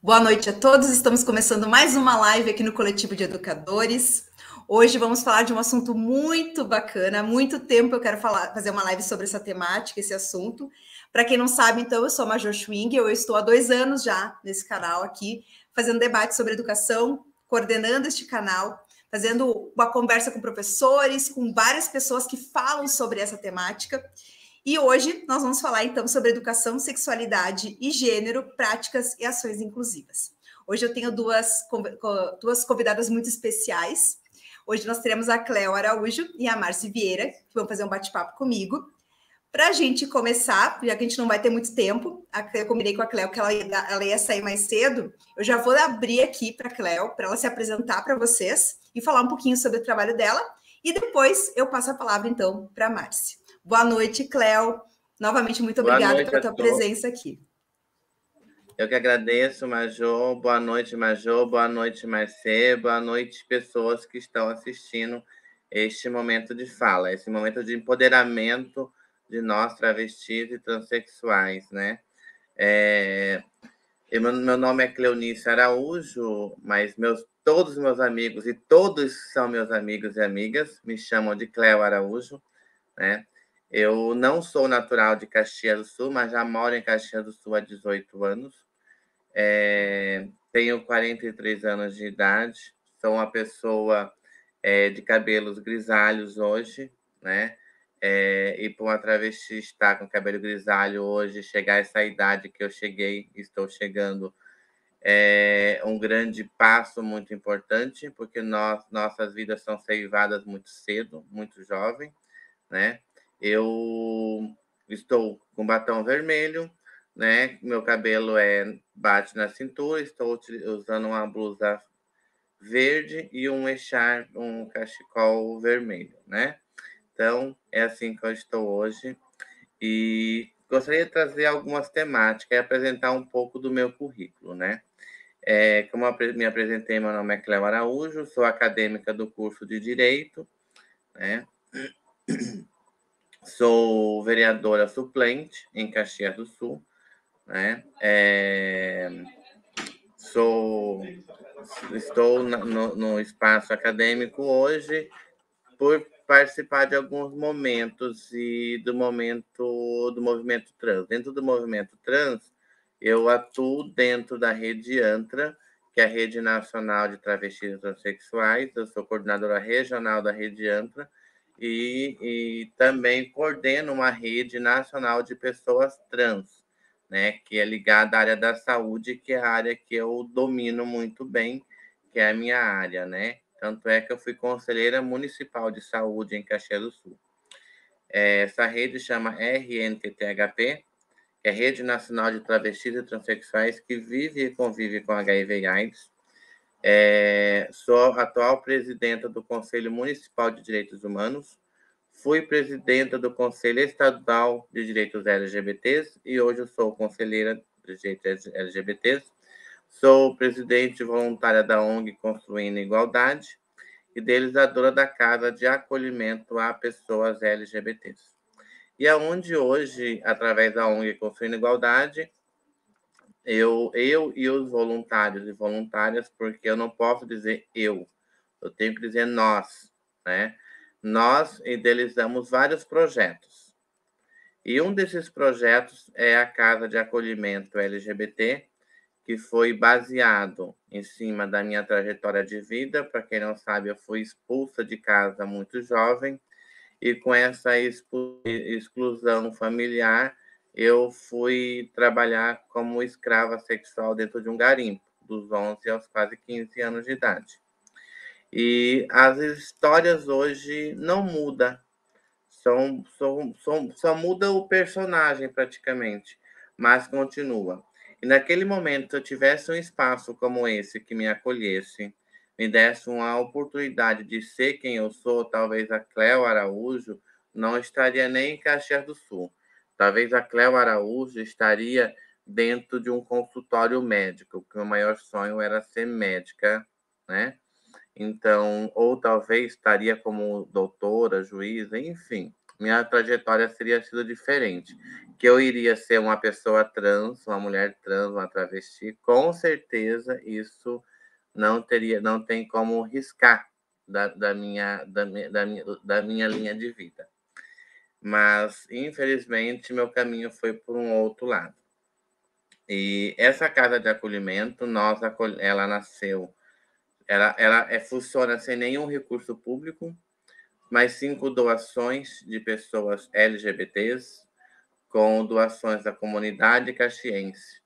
Boa noite a todos. Estamos começando mais uma live aqui no Coletivo de Educadores. Hoje vamos falar de um assunto muito bacana. Há muito tempo eu quero falar, fazer uma live sobre essa temática, esse assunto. Para quem não sabe, então, eu sou a Major Schwing, eu estou há dois anos já nesse canal aqui, fazendo debate sobre educação, coordenando este canal, fazendo uma conversa com professores, com várias pessoas que falam sobre essa temática. E hoje nós vamos falar então sobre educação, sexualidade e gênero, práticas e ações inclusivas. Hoje eu tenho duas, duas convidadas muito especiais. Hoje nós teremos a Cléo Araújo e a Márcia Vieira, que vão fazer um bate-papo comigo. Para a gente começar, já que a gente não vai ter muito tempo, eu combinei com a Cléo que ela ia, ela ia sair mais cedo, eu já vou abrir aqui para a Cléo, para ela se apresentar para vocês e falar um pouquinho sobre o trabalho dela. E depois eu passo a palavra, então, para a Márcia. Boa noite, Cléo. Novamente, muito obrigada pela tua presença aqui. Eu que agradeço, Major. Boa noite, Major. Boa noite, Marcê. Boa noite, pessoas que estão assistindo este momento de fala, esse momento de empoderamento de nós, travestis e transexuais, né? É... meu, meu nome é Cleonice Araújo, mas meus, todos os meus amigos, e todos são meus amigos e amigas, me chamam de Cleo Araújo, né? Eu não sou natural de Caxias do Sul, mas já moro em Caxias do Sul há 18 anos. É, tenho 43 anos de idade, sou uma pessoa é, de cabelos grisalhos hoje, né? É, e para uma travesti estar com cabelo grisalho hoje, chegar a essa idade que eu cheguei, estou chegando, é um grande passo muito importante, porque nós, nossas vidas são ceivadas muito cedo, muito jovem, né? Eu estou com batom vermelho, né? Meu cabelo é bate na cintura, estou usando uma blusa verde e um echar, um cachecol vermelho, né? Então, é assim que eu estou hoje. E gostaria de trazer algumas temáticas e apresentar um pouco do meu currículo, né? É, como eu me apresentei, meu nome é Cléo Araújo, sou acadêmica do curso de Direito, né? Sou vereadora suplente em Caxias do Sul, né? É, sou, estou no, no espaço acadêmico hoje por participar de alguns momentos e do momento do movimento trans. Dentro do movimento trans, eu atuo dentro da rede ANTRA, que é a Rede Nacional de Travestis Transsexuais. Eu sou coordenadora regional da rede ANTRA e, e também coordeno uma rede nacional de pessoas trans, né, que é ligada à área da saúde, que é a área que eu domino muito bem, que é a minha área, né? Tanto é que eu fui conselheira municipal de saúde em Caxias do Sul. É, essa rede chama RNTTHP, que é Rede Nacional de Travestis e Transsexuais, que vive e convive com HIV e AIDS. É, sou atual presidenta do Conselho Municipal de Direitos Humanos, fui presidenta do Conselho Estadual de Direitos LGBTs e hoje sou conselheira de direitos LGBTs. Sou presidente voluntária da ONG Construindo Igualdade e idealizadora da Casa de Acolhimento a Pessoas LGBTs. E aonde hoje, através da ONG Construindo Igualdade, eu, eu e os voluntários e voluntárias, porque eu não posso dizer eu, eu tenho que dizer nós, né? Nós idealizamos vários projetos. E um desses projetos é a Casa de Acolhimento LGBT, que foi baseado em cima da minha trajetória de vida. Para quem não sabe, eu fui expulsa de casa muito jovem, e com essa exclusão familiar, eu fui trabalhar como escrava sexual dentro de um garimpo, dos 11 aos quase 15 anos de idade. E as histórias hoje não mudam, são, são, são, só muda o personagem praticamente, mas continua. E naquele momento, se eu tivesse um espaço como esse que me acolhesse, me desse uma oportunidade de ser quem eu sou, talvez a Cléo Araújo não estaria nem em Caxias do Sul Talvez a Cléo Araújo estaria dentro de um consultório médico, porque o maior sonho era ser médica, né? Então, ou talvez estaria como doutora, juíza, enfim, minha trajetória seria sido diferente. Que eu iria ser uma pessoa trans, uma mulher trans, uma travesti, com certeza isso não teria, não tem como riscar da, da, minha, da, da, da minha linha de vida. Mas, infelizmente, meu caminho foi por um outro lado. E essa casa de acolhimento, nós, ela nasceu, ela, ela é, funciona sem nenhum recurso público, mas cinco doações de pessoas LGBTs, com doações da comunidade caxiense.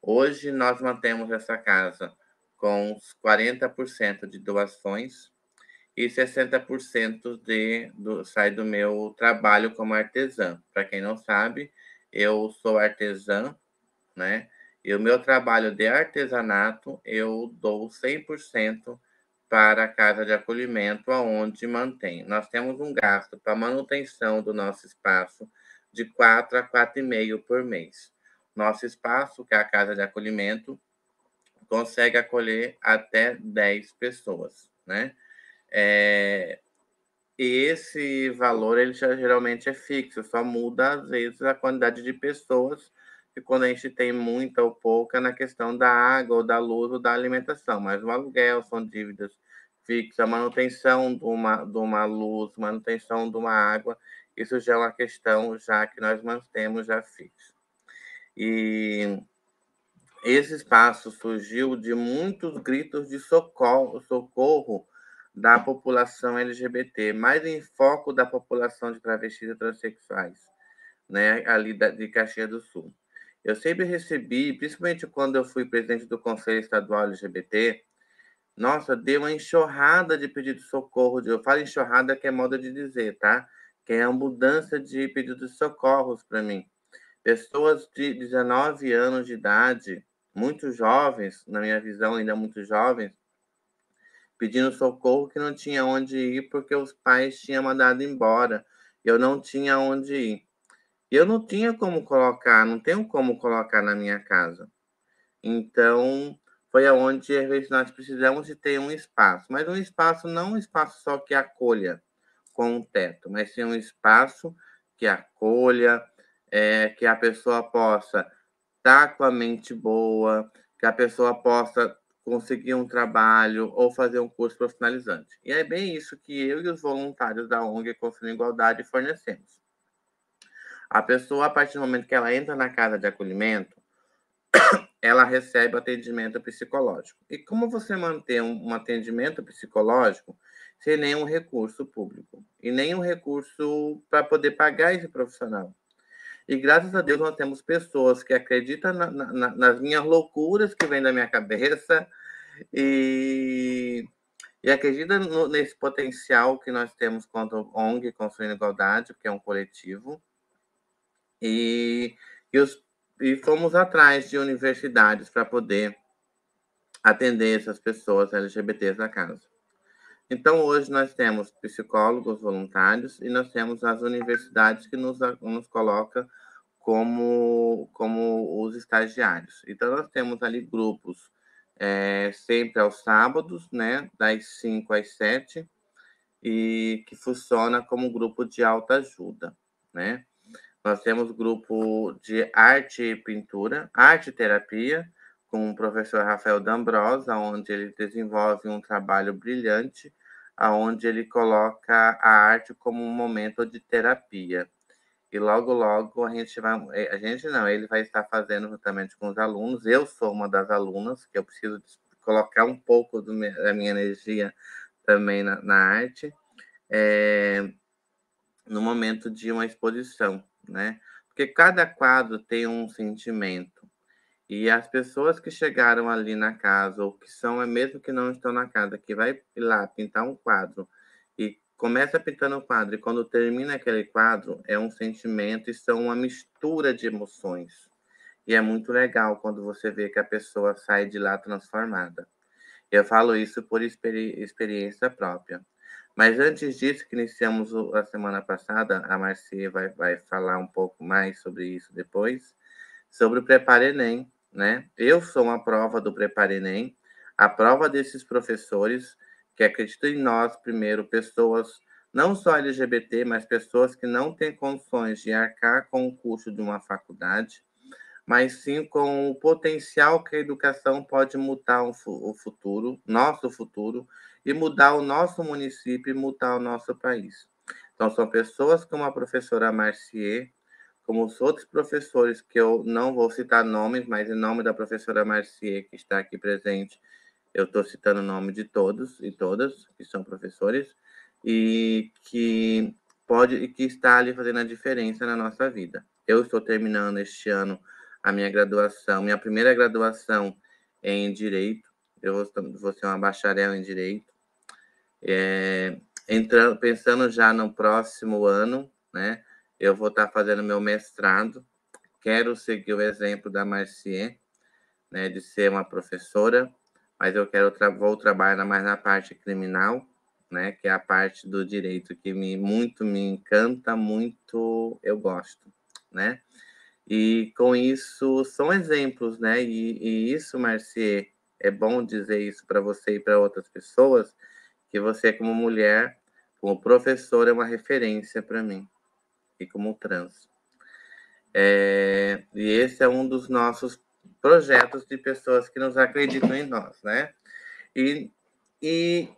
Hoje nós mantemos essa casa com uns 40% de doações e 60% de, do, sai do meu trabalho como artesã. Para quem não sabe, eu sou artesã, né? E o meu trabalho de artesanato eu dou 100% para a casa de acolhimento, aonde mantém. Nós temos um gasto para manutenção do nosso espaço de 4 a 4,5 por mês. Nosso espaço, que é a casa de acolhimento, consegue acolher até 10 pessoas, né? É, esse valor ele já, geralmente é fixo, só muda às vezes a quantidade de pessoas e quando a gente tem muita ou pouca na questão da água, ou da luz, ou da alimentação. Mas o aluguel são dívidas fixas, manutenção de uma, de uma luz, manutenção de uma água, isso já é uma questão já que nós mantemos já fixo. E esse espaço surgiu de muitos gritos de socorro, socorro da população LGBT, mais em foco da população de travestis e transexuais, né, ali da, de Caxias do Sul. Eu sempre recebi, principalmente quando eu fui presidente do Conselho Estadual LGBT, nossa, deu uma enxurrada de pedido de socorro. Eu falo enxurrada que é moda de dizer, tá? Que é a mudança de pedidos de socorros para mim. Pessoas de 19 anos de idade, muito jovens, na minha visão, ainda muito jovens, pedindo socorro que não tinha onde ir porque os pais tinham mandado embora. Eu não tinha onde ir. Eu não tinha como colocar, não tenho como colocar na minha casa. Então, foi aonde às vezes nós precisamos de ter um espaço, mas um espaço não um espaço só que acolha com um teto, mas sim um espaço que acolha, é, que a pessoa possa estar com a mente boa, que a pessoa possa conseguir um trabalho ou fazer um curso profissionalizante. E é bem isso que eu e os voluntários da ONG Construindo Igualdade fornecemos. A pessoa, a partir do momento que ela entra na casa de acolhimento, ela recebe atendimento psicológico. E como você manter um, um atendimento psicológico sem nenhum recurso público e nenhum recurso para poder pagar esse profissional? E graças a Deus nós temos pessoas que acreditam na, na, nas minhas loucuras que vêm da minha cabeça e, e acreditam no, nesse potencial que nós temos contra o ONG Construindo Igualdade, que é um coletivo, e, e, os, e fomos atrás de universidades para poder atender essas pessoas LGBTs na casa. Então, hoje nós temos psicólogos voluntários e nós temos as universidades que nos, nos colocam como, como os estagiários. Então, nós temos ali grupos é, sempre aos sábados, né, das 5 às 7, e que funciona como grupo de alta ajuda, né? Nós temos grupo de arte e pintura, arte e terapia, com o professor Rafael D'Ambrosa, onde ele desenvolve um trabalho brilhante, aonde ele coloca a arte como um momento de terapia. E logo, logo a gente vai, eh, a gente não, ele vai estar fazendo juntamente com os alunos. Eu sou uma das alunas, que eu preciso colocar um pouco da minha energia também na, na arte, é, no momento de uma exposição né? Porque cada quadro tem um sentimento. E as pessoas que chegaram ali na casa, ou que são, é mesmo que não estão na casa, que vai lá pintar um quadro e começa pintando o quadro, e quando termina aquele quadro, é um sentimento e são uma mistura de emoções. E é muito legal quando você vê que a pessoa sai de lá transformada. Eu falo isso por experi experiência própria. Mas antes disso, que iniciamos a semana passada, a Marcia vai, vai falar um pouco mais sobre isso depois, sobre o Prepare Enem, né? Eu sou uma prova do Prepare Enem, a prova desses professores que acreditam em nós, primeiro, pessoas não só LGBT, mas pessoas que não têm condições de arcar com o custo de uma faculdade, mas sim com o potencial que a educação pode mudar o futuro, nosso futuro, e mudar o nosso município e mudar o nosso país. Então, são pessoas como a professora Marcier, como os outros professores, que eu não vou citar nomes, mas em nome da professora Marcier, que está aqui presente, eu estou citando o nome de todos e todas que são professores, e que pode e que está ali fazendo a diferença na nossa vida. Eu estou terminando este ano a minha graduação, minha primeira graduação em Direito, eu vou, vou ser uma bacharel em Direito, é, entrando, pensando já no próximo ano, né? Eu vou estar fazendo meu mestrado. Quero seguir o exemplo da Marcier, né, de ser uma professora, mas eu quero tra vou trabalhar mais na parte criminal, né, que é a parte do direito que me muito me encanta, muito eu gosto, né? E com isso são exemplos, né? E, e isso, Marcier, é bom dizer isso para você e para outras pessoas, que você, como mulher, como professor, é uma referência para mim, e como trans. É, e esse é um dos nossos projetos de pessoas que nos acreditam em nós, né? E, e,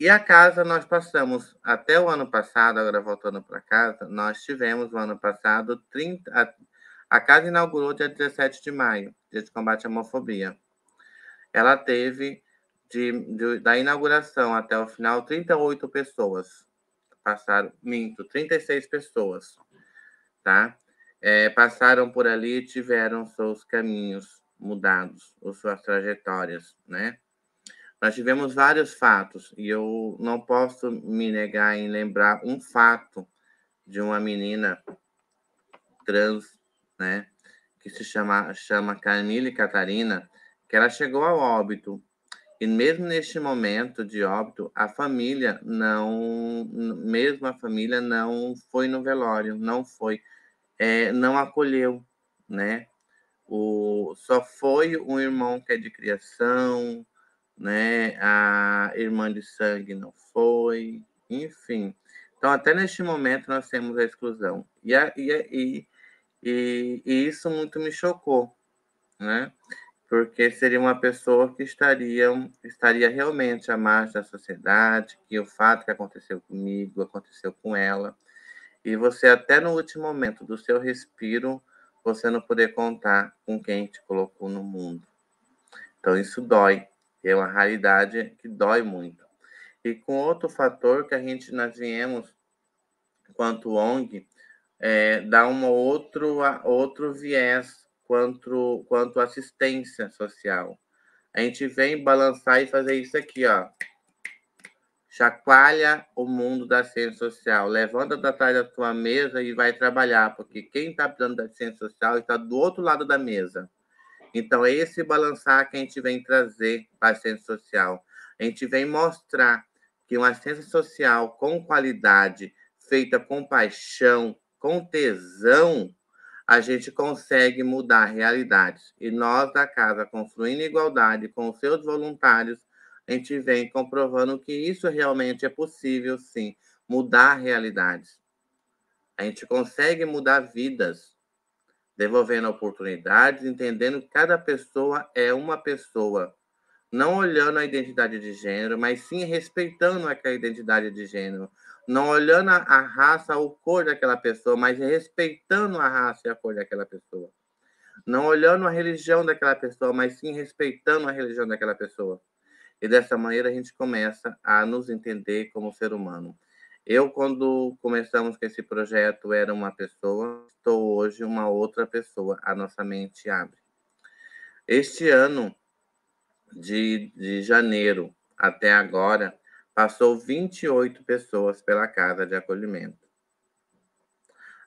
e a casa nós passamos, até o ano passado, agora voltando para casa, nós tivemos no ano passado 30. A, a casa inaugurou dia 17 de maio, dia de combate à homofobia. Ela teve de, de, da inauguração até o final, 38 pessoas passaram, minto, 36 pessoas, tá? É, passaram por ali e tiveram seus caminhos mudados, ou suas trajetórias, né? Nós tivemos vários fatos e eu não posso me negar em lembrar um fato de uma menina trans, né? Que se chama, chama Camille Catarina, que ela chegou ao óbito e mesmo neste momento de óbito, a família não, mesmo a família não foi no velório, não foi, é, não acolheu, né? O, só foi um irmão que é de criação, né? A irmã de sangue não foi, enfim. Então, até neste momento, nós temos a exclusão. E, a, e, e, e, e isso muito me chocou, né? Porque seria uma pessoa que estaria, estaria realmente à margem da sociedade, que o fato que aconteceu comigo aconteceu com ela, e você até no último momento do seu respiro, você não poder contar com quem te colocou no mundo. Então isso dói, é uma realidade que dói muito. E com outro fator que a gente nós viemos, quanto ONG, é, dar um outro, outro viés quanto, quanto assistência social. A gente vem balançar e fazer isso aqui, ó. Chacoalha o mundo da ciência social. Levanta da atrás da tua mesa e vai trabalhar, porque quem está precisando da ciência social está do outro lado da mesa. Então, é esse balançar que a gente vem trazer para a ciência social. A gente vem mostrar que uma ciência social com qualidade, feita com paixão, com tesão, a gente consegue mudar realidades. E nós, da Casa Construindo Igualdade, com os seus voluntários, a gente vem comprovando que isso realmente é possível, sim, mudar realidades. A gente consegue mudar vidas, devolvendo oportunidades, entendendo que cada pessoa é uma pessoa, não olhando a identidade de gênero, mas sim respeitando aquela identidade de gênero, não olhando a, raça ou cor daquela pessoa, mas respeitando a raça e a cor daquela pessoa. Não olhando a religião daquela pessoa, mas sim respeitando a religião daquela pessoa. E dessa maneira a gente começa a nos entender como ser humano. Eu, quando começamos com esse projeto, era uma pessoa, estou hoje uma outra pessoa. A nossa mente abre. Este ano, de, de janeiro até agora, passou 28 pessoas pela casa de acolhimento.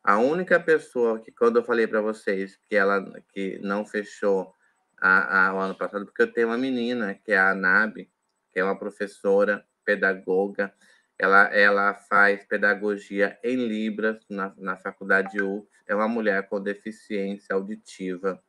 A única pessoa que, quando eu falei para vocês que ela que não fechou a, a, o ano passado, porque eu tenho uma menina, que é a Anabe, que é uma professora, pedagoga, ela, ela faz pedagogia em Libras na, na faculdade UF, é uma mulher com deficiência auditiva,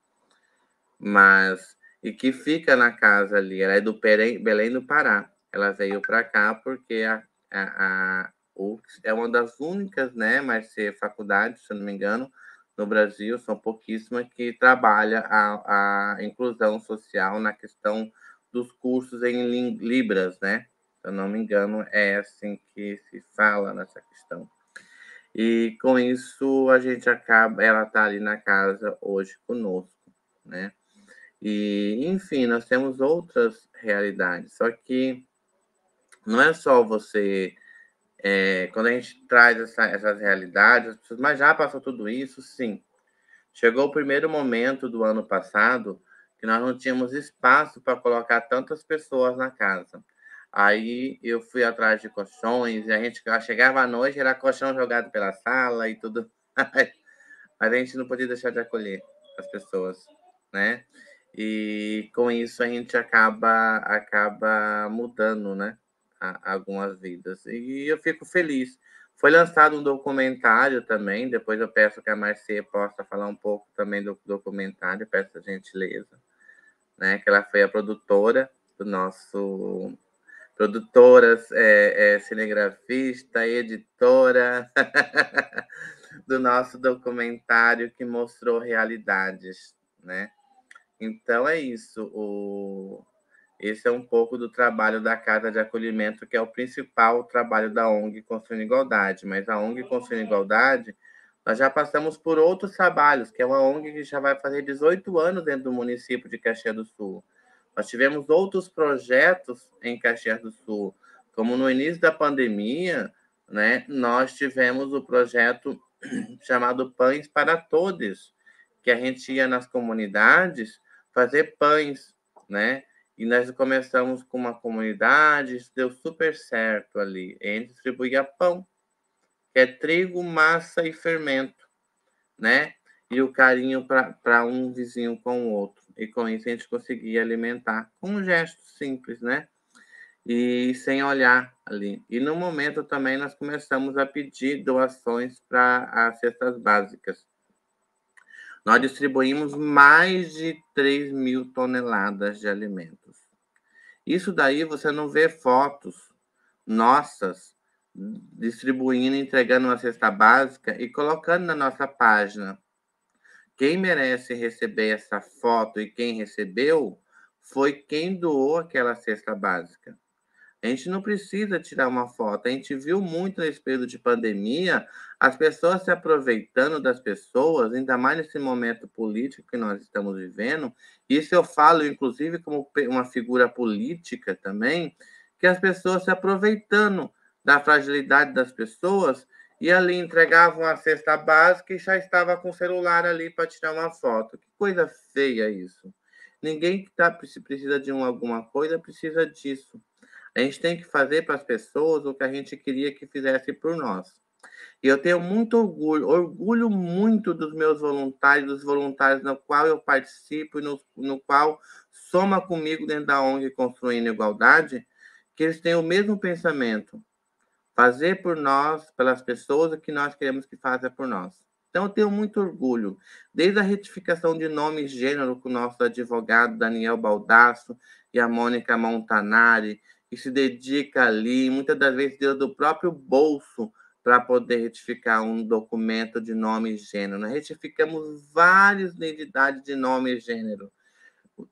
mas e que fica na casa ali, ela é do Belém do Pará, ela veio para cá porque a, a, UX é uma das únicas, né, mas ser faculdade, se eu não me engano, no Brasil, são pouquíssimas que trabalha a, a inclusão social na questão dos cursos em Libras, né? Se eu não me engano, é assim que se fala nessa questão. E com isso a gente acaba, ela está ali na casa hoje conosco, né? E enfim, nós temos outras realidades, só que não é só você é, quando a gente traz essa, essas realidades, mas já passou tudo isso? Sim. Chegou o primeiro momento do ano passado que nós não tínhamos espaço para colocar tantas pessoas na casa. Aí eu fui atrás de colchões, e a gente chegava à noite, era colchão jogado pela sala e tudo. Mas a gente não podia deixar de acolher as pessoas, né? E com isso a gente acaba acaba mudando, né? Algumas vidas. E eu fico feliz. Foi lançado um documentário também, depois eu peço que a Marcia possa falar um pouco também do documentário, peço a gentileza, né? Que ela foi a produtora do nosso produtora, é, é, cinegrafista, editora do nosso documentário que mostrou realidades, né? Então é isso. O, esse é um pouco do trabalho da Casa de Acolhimento, que é o principal trabalho da ONG Construindo Igualdade. Mas a ONG Construindo Igualdade, nós já passamos por outros trabalhos, que é uma ONG que já vai fazer 18 anos dentro do município de Caxias do Sul. Nós tivemos outros projetos em Caxias do Sul, como no início da pandemia, né, nós tivemos o projeto chamado Pães para Todos, que a gente ia nas comunidades fazer pães, né? E nós começamos com uma comunidade, isso deu super certo ali. A gente distribuía pão, que é trigo, massa e fermento, né? E o carinho para um vizinho com o outro. E com isso a gente conseguia alimentar com um gesto simples, né? E sem olhar ali. E no momento também nós começamos a pedir doações para as cestas básicas. Nós distribuímos mais de 3 mil toneladas de alimentos. Isso daí você não vê fotos nossas distribuindo, entregando uma cesta básica e colocando na nossa página. Quem merece receber essa foto e quem recebeu foi quem doou aquela cesta básica. A gente não precisa tirar uma foto. A gente viu muito nesse período de pandemia as pessoas se aproveitando das pessoas, ainda mais nesse momento político que nós estamos vivendo. Isso eu falo, inclusive, como uma figura política também, que as pessoas se aproveitando da fragilidade das pessoas e ali entregavam a cesta básica e já estava com o celular ali para tirar uma foto. Que coisa feia isso. Ninguém que tá, precisa de uma, alguma coisa precisa disso. A gente tem que fazer para as pessoas o que a gente queria que fizesse por nós. E eu tenho muito orgulho, orgulho muito dos meus voluntários, dos voluntários no qual eu participo e no, no qual soma comigo dentro da ONG Construindo Igualdade, que eles têm o mesmo pensamento. Fazer por nós, pelas pessoas, o que nós queremos que faça por nós. Então, eu tenho muito orgulho, desde a retificação de nome e gênero com o nosso advogado Daniel Baldasso e a Mônica Montanari, que se dedica ali, muitas das vezes deu do próprio bolso para poder retificar um documento de nome e gênero. Nós retificamos várias identidades de nome e gênero.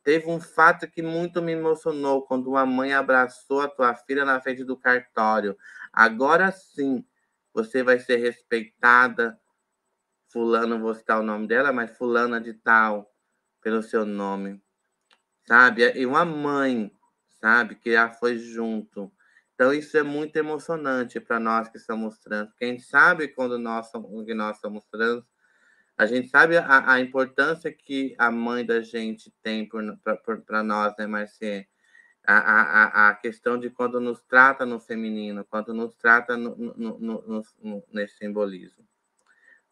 Teve um fato que muito me emocionou quando uma mãe abraçou a tua filha na frente do cartório. Agora sim, você vai ser respeitada. Fulano, vou citar o nome dela, mas fulana de tal, pelo seu nome. Sabe? E uma mãe sabe? Que já foi junto. Então, isso é muito emocionante para nós que somos trans. Quem sabe quando nós somos, que nós somos trans, a gente sabe a, a importância que a mãe da gente tem para nós, né, Marcia? A, a, a questão de quando nos trata no feminino, quando nos trata no, no, no, no nesse simbolismo.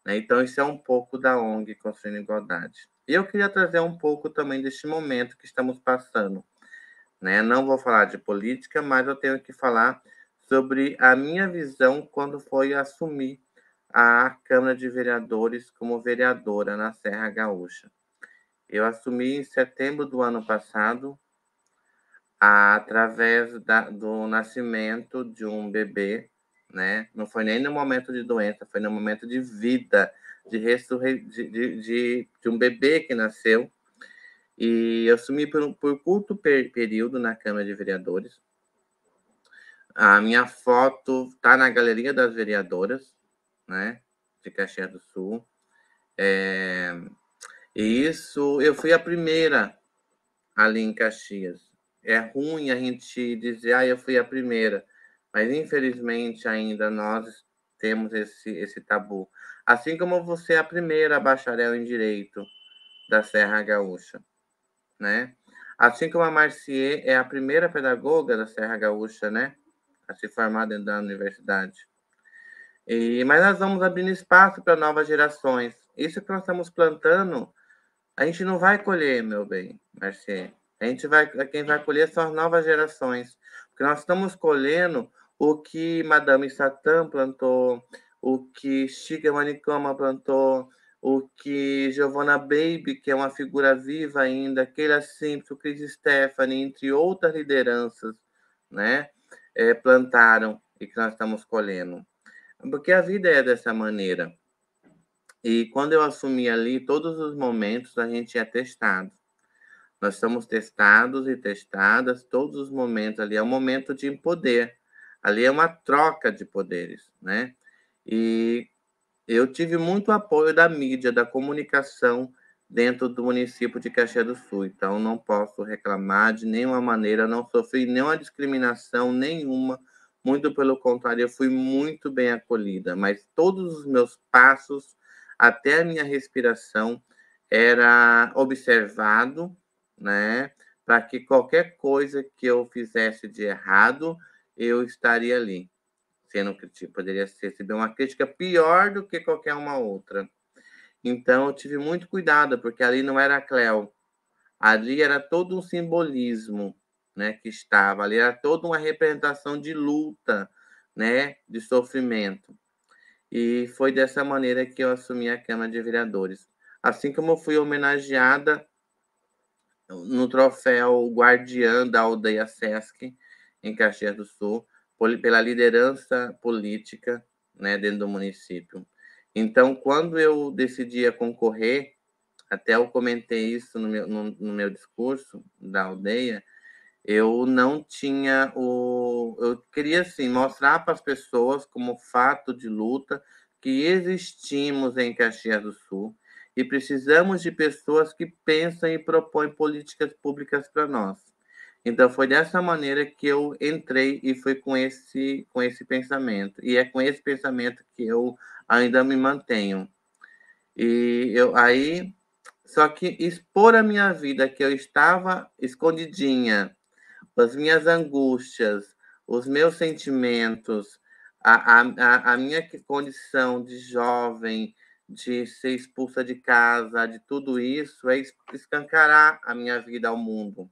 Né? Então, isso é um pouco da ONG Construindo Igualdade. E eu queria trazer um pouco também deste momento que estamos passando. Né? Não vou falar de política, mas eu tenho que falar sobre a minha visão quando foi assumir a Câmara de Vereadores como vereadora na Serra Gaúcha. Eu assumi em setembro do ano passado, através da, do nascimento de um bebê né? Não foi nem no momento de doença, foi no momento de vida, de, de, de, de, de um bebê que nasceu. E assumi por, por curto per período na Câmara de Vereadores. A minha foto está na Galeria das Vereadoras, né? De Caxias do Sul. É... E isso, eu fui a primeira ali em Caxias. É ruim a gente dizer, ah, eu fui a primeira mas infelizmente ainda nós temos esse, esse tabu. Assim como você é a primeira bacharel em Direito da Serra Gaúcha, né? Assim como a Marcier é a primeira pedagoga da Serra Gaúcha, né? A se formar dentro da universidade. E, mas nós vamos abrindo espaço para novas gerações. Isso que nós estamos plantando, a gente não vai colher, meu bem, Marcier. A gente vai, quem vai colher são as novas gerações. Porque nós estamos colhendo o que Madame Satã plantou, o que Chica Manicama plantou, o que Giovanna Baby, que é uma figura viva ainda, Keila Simpson, Chris Stephanie, entre outras lideranças, né, é, plantaram e que nós estamos colhendo. Porque a vida é dessa maneira. E quando eu assumi ali, todos os momentos a gente é testado. Nós somos testados e testadas todos os momentos ali. É um momento de poder. Ali é uma troca de poderes, né? E eu tive muito apoio da mídia, da comunicação dentro do município de Caxias do Sul. Então, não posso reclamar de nenhuma maneira, não sofri nenhuma discriminação nenhuma. Muito pelo contrário, eu fui muito bem acolhida. Mas todos os meus passos, até a minha respiração, era observado, né? Para que qualquer coisa que eu fizesse de errado, eu estaria ali, sendo poderia receber uma crítica pior do que qualquer uma outra. Então, eu tive muito cuidado, porque ali não era Cleo. Ali era todo um simbolismo né, que estava. Ali era toda uma representação de luta, né, de sofrimento. E foi dessa maneira que eu assumi a Câmara de Vereadores. Assim como eu fui homenageada no troféu Guardiã da Aldeia Sesc, em Caxias do Sul, pela liderança política né, dentro do município. Então, quando eu decidi concorrer, até eu comentei isso no meu, no, no meu discurso da aldeia, eu não tinha o. Eu queria, assim, mostrar para as pessoas, como fato de luta, que existimos em Caxias do Sul e precisamos de pessoas que pensam e propõem políticas públicas para nós. Então foi dessa maneira que eu entrei e foi com esse com esse pensamento. E é com esse pensamento que eu ainda me mantenho. E eu aí só que expor a minha vida que eu estava escondidinha, as minhas angústias, os meus sentimentos, a, a, a minha condição de jovem, de ser expulsa de casa, de tudo isso, é escancarar a minha vida ao mundo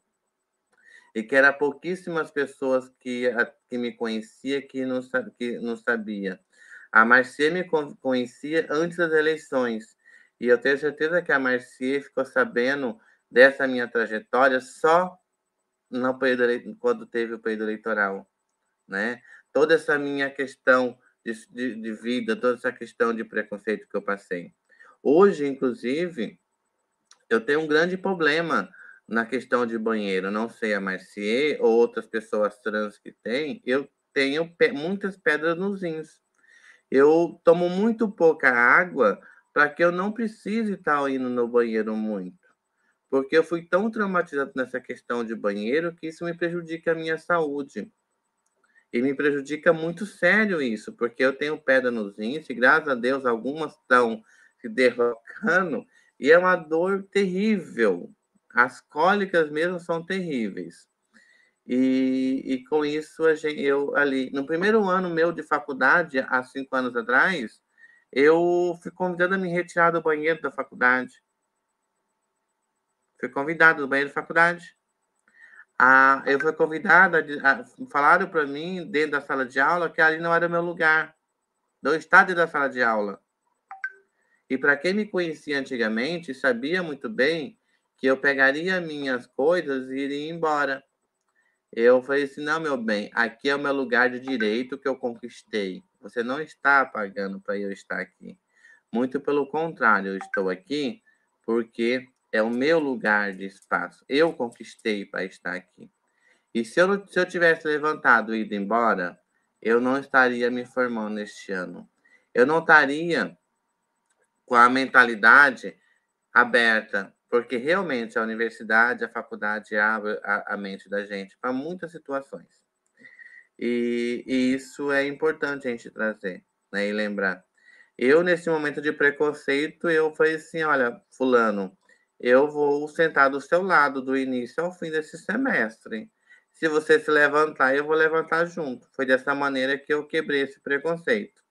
e que era pouquíssimas pessoas que, que me conhecia que não, que não sabia. A Marcia me conhecia antes das eleições e eu tenho certeza que a Marcia ficou sabendo dessa minha trajetória só no período, quando teve o período eleitoral, né? Toda essa minha questão de, de, de vida, toda essa questão de preconceito que eu passei. Hoje, inclusive, eu tenho um grande problema na questão de banheiro, não sei a Marcier ou outras pessoas trans que têm, eu tenho pe muitas pedras nos rins. Eu tomo muito pouca água para que eu não precise estar indo no banheiro muito. Porque eu fui tão traumatizado nessa questão de banheiro que isso me prejudica a minha saúde. E me prejudica muito sério isso, porque eu tenho pedra nos rins e graças a Deus algumas estão se derrocando e é uma dor terrível, as cólicas mesmo são terríveis. E, e com isso, a gente, eu ali, no primeiro ano meu de faculdade, há cinco anos atrás, eu fui convidado a me retirar do banheiro da faculdade. Fui convidado do banheiro da faculdade. Ah, eu fui convidada, a, falaram para mim, dentro da sala de aula, que ali não era meu lugar. Do estado da sala de aula. E para quem me conhecia antigamente, sabia muito bem que eu pegaria minhas coisas e iria embora. Eu falei assim: não, meu bem, aqui é o meu lugar de direito que eu conquistei. Você não está pagando para eu estar aqui. Muito pelo contrário, eu estou aqui porque é o meu lugar de espaço. Eu conquistei para estar aqui. E se eu, se eu tivesse levantado e ido embora, eu não estaria me formando este ano. Eu não estaria com a mentalidade aberta, porque realmente a universidade, a faculdade abre a, a mente da gente para muitas situações. E, e, isso é importante a gente trazer né, e lembrar. Eu, nesse momento de preconceito, eu falei assim, olha, fulano, eu vou sentar do seu lado do início ao fim desse semestre. Se você se levantar, eu vou levantar junto. Foi dessa maneira que eu quebrei esse preconceito.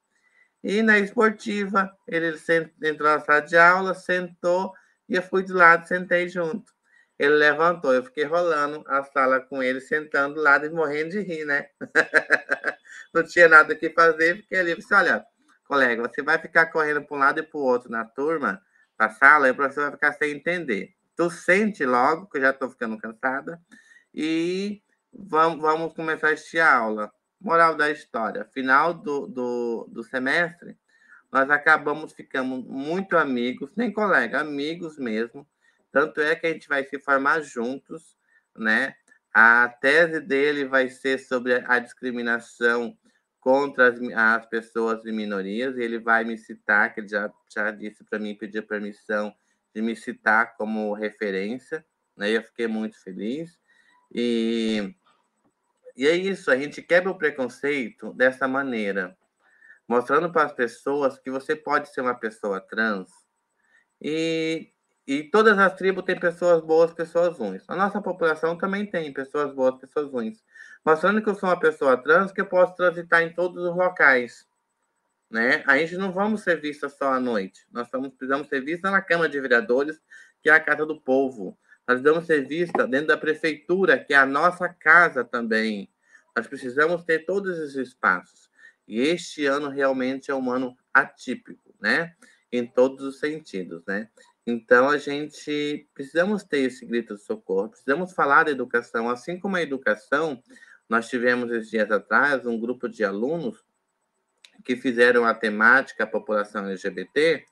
E na esportiva, ele entrou na sala de aula, sentou e eu fui de lado, sentei junto. Ele levantou, eu fiquei rolando a sala com ele, sentando do lado e morrendo de rir, né? Não tinha nada que fazer, fiquei ali. Disse, olha, colega, você vai ficar correndo para um lado e para o outro na turma, na sala, e o professor vai ficar sem entender. Tu sente logo, que eu já estou ficando cansada, e vamos, vamos começar a assistir a aula. Moral da história: final do, do, do semestre, nós acabamos ficando muito amigos, nem colega, amigos mesmo. Tanto é que a gente vai se formar juntos, né? A tese dele vai ser sobre a discriminação contra as, as pessoas de minorias. Ele vai me citar, que ele já, já disse para mim, pediu permissão de me citar como referência. Né? Eu fiquei muito feliz. E e é isso, a gente quebra o preconceito dessa maneira, mostrando para as pessoas que você pode ser uma pessoa trans e, e todas as tribos têm pessoas boas, pessoas ruins. A nossa população também tem pessoas boas, pessoas ruins. Mostrando que eu sou uma pessoa trans, que eu posso transitar em todos os locais. Né? A gente não vamos ser vista só à noite. Nós estamos, precisamos ser vista na Câmara de Vereadores, que é a casa do povo. Nós precisamos ser vista dentro da prefeitura, que é a nossa casa também. Nós precisamos ter todos esses espaços. E este ano realmente é um ano atípico, né? Em todos os sentidos, né? Então a gente precisamos ter esse grito de socorro, precisamos falar da educação, assim como a educação, nós tivemos esses dias atrás um grupo de alunos que fizeram a temática a população LGBT,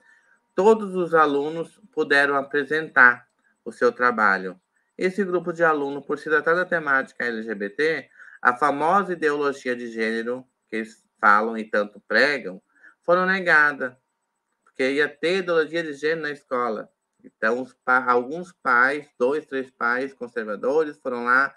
todos os alunos puderam apresentar o seu trabalho. Esse grupo de alunos, por se tratar da temática LGBT, a famosa ideologia de gênero que eles falam e tanto pregam, foram negadas, porque ia ter ideologia de gênero na escola. Então, alguns pais, dois, três pais conservadores, foram lá,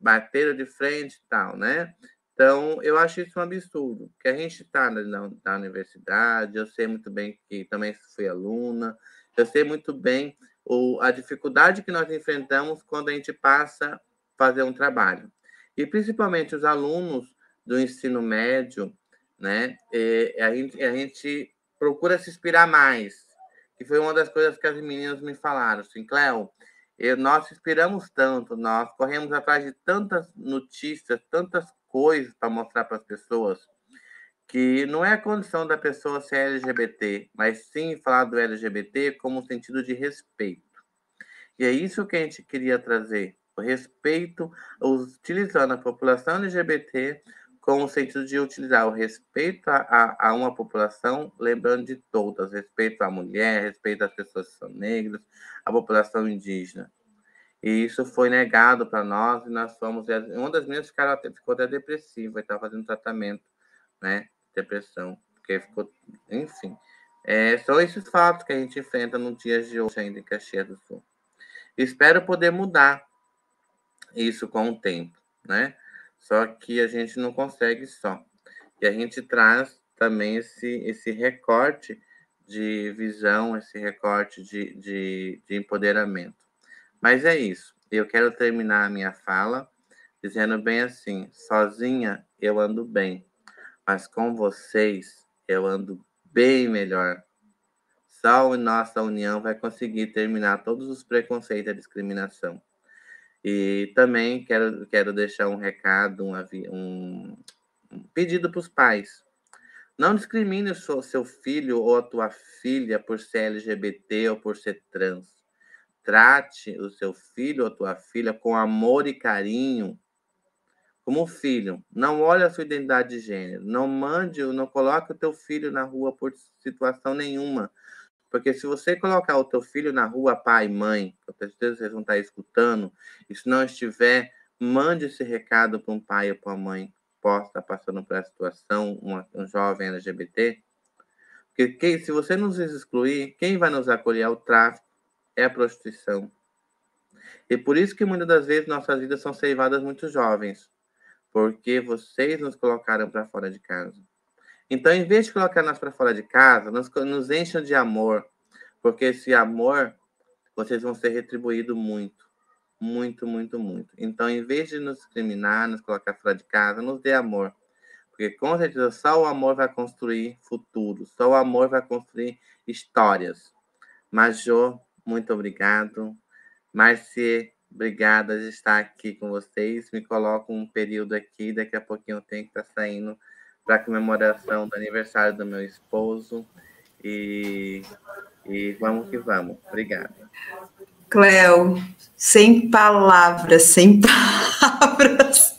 bateram de frente e tal, né? Então, eu acho isso um absurdo, que a gente está na, na, universidade, eu sei muito bem que também fui aluna, eu sei muito bem o, a dificuldade que nós enfrentamos quando a gente passa a fazer um trabalho e principalmente os alunos do ensino médio, né? a, gente, a gente procura se inspirar mais, que foi uma das coisas que as meninas me falaram, assim, Cléo, nós inspiramos tanto, nós corremos atrás de tantas notícias, tantas coisas para mostrar para as pessoas, que não é a condição da pessoa ser LGBT, mas sim falar do LGBT como um sentido de respeito. E é isso que a gente queria trazer respeito, utilizando a população LGBT com o sentido de utilizar o respeito a, a, a, uma população, lembrando de todas, respeito à mulher, respeito às pessoas que são negras, à população indígena. E isso foi negado para nós, e nós fomos. Uma das minhas ficou ficou até depressiva, estava fazendo tratamento, né? Depressão, porque ficou. Enfim. É, são esses fatos que a gente enfrenta no dia de hoje, ainda em Caxias do Sul. Espero poder mudar isso com o tempo, né? Só que a gente não consegue só. E a gente traz também esse, esse recorte de visão, esse recorte de, de, de empoderamento. Mas é isso. Eu quero terminar a minha fala dizendo bem assim: sozinha eu ando bem, mas com vocês eu ando bem melhor. Só a nossa união vai conseguir terminar todos os preconceitos e a discriminação. E também quero, quero deixar um recado, um, um, pedido para os pais. Não discrimine o seu, seu filho ou a tua filha por ser LGBT ou por ser trans. Trate o seu filho ou a tua filha com amor e carinho, como filho, não olhe a sua identidade de gênero, não mande, não coloque o teu filho na rua por situação nenhuma, porque se você colocar o teu filho na rua, pai, mãe, com certeza vocês vão estar escutando, e se não estiver, mande esse recado para um pai ou para uma mãe que possa estar passando por essa situação, uma, um jovem LGBT, porque quem, se você nos excluir, quem vai nos acolher é o tráfico, é a prostituição. E por isso que muitas das vezes nossas vidas são ceivadas muito jovens, porque vocês nos colocaram para fora de casa. Então, em vez de colocar nós para fora de casa, nos, nos encham de amor, porque esse amor vocês vão ser retribuídos muito, muito, muito, muito. Então, em vez de nos discriminar, nos colocar fora de casa, nos dê amor. Porque com certeza só o amor vai construir futuro, só o amor vai construir histórias. Major, muito obrigado. Marcie, obrigada de estar aqui com vocês. Me coloco um período aqui, daqui a pouquinho eu tenho que estar saindo para comemoração do aniversário do meu esposo. E, e vamos que vamos. Obrigada. Cléo, sem palavras, sem palavras.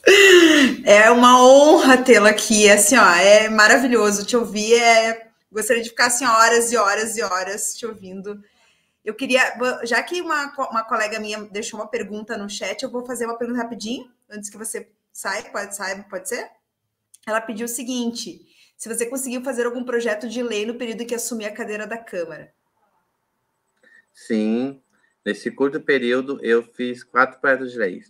É uma honra tê-la aqui. É assim, ó, é maravilhoso te ouvir. É... Gostaria de ficar assim horas e horas e horas te ouvindo. Eu queria, já que uma, uma colega minha deixou uma pergunta no chat, eu vou fazer uma pergunta rapidinho, antes que você saia, pode, saia, pode ser? Ela pediu o seguinte: se você conseguiu fazer algum projeto de lei no período que assumi a cadeira da Câmara. Sim, nesse curto período eu fiz quatro projetos de lei.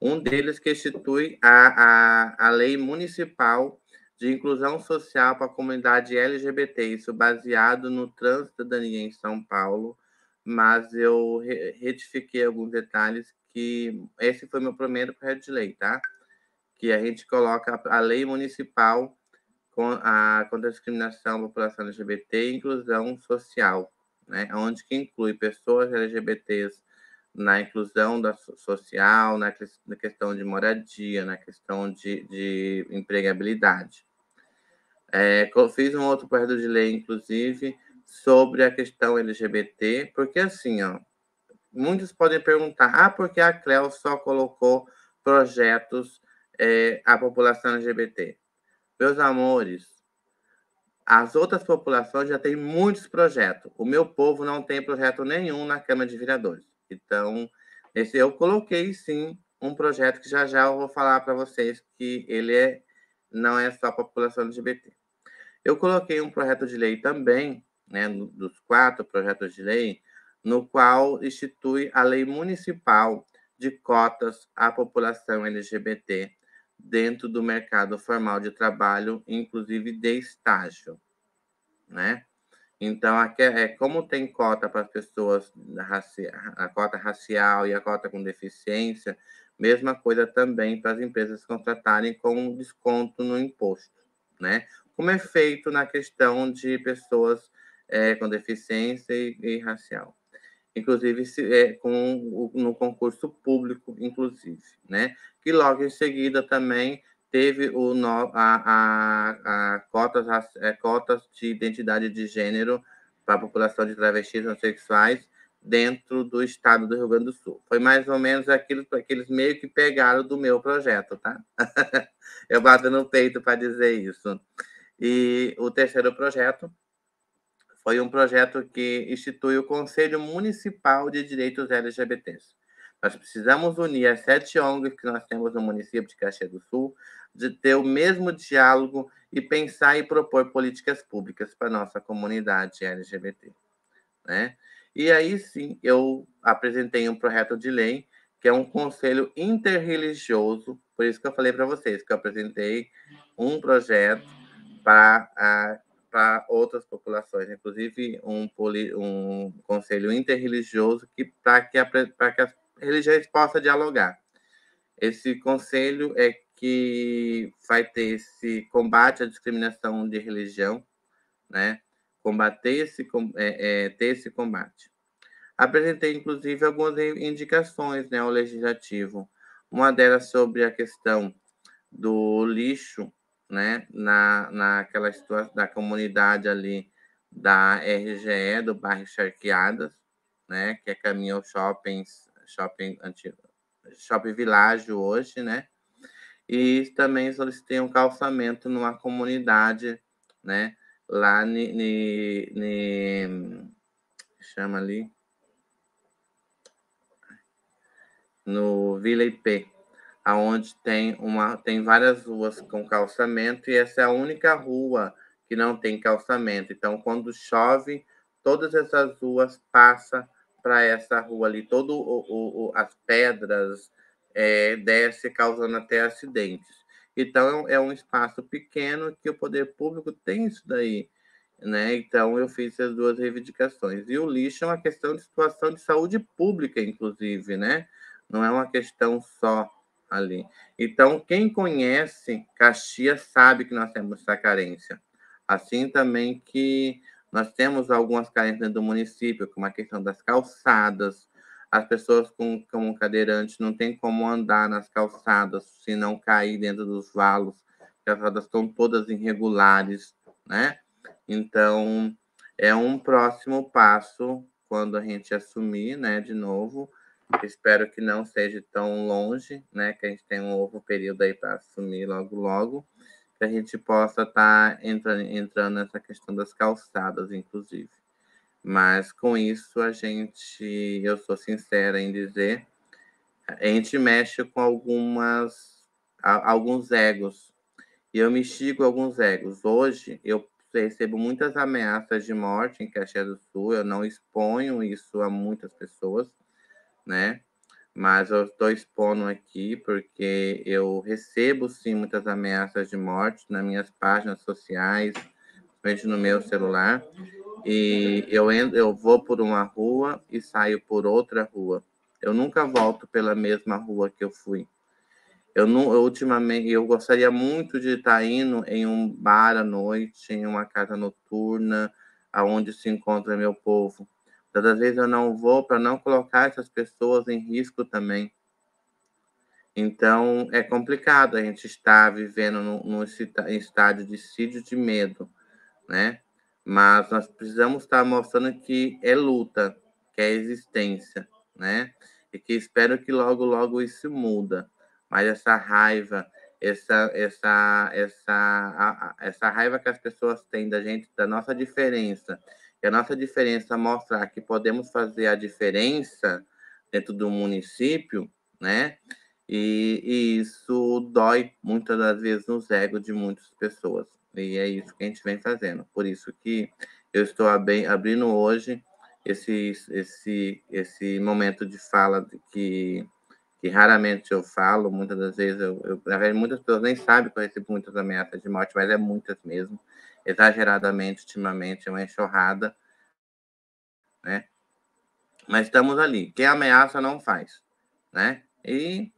Um deles que institui a, a, a lei municipal de inclusão social para a comunidade LGBT, isso baseado no trânsito da em São Paulo, mas eu retifiquei alguns detalhes que esse foi meu primeiro projeto de lei, tá? Que a gente coloca a lei municipal com a, contra a discriminação à população LGBT e inclusão social, né? onde que inclui pessoas LGBTs na inclusão da social, na, na questão de moradia, na questão de, de empregabilidade. É, fiz um outro projeto de lei, inclusive, sobre a questão LGBT, porque assim, ó, muitos podem perguntar, ah, por que a Cleo só colocou projetos é, a população LGBT. Meus amores, as outras populações já têm muitos projetos. O meu povo não tem projeto nenhum na Câmara de Vereadores. Então, esse eu coloquei sim um projeto que já já eu vou falar para vocês que ele é, não é só a população LGBT. Eu coloquei um projeto de lei também, né, dos quatro projetos de lei, no qual institui a lei municipal de cotas à população LGBT dentro do mercado formal de trabalho, inclusive de estágio, né? Então, aqui é, é como tem cota para as pessoas, a cota racial e a cota com deficiência, mesma coisa também para as empresas contratarem com desconto no imposto, né? Como é feito na questão de pessoas é, com deficiência e, e racial inclusive se, é, com, no concurso público, inclusive, né? Que logo em seguida também teve o, a, a, a cotas, a, é, cotas de identidade de gênero para a população de travestis transexuais dentro do estado do Rio Grande do Sul. Foi mais ou menos aquilo que eles meio que pegaram do meu projeto, tá? Eu bato no peito para dizer isso. E o terceiro projeto foi um projeto que institui o Conselho Municipal de Direitos LGBTs. Nós precisamos unir as sete ONGs que nós temos no município de Caxias do Sul, de ter o mesmo diálogo e pensar e propor políticas públicas para a nossa comunidade LGBT. Né? E aí sim, eu apresentei um projeto de lei, que é um conselho interreligioso, por isso que eu falei para vocês, que eu apresentei um projeto para para outras populações, inclusive um, poli, um conselho interreligioso que para que, que as religiões possam dialogar. Esse conselho é que vai ter esse combate à discriminação de religião, né? Combater esse, é, é, ter esse combate. Apresentei, inclusive, algumas indicações né, ao legislativo. Uma delas sobre a questão do lixo né, na, naquela situação da comunidade ali da RGE, do bairro Charqueadas, né, que é caminho ao shopping, shopping antigo, shopping Világio hoje, né, E também solicitei um calçamento numa comunidade, né? Lá ni, ni, ni chama ali no Vila IP, aonde tem uma tem várias ruas com calçamento e essa é a única rua que não tem calçamento. Então, quando chove, todas essas ruas passam para essa rua ali, todo o, o, as pedras é, desce causando até acidentes. Então é um espaço pequeno que o poder público tem isso daí, né? Então eu fiz as duas reivindicações. E o lixo é uma questão de situação de saúde pública, inclusive, né? Não é uma questão só ali. Então quem conhece Caxias sabe que nós temos essa carência. Assim também que nós temos algumas carências do município, como a questão das calçadas. As pessoas com, com cadeirante não têm como andar nas calçadas se não cair dentro dos valos. As calçadas estão todas irregulares, né? Então, é um próximo passo quando a gente assumir, né, de novo. Espero que não seja tão longe, né, que a gente tenha um novo período aí para assumir logo, logo que a gente possa estar tá entrando, entrando nessa questão das calçadas, inclusive. Mas com isso a gente, eu sou sincera em dizer, a gente mexe com algumas alguns egos. E eu me com alguns egos. Hoje eu recebo muitas ameaças de morte em Caxias do Sul, eu não exponho isso a muitas pessoas, né? mas eu estou expondo aqui porque eu recebo sim muitas ameaças de morte nas minhas páginas sociais, principalmente no meu celular. E eu, entro, eu vou por uma rua e saio por outra rua. Eu nunca volto pela mesma rua que eu fui. Eu, eu ultimamente eu gostaria muito de estar indo em um bar à noite, em uma casa noturna, aonde se encontra meu povo Todas vezes eu não vou para não colocar essas pessoas em risco também. Então, é complicado a gente estar vivendo num, estádio de sídio de medo, né? Mas nós precisamos estar mostrando que é luta, que é existência, né? E que espero que logo, logo isso muda. Mas essa raiva, essa, essa, essa, essa raiva que as pessoas têm da gente, da nossa diferença, e a nossa diferença mostrar que podemos fazer a diferença dentro do município, né? E, e, isso dói muitas das vezes nos egos de muitas pessoas. E é isso que a gente vem fazendo. Por isso que eu estou abrindo hoje esse, esse, esse momento de fala que, que raramente eu falo, muitas das vezes, eu, eu, na verdade, muitas pessoas nem sabem que eu recebo muitas ameaças de morte, mas é muitas mesmo exageradamente ultimamente, é uma enxurrada, né? Mas estamos ali. Quem ameaça não faz, né? E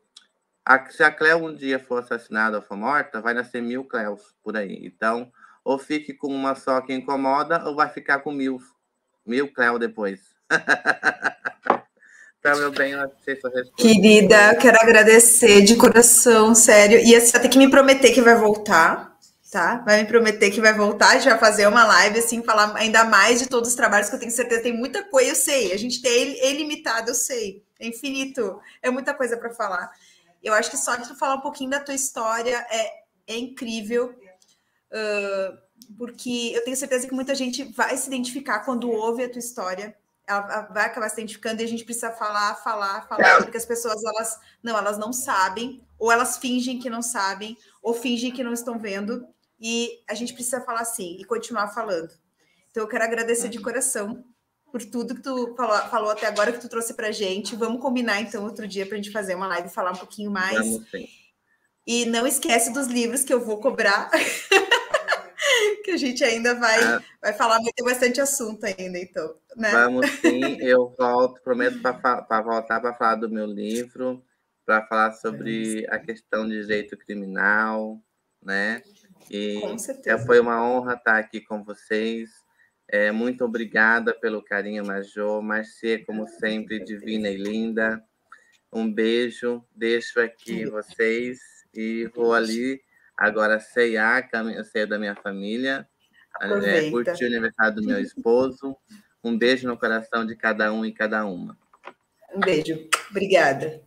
a, se a Cleo um dia for assassinada ou for morta, vai nascer mil Cleos por aí. Então, ou fique com uma só que incomoda, ou vai ficar com mil, mil Cleo depois. então, meu bem, eu sei sua resposta. Querida, eu quero agradecer de coração, sério. E você vai ter que me prometer que vai voltar tá? Vai me prometer que vai voltar, vai fazer uma live, assim, falar ainda mais de todos os trabalhos que eu tenho certeza, tem muita coisa, eu sei, a gente tem ilimitado, eu sei, é infinito, é muita coisa para falar. Eu acho que só de tu falar um pouquinho da tua história é, é incrível, uh, porque eu tenho certeza que muita gente vai se identificar quando ouve a tua história, ela vai acabar se identificando e a gente precisa falar, falar, falar, porque as pessoas, elas, não, elas não sabem, ou elas fingem que não sabem, ou fingem que não estão vendo, e a gente precisa falar assim e continuar falando. Então, eu quero agradecer de coração por tudo que tu falou, falou até agora, que tu trouxe para gente. Vamos combinar, então, outro dia para a gente fazer uma live e falar um pouquinho mais. Vamos, sim. E não esquece dos livros que eu vou cobrar. que a gente ainda vai, ah, vai falar, vai ter bastante assunto ainda, então. Né? Vamos sim, eu volto, prometo para voltar para falar do meu livro, para falar sobre a questão de direito criminal, né? E foi uma honra estar aqui com vocês. É, muito obrigada pelo carinho, Major. Marcia, como sempre, divina e linda. Um beijo, deixo aqui vocês e vou ali agora ceiar, ceia da minha família, é, curtir o aniversário do meu esposo. Um beijo no coração de cada um e cada uma. Um beijo. Obrigada.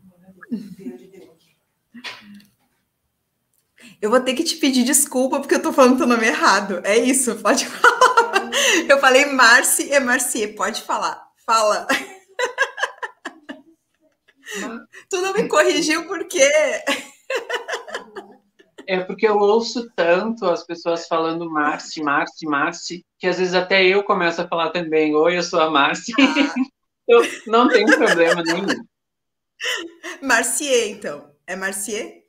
Eu vou ter que te pedir desculpa porque eu tô falando teu nome errado. É isso, pode falar. Eu falei Marci é Marcier, pode falar. Fala. Tu não me corrigiu por quê? É porque eu ouço tanto as pessoas falando Marci, Marci, Marci, que às vezes até eu começo a falar também, oi, eu sou a Marci. Ah. eu não tenho problema nenhum. Marcier, então. É Marcier?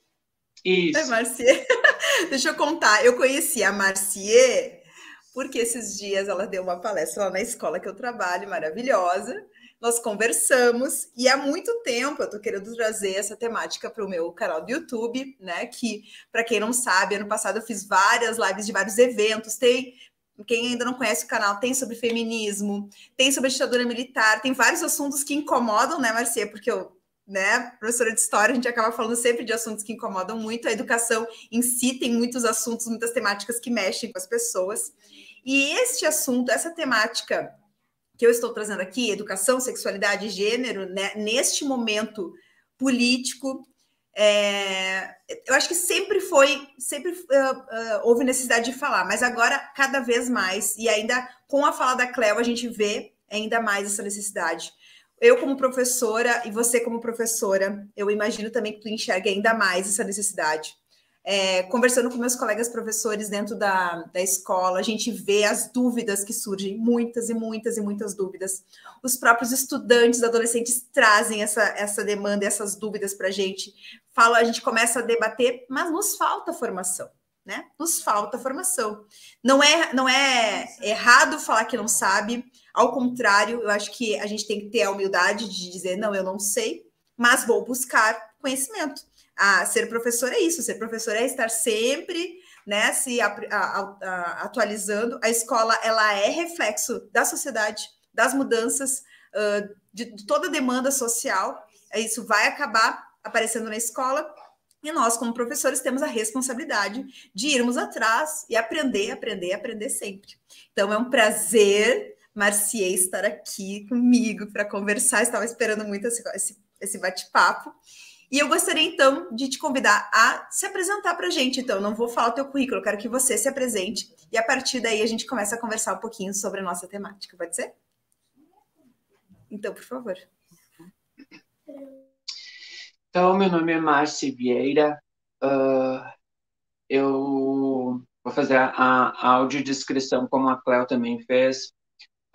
Isso. É Marcier. Deixa eu contar. Eu conheci a Marcier porque esses dias ela deu uma palestra lá na escola que eu trabalho, maravilhosa nós conversamos e há muito tempo eu estou querendo trazer essa temática para o meu canal do YouTube, né? Que, para quem não sabe, ano passado eu fiz várias lives de vários eventos. Tem quem ainda não conhece o canal, tem sobre feminismo, tem sobre ditadura militar, tem vários assuntos que incomodam, né, Marcia? Porque eu, né, professora de história, a gente acaba falando sempre de assuntos que incomodam muito. A educação em si tem muitos assuntos, muitas temáticas que mexem com as pessoas. E este assunto, essa temática que eu estou trazendo aqui, educação, sexualidade e gênero, né, neste momento político, é, eu acho que sempre foi, sempre uh, uh, houve necessidade de falar, mas agora cada vez mais, e ainda com a fala da Cleo, a gente vê ainda mais essa necessidade. Eu, como professora, e você, como professora, eu imagino também que tu enxerga ainda mais essa necessidade é, conversando com meus colegas professores dentro da, da escola, a gente vê as dúvidas que surgem, muitas e muitas e muitas dúvidas. Os próprios estudantes, adolescentes trazem essa, essa demanda, essas dúvidas para a gente. Fala, a gente começa a debater, mas nos falta formação. Né? Nos falta formação. Não é, não é errado falar que não sabe, ao contrário, eu acho que a gente tem que ter a humildade de dizer, não, eu não sei, mas vou buscar conhecimento a ser professor é isso, ser professor é estar sempre né, se a, a, a, atualizando. A escola ela é reflexo da sociedade, das mudanças, uh, de, de, toda a demanda social. Isso vai acabar aparecendo na escola. E nós, como professores, temos a responsabilidade de irmos atrás e aprender, aprender, aprender sempre. Então, é um prazer, Marcier, estar aqui comigo para conversar. Estava esperando muito esse, esse, bate-papo. E eu gostaria, então, de te convidar a se apresentar para a gente. Então, não vou falar o teu currículo, quero que você se apresente. E a partir daí a gente começa a conversar um pouquinho sobre a nossa temática. Pode ser? Então, por favor. Então, meu nome é Márcia Vieira. Uh, eu vou fazer a, a audiodescrição, como a Cléo também fez.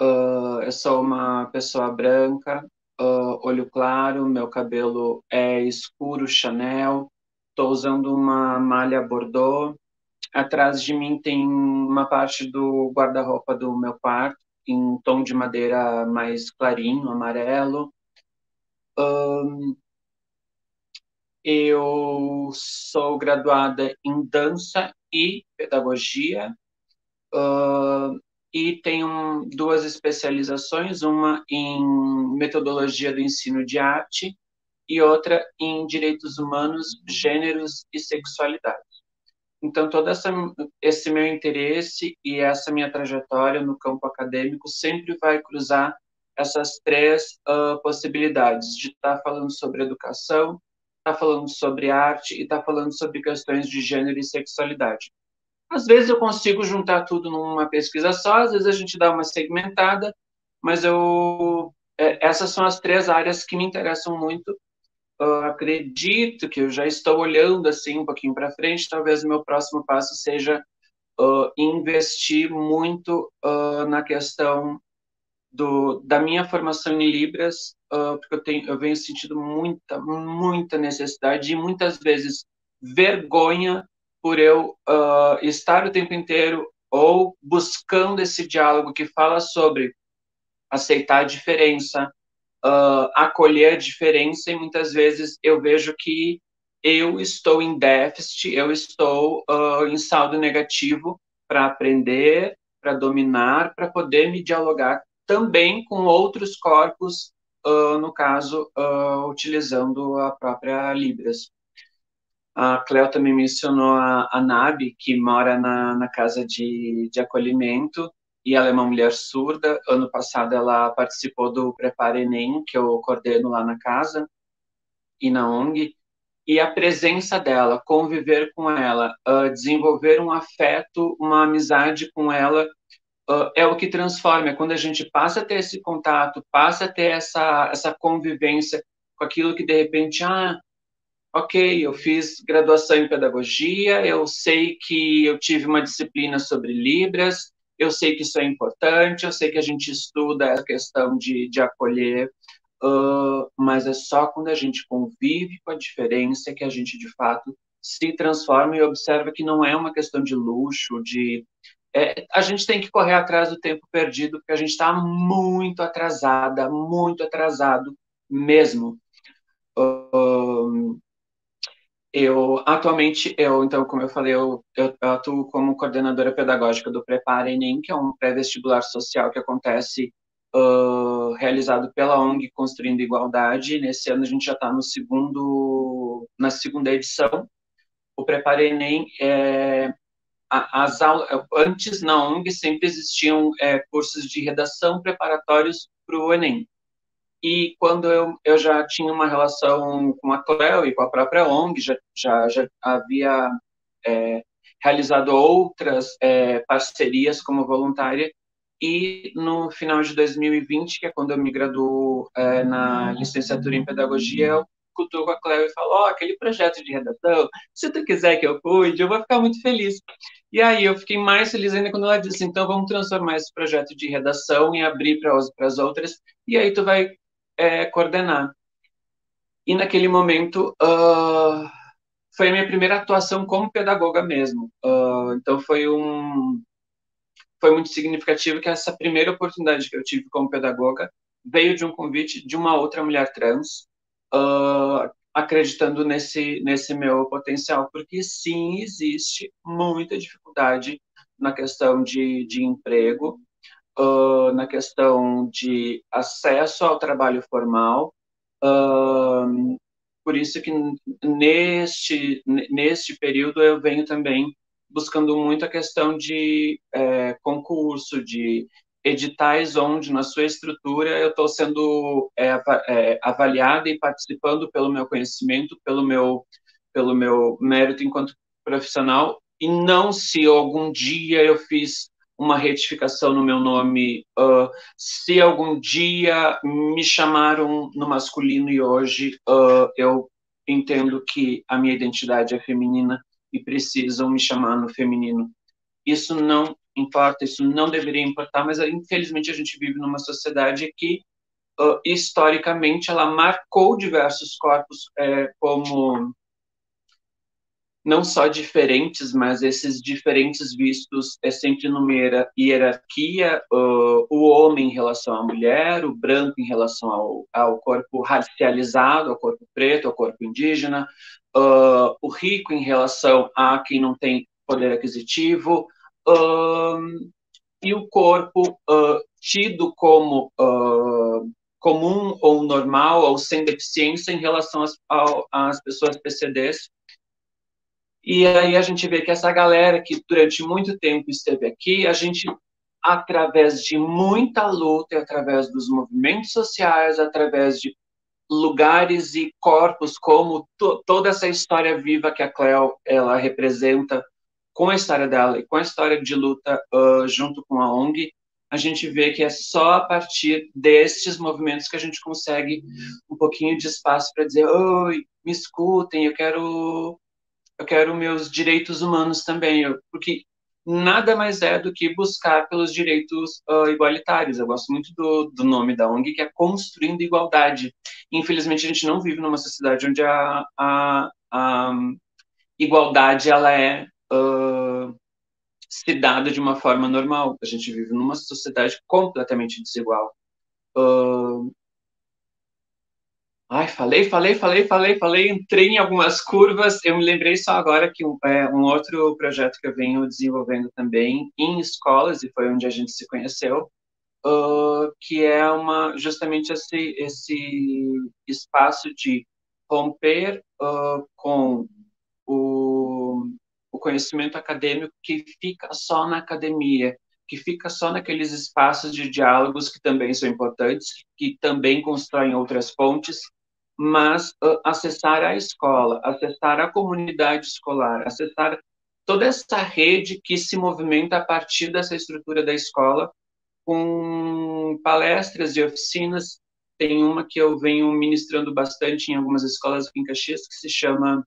Uh, eu sou uma pessoa branca, uh, olho claro, meu cabelo é escuro Chanel, estou usando uma malha Bordeaux. Atrás de mim tem uma parte do guarda-roupa do meu quarto, em tom de madeira mais clarinho, amarelo. Um, eu sou graduada em dança e pedagogia. Uh, e tenho duas especializações, uma em metodologia do ensino de arte e outra em direitos humanos, gêneros e sexualidade. Então, todo essa, esse meu interesse e essa minha trajetória no campo acadêmico sempre vai cruzar essas três uh, possibilidades de estar tá falando sobre educação, estar tá falando sobre arte e estar tá falando sobre questões de gênero e sexualidade. Às vezes eu consigo juntar tudo numa pesquisa só, às vezes a gente dá uma segmentada, mas eu é, essas são as três áreas que me interessam muito. Uh, acredito que eu já estou olhando assim um pouquinho para frente. Talvez o meu próximo passo seja uh, investir muito uh, na questão do, da minha formação em Libras, porque eu, tenho, eu venho sentindo muita, muita necessidade e muitas vezes vergonha por eu uh, estar o tempo inteiro ou buscando esse diálogo que fala sobre aceitar a diferença, uh, acolher a diferença, e muitas vezes eu vejo que eu estou em déficit, eu estou uh, em saldo negativo para aprender, para dominar, para poder me dialogar também com outros corpos, uh, no caso, utilizando a própria Libras. A Cleo também mencionou a, a Nabi, que mora na, na casa de, de acolhimento, e ela é uma mulher surda. Ano passado ela participou do Prepare Enem, que eu coordeno lá na casa e na ONG. e a presença dela, conviver com ela, uh, desenvolver um afeto, uma amizade com ela, uh, é o que transforma. É quando a gente passa a ter esse contato, passa a ter essa, essa convivência com aquilo que de repente, ah, ok, eu fiz graduação em pedagogia, eu sei que eu tive uma disciplina sobre Libras, eu sei que isso é importante, eu sei que a gente estuda a questão de, de acolher, uh, mas é só quando a gente convive com a diferença que a gente, de fato, se transforma e observa que não é uma questão de luxo, de é, a gente tem que correr atrás do tempo perdido, porque a gente está muito atrasada, muito atrasado mesmo. Eu atualmente, eu então, como eu falei, eu, eu, atuo como coordenadora pedagógica do Prepara Enem, que é um pré-vestibular social que acontece uh, realizado pela ONG Construindo Igualdade. Nesse ano a gente já está no segundo, na segunda edição. O Prepara Enem é as aulas, antes na ONG sempre existiam é, cursos de redação preparatórios para o Enem. E quando eu, eu já tinha uma relação com a Cleo e com a própria ONG, já, já, já havia é, realizado outras é, parcerias como voluntária, e no final de 2020, que é quando eu me graduo é, na licenciatura em pedagogia, eu cutuco a Cléo e falo, ó, oh, aquele projeto de redação, se tu quiser que eu cuide, eu vou ficar muito feliz. E aí eu fiquei mais feliz ainda quando ela disse, então vamos transformar esse projeto de redação e abrir para as outras, e aí tu vai é, coordenar. E naquele momento, uh, foi a minha primeira atuação como pedagoga mesmo. Uh, então foi um foi muito significativo que essa primeira oportunidade que eu tive como pedagoga veio de um convite de uma outra mulher trans, uh, acreditando nesse, nesse meu potencial, porque sim, existe muita dificuldade na questão de, de emprego, uh, na questão de acesso ao trabalho formal, uh, por isso que neste, neste período eu venho também buscando muito a questão de é, concurso, de editais onde, na sua estrutura, eu estou sendo é, avaliada e participando pelo meu conhecimento, pelo meu, pelo meu mérito enquanto profissional, e não se algum dia eu fiz uma retificação no meu nome, uh, se algum dia me chamaram no masculino e hoje uh, eu entendo que a minha identidade é feminina, e precisam me chamar no feminino. Isso não importa, isso não deveria importar, mas infelizmente a gente vive numa sociedade que uh, historicamente ela marcou diversos corpos é, como não só diferentes, mas esses diferentes vistos é sempre numa hierarquia, uh, o homem em relação à mulher, o branco em relação ao, ao corpo racializado, ao corpo preto, ao corpo indígena, uh, o rico em relação a quem não tem poder aquisitivo, uh, e o corpo tido como comum ou normal ou sem deficiência em relação às, às pessoas PCDs. E aí a gente vê que essa galera que durante muito tempo esteve aqui, a gente através de muita luta, através dos movimentos sociais, através de lugares e corpos como to, toda essa história viva que a Cleo ela representa com a história dela e com a história de luta uh, junto com a ONG, a gente vê que é só a partir destes movimentos que a gente consegue um pouquinho de espaço para dizer, oi, me escutem, eu quero eu quero meus direitos humanos também, porque nada mais é do que buscar pelos direitos uh, igualitários. Eu gosto muito do, do nome da ONG, que é Construindo Igualdade. Infelizmente, a gente não vive numa sociedade onde a, a, a igualdade ela é uh, se dada de uma forma normal. A gente vive numa sociedade completamente desigual. Uh, Ai, falei, falei, falei, falei, falei, entrei em algumas curvas. Eu me lembrei só agora que um, é, um outro projeto que eu venho desenvolvendo também em escolas, e foi onde a gente se conheceu, uh, que é uma justamente esse, esse espaço de romper uh, com o, o conhecimento acadêmico que fica só na academia, que fica só naqueles espaços de diálogos que também são importantes, que também constroem outras pontes, mas uh, acessar a escola, acessar a comunidade escolar, acessar toda essa rede que se movimenta a partir dessa estrutura da escola, com palestras e oficinas. Tem uma que eu venho ministrando bastante em algumas escolas aqui em Caxias, que se chama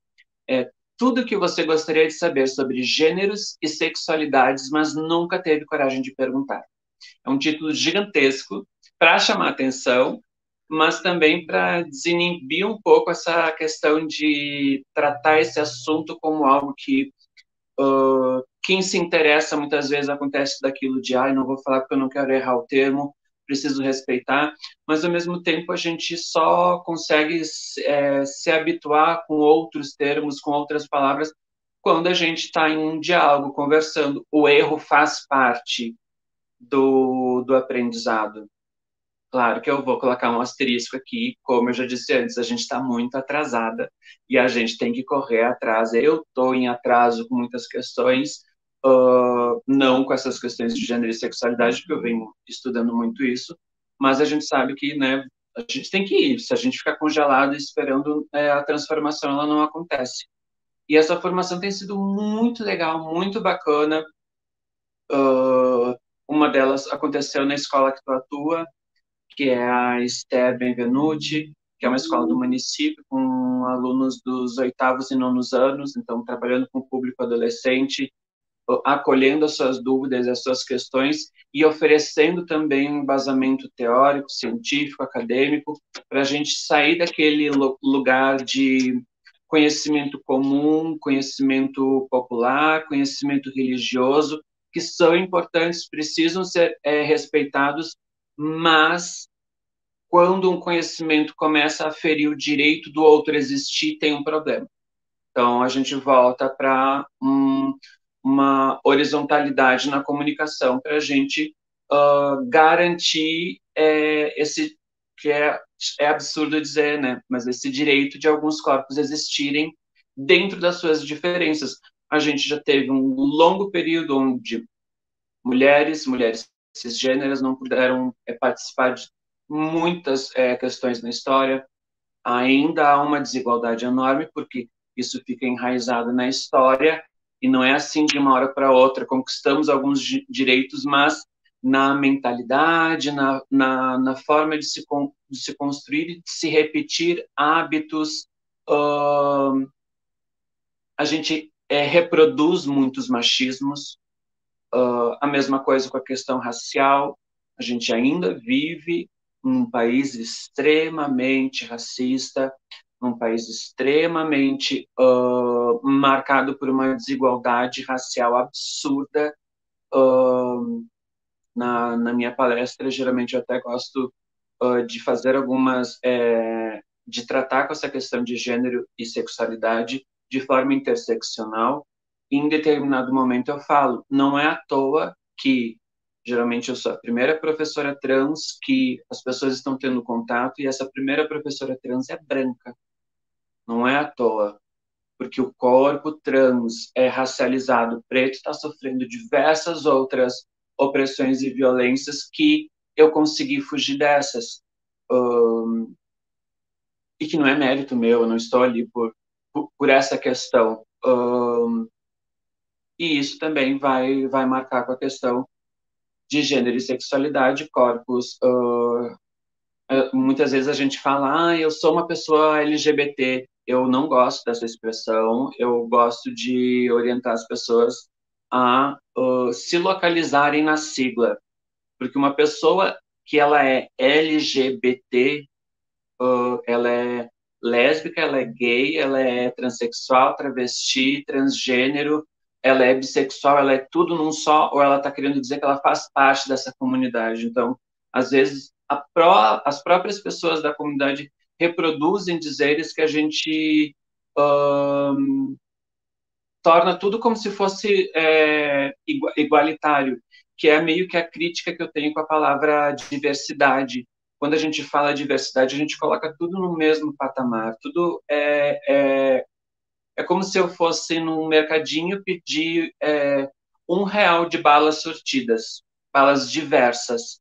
é, Tudo que você gostaria de saber sobre gêneros e sexualidades, mas nunca teve coragem de perguntar. É um título gigantesco para chamar atenção, mas também para desinibir um pouco essa questão de tratar esse assunto como algo que uh, quem se interessa muitas vezes acontece daquilo de, ai, ah, não vou falar porque eu não quero errar o termo, preciso respeitar, mas ao mesmo tempo a gente só consegue é, se habituar com outros termos, com outras palavras, quando a gente está em um diálogo, conversando. O erro faz parte do, do aprendizado. Claro que eu vou colocar um asterisco aqui, como eu já disse antes, a gente está muito atrasada e a gente tem que correr atrás. Eu estou em atraso com muitas questões, uh, não com essas questões de gênero e sexualidade, porque eu venho estudando muito isso, mas a gente sabe que né, a gente tem que ir. Se a gente ficar congelado esperando é, a transformação, ela não acontece. E essa formação tem sido muito legal, muito bacana. Uh, uma delas aconteceu na escola que tu atua, que é a Esther Benvenuti, que é uma escola do município com alunos dos oitavos e nonos anos, então trabalhando com o público adolescente, acolhendo as suas dúvidas, as suas questões e oferecendo também um embasamento teórico, científico, acadêmico, para a gente sair daquele lugar de conhecimento comum, conhecimento popular, conhecimento religioso, que são importantes, precisam ser é, respeitados, mas quando um conhecimento começa a ferir o direito do outro existir, tem um problema. Então, a gente volta para um, uma horizontalidade na comunicação para a gente uh, garantir é, esse que é, é absurdo dizer, né? Mas esse direito de alguns corpos existirem dentro das suas diferenças. A gente já teve um longo período onde mulheres, mulheres cisgêneras não puderam é, participar de muitas é, questões na história. Ainda há uma desigualdade enorme, porque isso fica enraizado na história, e não é assim de uma hora para outra, conquistamos alguns direitos, mas na mentalidade, na, na, na forma de se, de se construir e de se repetir hábitos, uh, a gente é, reproduz muitos machismos, Uh, a mesma coisa com a questão racial. A gente ainda vive num país extremamente racista, num país extremamente uh, marcado por uma desigualdade racial absurda. Uh, na, na, minha palestra, geralmente eu até gosto de fazer algumas. É, de tratar com essa questão de gênero e sexualidade de forma interseccional, em determinado momento eu falo, não é à toa que geralmente eu sou a primeira professora trans que as pessoas estão tendo contato e essa primeira professora trans é branca. Não é à toa, porque o corpo trans é racializado, preto está sofrendo diversas outras opressões e violências que eu consegui fugir dessas. Um, e que não é mérito meu, eu não estou ali por, por, por essa questão. Um, e isso também vai, vai marcar com a questão de gênero e sexualidade, corpos. Uh, muitas vezes a gente fala, ah, eu sou uma pessoa LGBT. Eu não gosto dessa expressão, eu gosto de orientar as pessoas a uh, se localizarem na sigla. Porque uma pessoa que ela é LGBT, uh, ela é lésbica, ela é gay, ela é transexual, travesti, transgênero, ela é bissexual, ela é tudo num só, ou ela está querendo dizer que ela faz parte dessa comunidade. Então, às vezes, pró, as próprias pessoas da comunidade reproduzem dizeres que a gente um, torna tudo como se fosse é, igualitário, que é meio que a crítica que eu tenho com a palavra diversidade. Quando a gente fala diversidade, a gente coloca tudo no mesmo patamar, tudo é, é é como se eu fosse num mercadinho pedir é, um real de balas sortidas, balas diversas.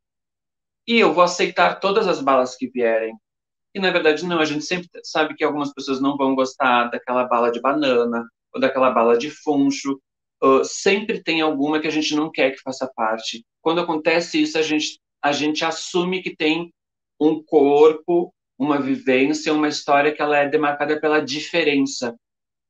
E eu vou aceitar todas as balas que vierem. E na verdade não, a gente sempre sabe que algumas pessoas não vão gostar daquela bala de banana ou daquela bala de funcho. Uh, sempre tem alguma que a gente não quer que faça parte. Quando acontece isso, a gente a gente assume que tem um corpo, uma vivência, uma história que ela é demarcada pela diferença.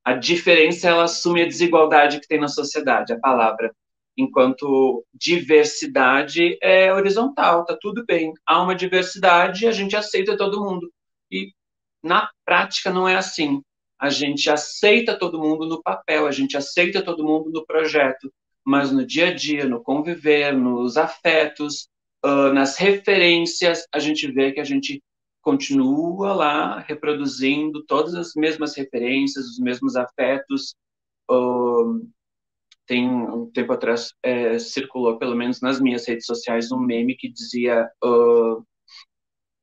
A diferença ela assume a desigualdade que tem na sociedade, a palavra enquanto diversidade é horizontal, tá tudo bem. Há uma diversidade, a gente aceita todo mundo. E na prática não é assim. A gente aceita todo mundo no papel, a gente aceita todo mundo no projeto, mas no dia a dia, no conviver, nos afetos, uh, nas referências, a gente vê que a gente continua lá reproduzindo todas as mesmas referências, os mesmos afetos, tem um tempo atrás é, circulou, pelo menos nas minhas redes sociais, um meme que dizia uh,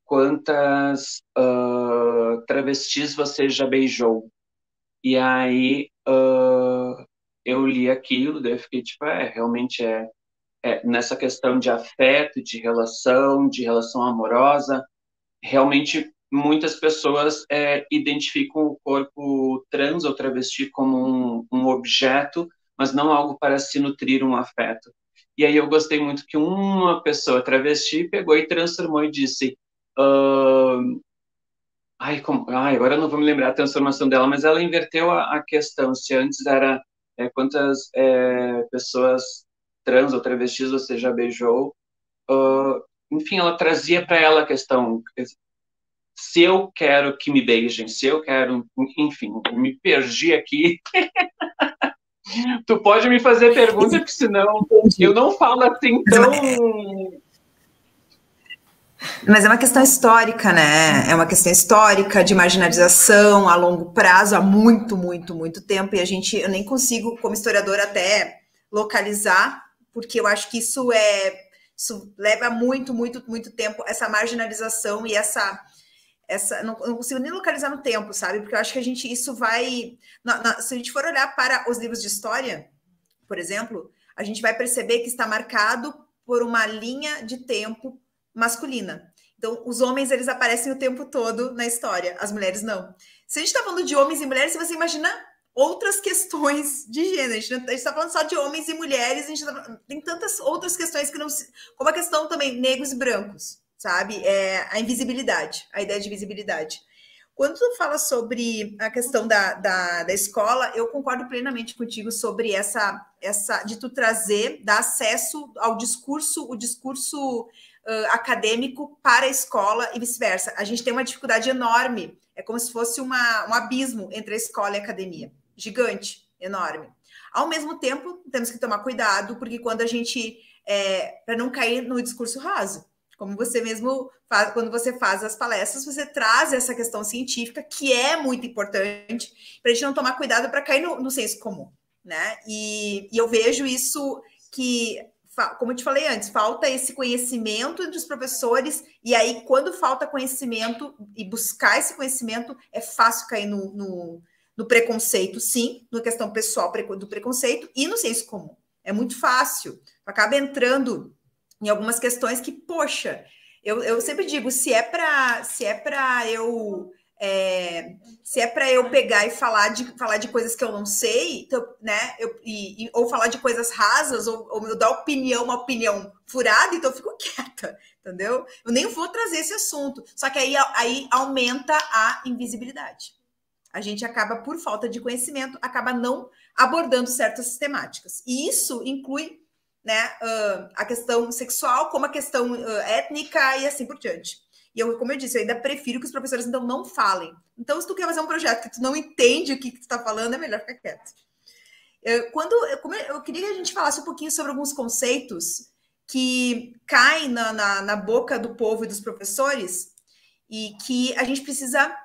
quantas uh, travestis você já beijou? E aí eu li aquilo, daí eu fiquei tipo, é, realmente é, é, nessa questão de afeto, de relação, de relação amorosa, realmente muitas pessoas é, identificam o corpo trans ou travesti como um, um objeto mas não algo para se nutrir um afeto. E aí eu gostei muito que uma pessoa travesti pegou e transformou e disse. Uh, ai, como, ai, agora eu não vou me lembrar a transformação dela, mas ela inverteu a, a questão. Se antes era é, quantas é, pessoas trans ou travestis você já beijou, uh, enfim, ela trazia para ela a questão. Se eu quero que me beijem, se eu quero, enfim, me perdi aqui. Tu pode me fazer pergunta, porque senão eu não falo assim tão. Mas é uma questão histórica, né? É uma questão histórica de marginalização a longo prazo, há muito, muito, muito tempo. E a gente, eu nem consigo, como historiadora, até localizar, porque eu acho que isso é. Isso leva muito, muito, muito tempo, essa marginalização e essa essa não, não, consigo nem localizar no tempo, sabe? Porque eu acho que a gente isso vai. Na, na, se a gente for olhar para os livros de história, por exemplo, a gente vai perceber que está marcado por uma linha de tempo masculina. Então, os homens eles aparecem o tempo todo na história, as mulheres não. Se a gente está falando de homens e mulheres, você imagina outras questões de gênero. A gente está falando só de homens e mulheres, a gente tá, tem tantas outras questões que não se. Como a questão também negros e brancos sabe? É a invisibilidade, a ideia de visibilidade. Quando tu fala sobre a questão da, da, da, escola, eu concordo plenamente contigo sobre essa, essa de tu trazer, dar acesso ao discurso, o discurso uh, acadêmico para a escola e vice-versa. A gente tem uma dificuldade enorme, é como se fosse uma, um abismo entre a escola e a academia, gigante, enorme. Ao mesmo tempo, temos que tomar cuidado, porque quando a gente, é, para não cair no discurso raso, como você mesmo faz, quando você faz as palestras, você traz essa questão científica, que é muito importante, para a gente não tomar cuidado para cair no, no senso comum, né? E, e eu vejo isso que como eu te falei antes, falta esse conhecimento entre os professores, e aí, quando falta conhecimento e buscar esse conhecimento, é fácil cair no, no, no preconceito, sim, na questão pessoal do preconceito e no senso comum. É muito fácil, acaba entrando em algumas questões que, poxa, eu, eu sempre digo, se é para se é para eu é, se é para eu pegar e falar de, falar de coisas que eu não sei, então, né, eu, e, e, ou falar de coisas rasas, ou, ou eu dar opinião, uma opinião furada, então eu fico quieta, entendeu? Eu nem vou trazer esse assunto. Só que aí, aí aumenta a invisibilidade. A gente acaba, por falta de conhecimento, acaba não abordando certas temáticas. E isso inclui né, uh, a questão sexual, como a questão uh, étnica e assim por diante. E eu, como eu disse, eu ainda prefiro que os professores então não falem. Então, se tu quer fazer um projeto que tu não entende o que, que tu está falando, é melhor ficar quieto. Eu, quando eu, eu, queria que a gente falasse um pouquinho sobre alguns conceitos que caem na, na, na boca do povo e dos professores e que a gente precisa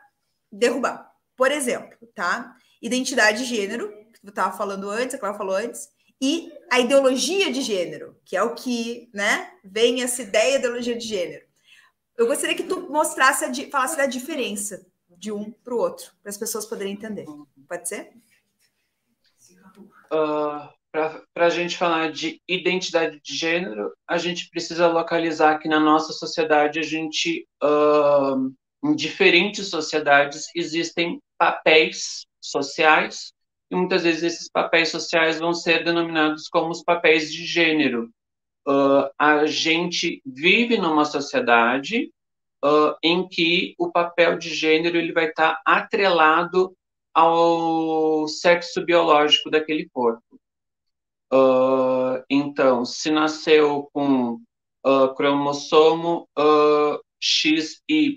derrubar. Por exemplo, tá? Identidade de gênero, que tu estava falando antes, a Cláudia falou antes, e a ideologia de gênero, que é o que né, vem essa ideia de ideologia de gênero. Eu gostaria que tu mostrasse, a, falasse da diferença de um para o outro, para as pessoas poderem entender. Pode ser? Uh, para a gente falar de identidade de gênero, a gente precisa localizar que na nossa sociedade a gente uh, em diferentes sociedades existem papéis sociais e muitas vezes esses papéis sociais vão ser denominados como os papéis de gênero. Uh, a gente vive numa sociedade uh, em que o papel de gênero ele vai estar atrelado ao sexo biológico daquele corpo. Uh, então, se nasceu com cromossomo XY,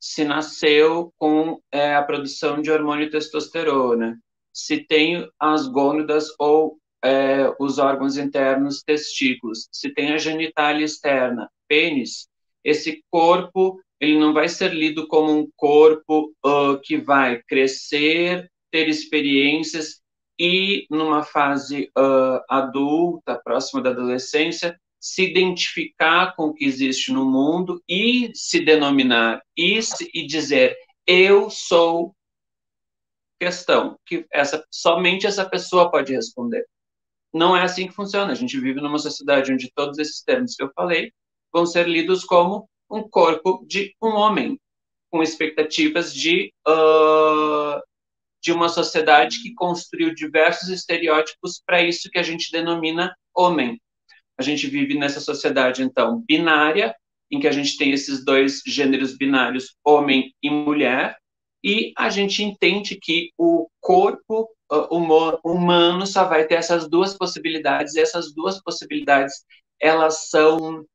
se nasceu com é, a produção de hormônio testosterona, se tem as gônadas ou é, os órgãos internos testículos, se tem a genitália externa, pênis, esse corpo ele não vai ser lido como um corpo uh, que vai crescer, ter experiências e, numa fase uh, adulta, próxima da adolescência, se identificar com o que existe no mundo e se denominar se, e dizer eu sou questão que essa somente essa pessoa pode responder. Não é assim que funciona. A gente vive numa sociedade onde todos esses termos que eu falei vão ser lidos como um corpo de um homem, com expectativas de, uh, de uma sociedade que construiu diversos estereótipos para isso que a gente denomina homem. A gente vive nessa sociedade, então, binária, em que a gente tem esses dois gêneros binários, homem e mulher, e a gente entende que o corpo uh, humano só vai ter essas duas possibilidades, e essas duas possibilidades, elas são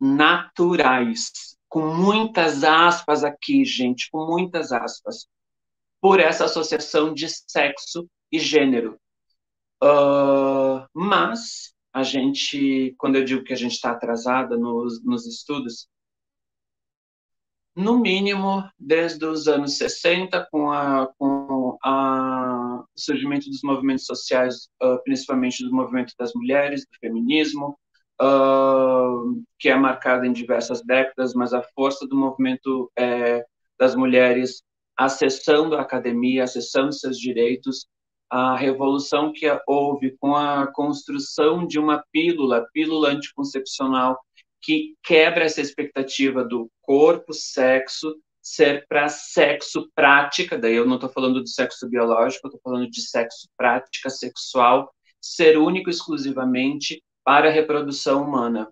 naturais, com muitas aspas aqui, gente, com muitas aspas, por essa associação de sexo e gênero. Uh, mas a gente, quando eu digo que a gente está atrasada nos, nos estudos, no mínimo desde os anos 60, com, a, com a, o surgimento dos movimentos sociais, uh, principalmente do movimento das mulheres, do feminismo, uh, que é marcada em diversas décadas, mas a força do movimento é, das mulheres acessando a academia, acessando seus direitos, a revolução que houve com a construção de uma pílula, pílula anticoncepcional, que quebra essa expectativa do corpo, sexo, ser para sexo prática, daí eu não estou falando de sexo biológico, estou falando de sexo prática sexual, ser único exclusivamente para a reprodução humana.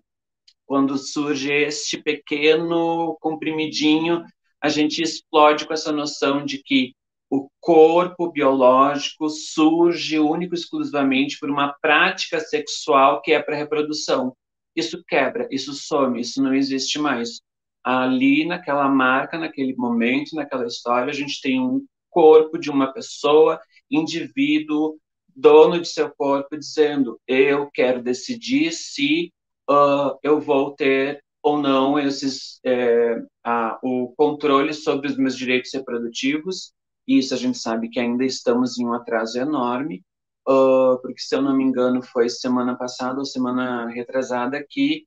Quando surge este pequeno comprimidinho, a gente explode com essa noção de que o corpo biológico surge único exclusivamente por uma prática sexual que é para reprodução. Isso quebra, isso some, isso não existe mais. Ali, naquela marca, naquele momento, naquela história, a gente tem um corpo de uma pessoa, indivíduo, dono de seu corpo dizendo: eu quero decidir se uh, eu vou ter ou não esses é, a, o controle sobre os meus direitos reprodutivos. Isso a gente sabe que ainda estamos em um atraso enorme, uh, porque se eu não me engano foi semana passada ou semana retrasada que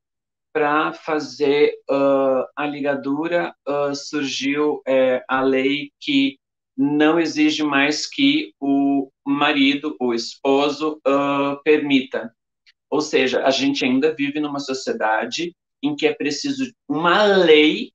para fazer uh, a ligadura surgiu é, a lei que não exige mais que o marido, o esposo, uh, permita. Ou seja, a gente ainda vive numa sociedade em que é preciso uma lei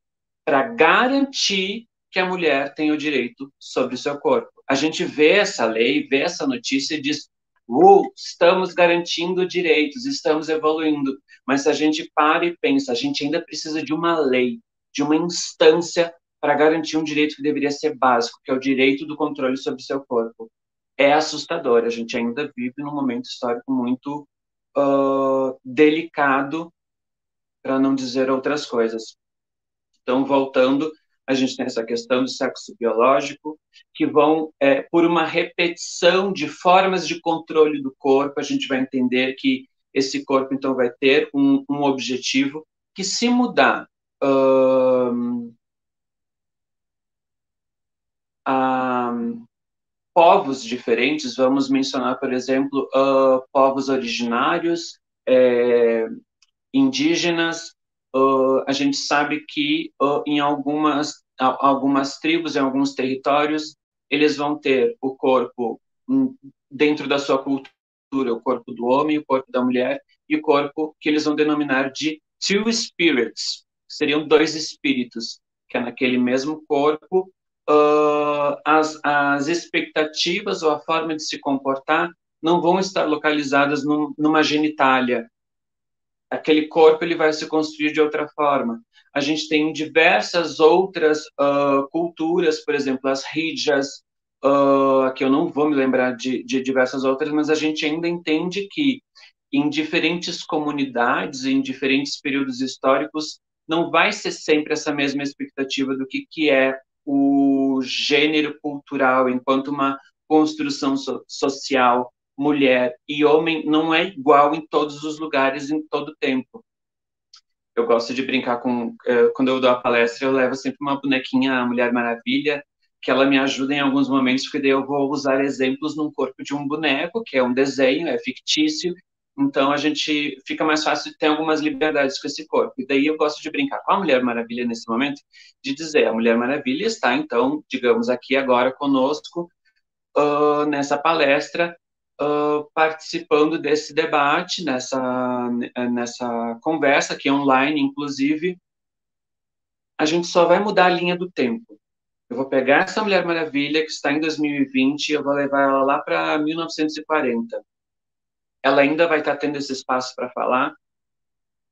para garantir que a mulher tem o direito sobre o seu corpo. A gente vê essa lei, vê essa notícia e diz: uh, estamos garantindo direitos, estamos evoluindo. Mas se a gente para e pensa, a gente ainda precisa de uma lei, de uma instância para garantir um direito que deveria ser básico, que é o direito do controle sobre o seu corpo. É assustador. A gente ainda vive num momento histórico muito uh, delicado, para não dizer outras coisas. Então, voltando, a gente tem essa questão do sexo biológico, que vão, é, por uma repetição de formas de controle do corpo, a gente vai entender que esse corpo, então, vai ter um, um objetivo que, se mudar uh, povos diferentes, vamos mencionar, por exemplo, uh, povos originários, é, indígenas. Uh, a gente sabe que uh, em algumas, algumas tribos, em alguns territórios, eles vão ter o corpo um, dentro da sua cultura, o corpo do homem, o corpo da mulher, e o corpo que eles vão denominar de two spirits, seriam dois espíritos, que é naquele mesmo corpo, uh, as, as expectativas ou a forma de se comportar não vão estar localizadas num, numa genitália. Aquele corpo ele vai se construir de outra forma. A gente tem diversas outras uh, culturas, por exemplo, as rijas, uh, que eu não vou me lembrar de, de diversas outras, mas a gente ainda entende que em diferentes comunidades, em diferentes períodos históricos, não vai ser sempre essa mesma expectativa do que, que é o gênero cultural enquanto uma construção so social, mulher e homem não é igual em todos os lugares, em todo tempo. Eu gosto de brincar com, eh, quando eu dou a palestra, eu levo sempre uma bonequinha, a Mulher Maravilha, que ela me ajuda em alguns momentos, porque daí eu vou usar exemplos num corpo de um boneco, que é um desenho, é fictício, então a gente fica mais fácil de ter algumas liberdades com esse corpo. E daí eu gosto de brincar com a Mulher Maravilha nesse momento, de dizer, a Mulher Maravilha está então, digamos aqui agora conosco uh, nessa palestra, uh, participando desse debate, nessa nessa conversa que é online, inclusive. A gente só vai mudar a linha do tempo. Eu vou pegar essa Mulher Maravilha que está em 2020 e eu vou levar ela lá para 1940 ela ainda vai estar tendo esse espaço para falar?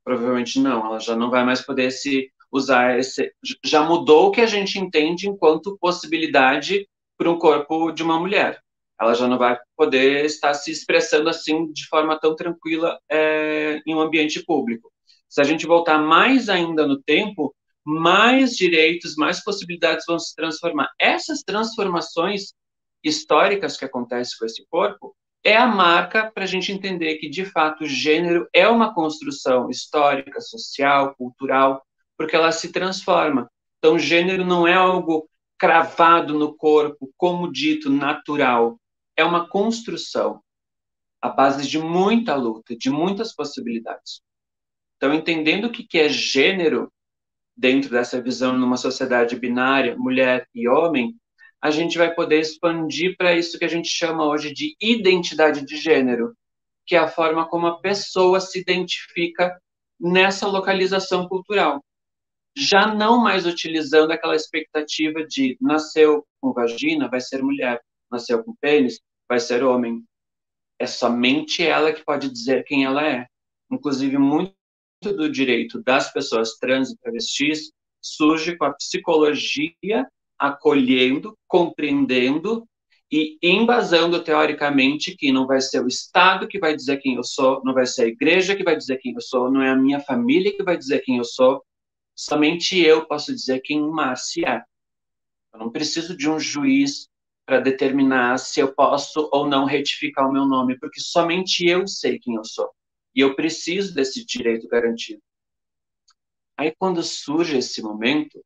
Provavelmente não, ela já não vai mais poder se usar esse. Já mudou o que a gente entende enquanto possibilidade para um corpo de uma mulher. Ela já não vai poder estar se expressando assim de forma tão tranquila é, em um ambiente público. Se a gente voltar mais ainda no tempo, mais direitos, mais possibilidades vão se transformar. Essas transformações históricas que acontecem com esse corpo é a marca para a gente entender que, de fato, o gênero é uma construção histórica, social, cultural, porque ela se transforma. Então, gênero não é algo cravado no corpo, como dito, natural. É uma construção à base de muita luta, de muitas possibilidades. Então, entendendo o que é gênero dentro dessa visão numa sociedade binária, mulher e homem, a gente vai poder expandir para isso que a gente chama hoje de identidade de gênero, que é a forma como a pessoa se identifica nessa localização cultural. Já não mais utilizando aquela expectativa de nasceu com vagina, vai ser mulher, nasceu com pênis, vai ser homem. É somente ela que pode dizer quem ela é. Inclusive, muito do direito das pessoas trans e travestis surge com a psicologia acolhendo, compreendendo e embasando teoricamente que não vai ser o Estado que vai dizer quem eu sou, não vai ser a igreja que vai dizer quem eu sou, não é a minha família que vai dizer quem eu sou, somente eu posso dizer quem Márcia é. Eu não preciso de um juiz para determinar se eu posso ou não retificar o meu nome, porque somente eu sei quem eu sou. E eu preciso desse direito garantido. Aí, quando surge esse momento,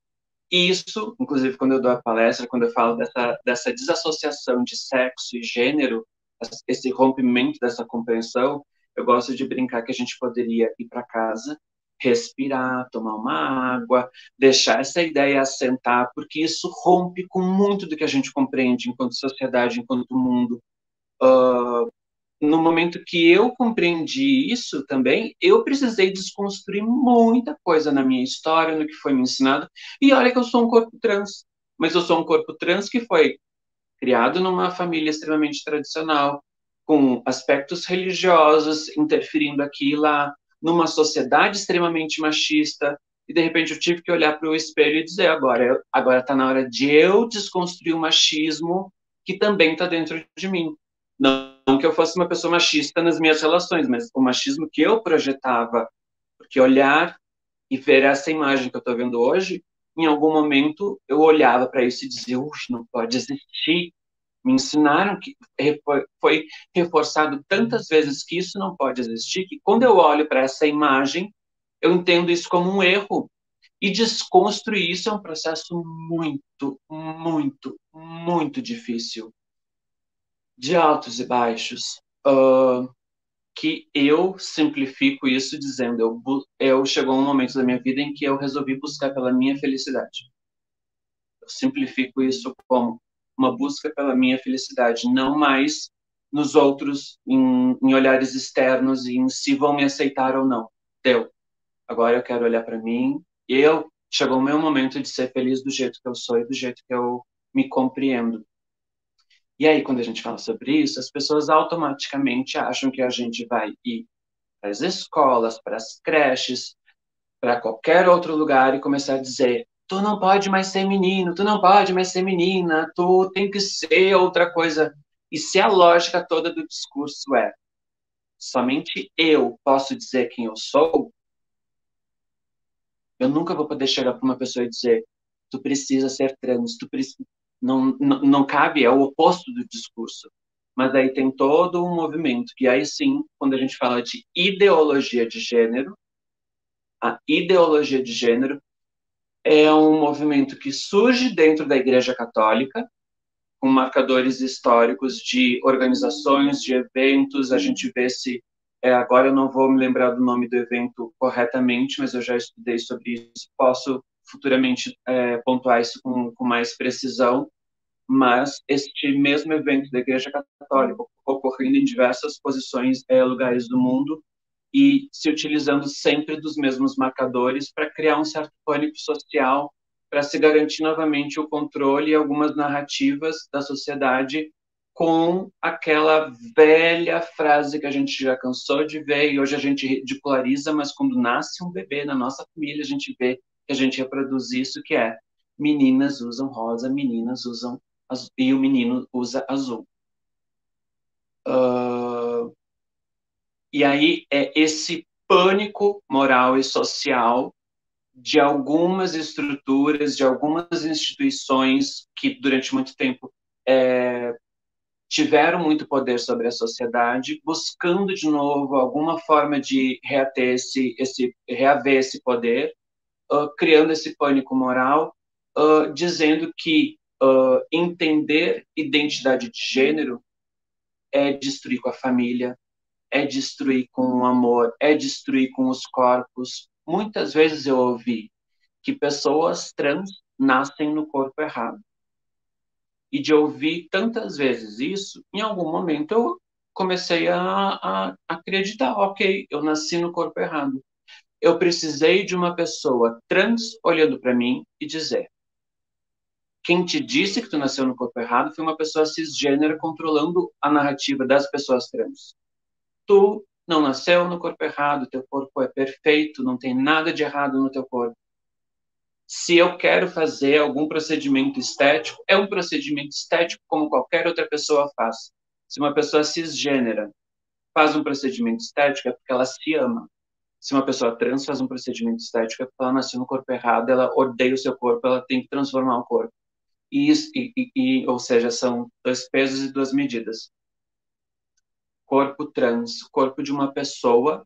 isso, inclusive, quando eu dou a palestra, quando eu falo dessa, dessa desassociação de sexo e gênero, esse rompimento dessa compreensão, eu gosto de brincar que a gente poderia ir para casa, respirar, tomar uma água, deixar essa ideia assentar, porque isso rompe com muito do que a gente compreende enquanto sociedade, enquanto mundo. Uh, no momento que eu compreendi isso também, eu precisei desconstruir muita coisa na minha história, no que foi me ensinado. E olha que eu sou um corpo trans, mas eu sou um corpo trans que foi criado numa família extremamente tradicional, com aspectos religiosos interferindo aqui e lá, numa sociedade extremamente machista, e de repente eu tive que olhar para o espelho e dizer agora, agora está na hora de eu desconstruir o machismo que também está dentro de mim. Não que eu fosse uma pessoa machista nas minhas relações, mas o machismo que eu projetava, porque olhar e ver essa imagem que eu estou vendo hoje, em algum momento eu olhava para isso e dizia, não pode existir. Me ensinaram que foi reforçado tantas vezes que isso não pode existir, que quando eu olho para essa imagem, eu entendo isso como um erro. E desconstruir isso é um processo muito, muito, muito difícil de altos e baixos, uh, que eu simplifico isso dizendo, eu, eu chegou um momento da minha vida em que eu resolvi buscar pela minha felicidade. Eu simplifico isso como uma busca pela minha felicidade, não mais nos outros, em, em olhares externos e em se vão me aceitar ou não. Deu. Agora eu quero olhar para mim, eu chegou o meu momento de ser feliz do jeito que eu sou e do jeito que eu me compreendo. E aí, quando a gente fala sobre isso, as pessoas automaticamente acham que a gente vai ir para as escolas, para as creches, para qualquer outro lugar e começar a dizer: tu não pode mais ser menino, tu não pode mais ser menina, tu tem que ser outra coisa. E se a lógica toda do discurso é somente eu posso dizer quem eu sou, eu nunca vou poder chegar para uma pessoa e dizer tu precisa ser trans, tu precisa não, não, não cabe, é o oposto do discurso. Mas aí tem todo um movimento, que aí sim, quando a gente fala de ideologia de gênero, a ideologia de gênero é um movimento que surge dentro da Igreja Católica, com marcadores históricos de organizações, de eventos. A gente vê se. É, agora eu não vou me lembrar do nome do evento corretamente, mas eu já estudei sobre isso. Posso futuramente é, pontuar isso com, com mais precisão mas este mesmo evento da Igreja Católica ocorrendo em diversas posições, é, lugares do mundo, e se utilizando sempre dos mesmos marcadores para criar um certo pânico social, para se garantir novamente o controle e algumas narrativas da sociedade com aquela velha frase que a gente já cansou de ver e hoje a gente ridiculariza, mas quando nasce um bebê na nossa família, a gente vê que a gente reproduz isso, que é meninas usam rosa, meninas usam e o menino usa azul. Uh, e aí é esse pânico moral e social de algumas estruturas, de algumas instituições que durante muito tempo é, tiveram muito poder sobre a sociedade, buscando de novo alguma forma de reater esse, esse reaver esse poder, uh, criando esse pânico moral, uh, dizendo que uh, entender identidade de gênero é destruir com a família, é destruir com o amor, é destruir com os corpos. Muitas vezes eu ouvi que pessoas trans nascem no corpo errado. E de ouvir tantas vezes isso, em algum momento eu comecei a, a acreditar, ok, eu nasci no corpo errado. Eu precisei de uma pessoa trans olhando para mim e dizer: quem te disse que tu nasceu no corpo errado foi uma pessoa cisgênera controlando a narrativa das pessoas trans. Tu não nasceu no corpo errado, teu corpo é perfeito, não tem nada de errado no teu corpo. Se eu quero fazer algum procedimento estético, é um procedimento estético como qualquer outra pessoa faz. Se uma pessoa cisgênera faz um procedimento estético, é porque ela se ama. Se uma pessoa trans faz um procedimento estético, é porque ela nasceu no corpo errado, ela odeia o seu corpo, ela tem que transformar o corpo. E, e, e, ou seja, são dois pesos e duas medidas. Corpo trans, corpo de uma pessoa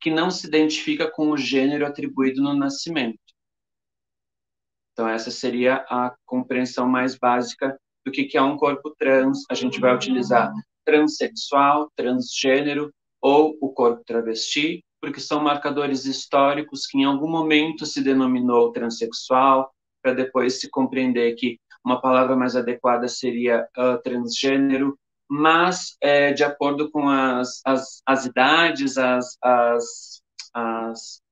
que não se identifica com o gênero atribuído no nascimento. Então, essa seria a compreensão mais básica do que, é um corpo trans. A gente vai utilizar transexual, transgênero ou o corpo travesti, porque são marcadores históricos que em algum momento se denominou transexual, para depois se compreender que uma palavra mais adequada seria uh, transgênero, mas é, de acordo com as, as, as idades, as, as, as,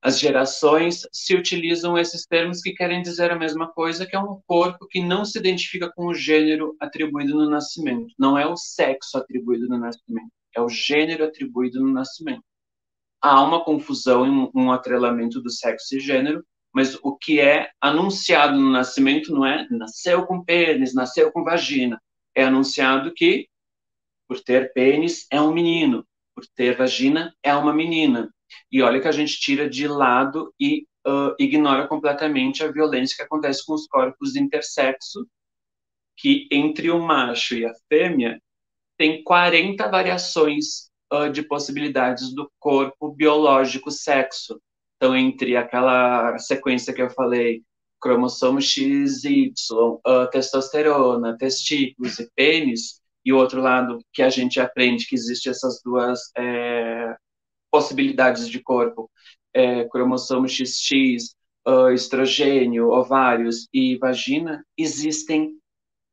as gerações, se utilizam esses termos que querem dizer a mesma coisa, que é um corpo que não se identifica com o gênero atribuído no nascimento. Não é o sexo atribuído no nascimento, é o gênero atribuído no nascimento. Há uma confusão, um, um atrelamento do sexo e gênero, mas o que é anunciado no nascimento não é nasceu com pênis, nasceu com vagina. É anunciado que, por ter pênis, é um menino, por ter vagina, é uma menina. E olha que a gente tira de lado e uh, ignora completamente a violência que acontece com os corpos intersexo, que entre o macho e a fêmea tem 40 variações uh, de possibilidades do corpo biológico sexo. Então, entre aquela sequência que eu falei, cromossomo X, Y, uh, testosterona, testículos e pênis, e o outro lado que a gente aprende que existe essas duas é, possibilidades de corpo, é, cromossomo XX, uh, estrogênio, ovários e vagina, existem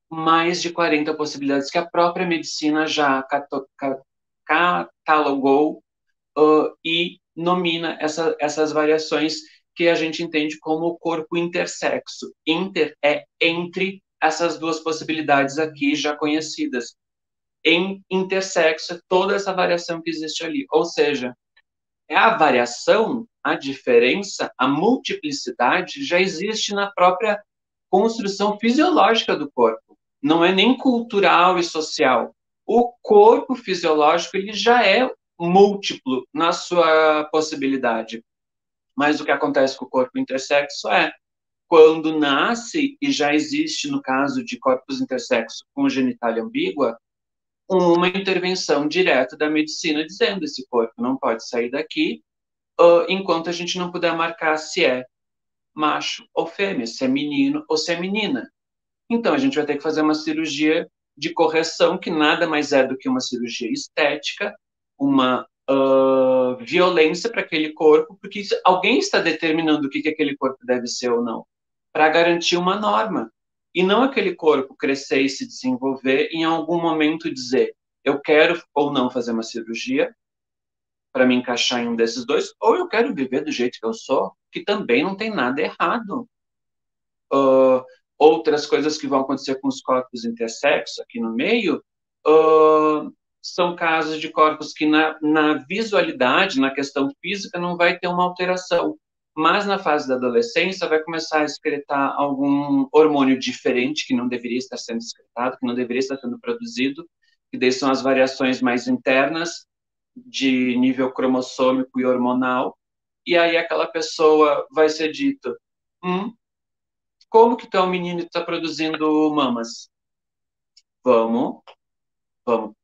mais de 40 possibilidades que a própria medicina já catalogou uh, e nomina essa, essas variações que a gente entende como o corpo intersexo. Inter é entre essas duas possibilidades aqui já conhecidas. Em intersexo, é toda essa variação que existe ali. Ou seja, é a variação, a diferença, a multiplicidade já existe na própria construção fisiológica do corpo. Não é nem cultural e social. O corpo fisiológico ele já é múltiplo na sua possibilidade. Mas o que acontece com o corpo intersexo é quando nasce e já existe no caso de corpos intersexo com genitália ambígua, uma intervenção direta da medicina dizendo esse corpo não pode sair daqui enquanto a gente não puder marcar se é macho ou fêmea, se é menino ou se é menina. Então a gente vai ter que fazer uma cirurgia de correção que nada mais é do que uma cirurgia estética, uma violência para aquele corpo, porque alguém está determinando o que, que aquele corpo deve ser ou não, para garantir uma norma e não aquele corpo crescer e se desenvolver em algum momento dizer eu quero ou não fazer uma cirurgia para me encaixar em um desses dois, ou eu quero viver do jeito que eu sou, que também não tem nada errado. Uh, outras coisas que vão acontecer com os corpos intersexo aqui no meio uh, são casos de corpos que na, na visualidade, na questão física, não vai ter uma alteração mas na fase da adolescência vai começar a excretar algum hormônio diferente que não deveria estar sendo excretado, que não deveria estar sendo produzido, que daí são as variações mais internas de nível cromossômico e hormonal, e aí aquela pessoa vai ser dito, hum, como que teu menino está produzindo mamas? Vamos, vamos,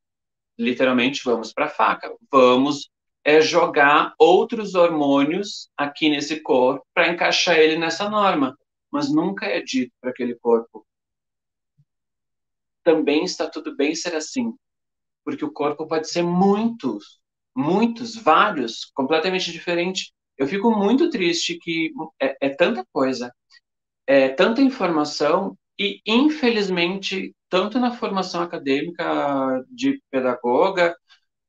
literalmente vamos para a faca, vamos é jogar outros hormônios aqui nesse corpo para encaixar ele nessa norma, mas nunca é dito para aquele corpo. Também está tudo bem ser assim, porque o corpo pode ser muitos, muitos, vários, completamente diferente. Eu fico muito triste que é, é tanta coisa, é tanta informação e infelizmente tanto na formação acadêmica de pedagoga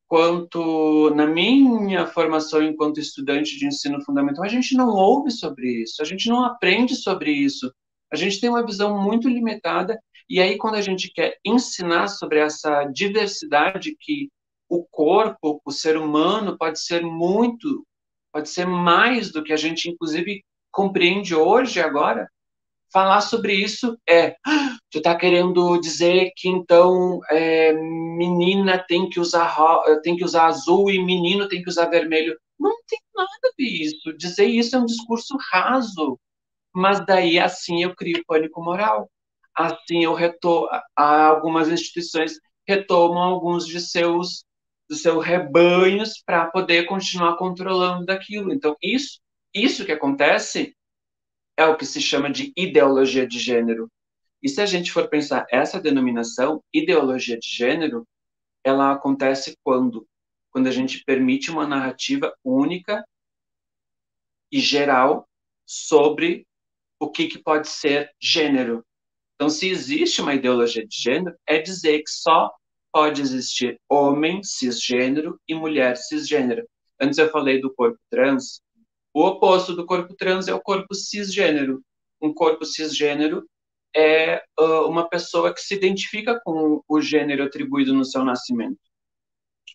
quanto na minha formação enquanto estudante de ensino fundamental, a gente não ouve sobre isso, a gente não aprende sobre isso. A gente tem uma visão muito limitada e aí quando a gente quer ensinar sobre essa diversidade que o corpo, o ser humano pode ser muito, pode ser mais do que a gente inclusive compreende hoje agora, falar sobre isso é tu está querendo dizer que então é, menina tem que usar tem que usar azul e menino tem que usar vermelho? Não tem nada a ver isso. Dizer isso é um discurso raso. Mas daí assim eu crio pânico moral. Assim eu reto algumas instituições retomam alguns de seus dos seus rebanhos para poder continuar controlando daquilo. Então isso isso que acontece é o que se chama de ideologia de gênero. E se a gente for pensar essa denominação, ideologia de gênero, ela acontece quando? Quando a gente permite uma narrativa única e geral sobre o que, que pode ser gênero. Então, se existe uma ideologia de gênero, é dizer que só pode existir homem cisgênero e mulher cisgênero. Antes eu falei do corpo trans, o oposto do corpo trans é o corpo cisgênero. Um corpo cisgênero é uh, uma pessoa que se identifica com o gênero atribuído no seu nascimento.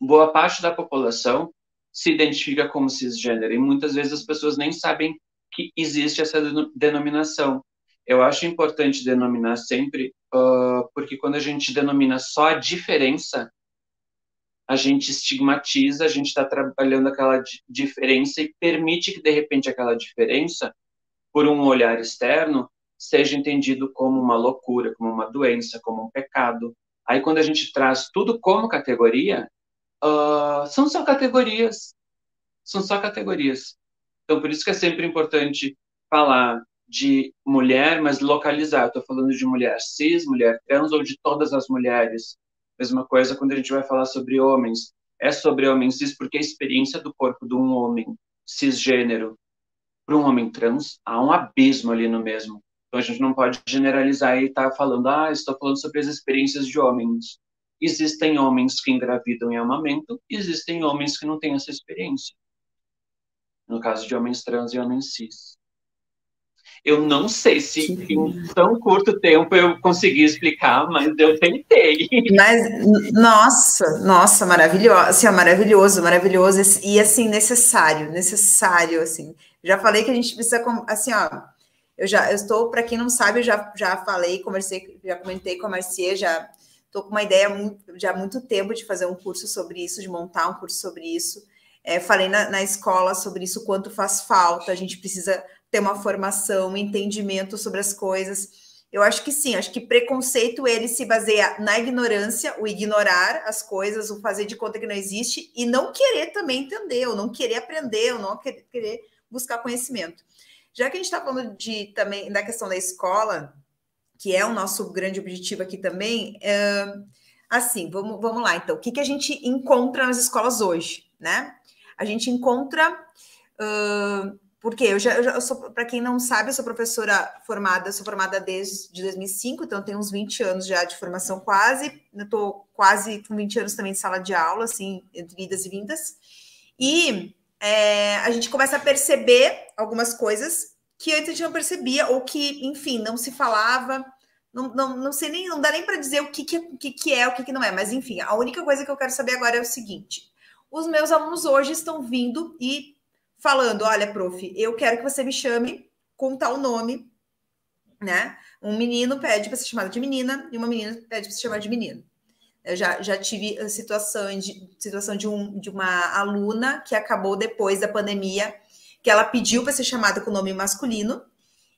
Boa parte da população se identifica como cisgênero e muitas vezes as pessoas nem sabem que existe essa denominação. Eu acho importante denominar sempre, uh, porque quando a gente denomina só a diferença, a gente estigmatiza, a gente está trabalhando aquela diferença e permite que, de repente, aquela diferença, por um olhar externo, seja entendido como uma loucura, como uma doença, como um pecado. Aí, quando a gente traz tudo como categoria, uh, são só categorias. São só categorias. Então, por isso que é sempre importante falar de mulher, mas localizar. Estou falando de mulher cis, mulher trans ou de todas as mulheres Mesma coisa quando a gente vai falar sobre homens. É sobre homens cis, porque a experiência do corpo de um homem cisgênero para um homem trans, há um abismo ali no mesmo. Então a gente não pode generalizar e estar tá falando, ah, estou falando sobre as experiências de homens. Existem homens que engravidam em amamento, existem homens que não têm essa experiência. No caso de homens trans e homens cis. Eu não sei se em tão curto tempo eu consegui explicar, mas eu tentei. Mas, nossa, nossa, maravilhoso, assim, maravilhoso, maravilhoso, e assim, necessário, necessário, assim. Já falei que a gente precisa, assim, ó, eu já, eu estou, para quem não sabe, eu já, já falei, conversei, já comentei com a Marcia, já estou com uma ideia muito, já há muito tempo de fazer um curso sobre isso, de montar um curso sobre isso. É, falei na, na escola sobre isso, quanto faz falta, a gente precisa ter uma formação, um entendimento sobre as coisas. Eu acho que sim, acho que preconceito ele se baseia na ignorância, o ignorar as coisas, o fazer de conta que não existe e não querer também entender, ou não querer aprender, ou não querer buscar conhecimento. Já que a gente está falando de também da questão da escola, que é o nosso grande objetivo aqui também, é, assim, vamos, vamos lá. Então, o que, que a gente encontra nas escolas hoje, né? A gente encontra uh, porque eu já, eu já sou, para quem não sabe, eu sou professora formada, sou formada desde 2005, então tenho uns 20 anos já de formação quase, eu estou quase com 20 anos também de sala de aula, assim, entre idas e vindas. E é, a gente começa a perceber algumas coisas que antes a gente não percebia, ou que, enfim, não se falava, não, não, não sei nem, não dá nem para dizer o que, que, que, que é, o que, que não é, mas enfim, a única coisa que eu quero saber agora é o seguinte: os meus alunos hoje estão vindo e falando: olha, prof, eu quero que você me chame com tal nome, né? Um menino pede para ser chamado de menina e uma menina pede para ser chamada de menino. Eu já, já tive a situação, de, situação de, um, de uma aluna que acabou depois da pandemia, que ela pediu para ser chamada com nome masculino.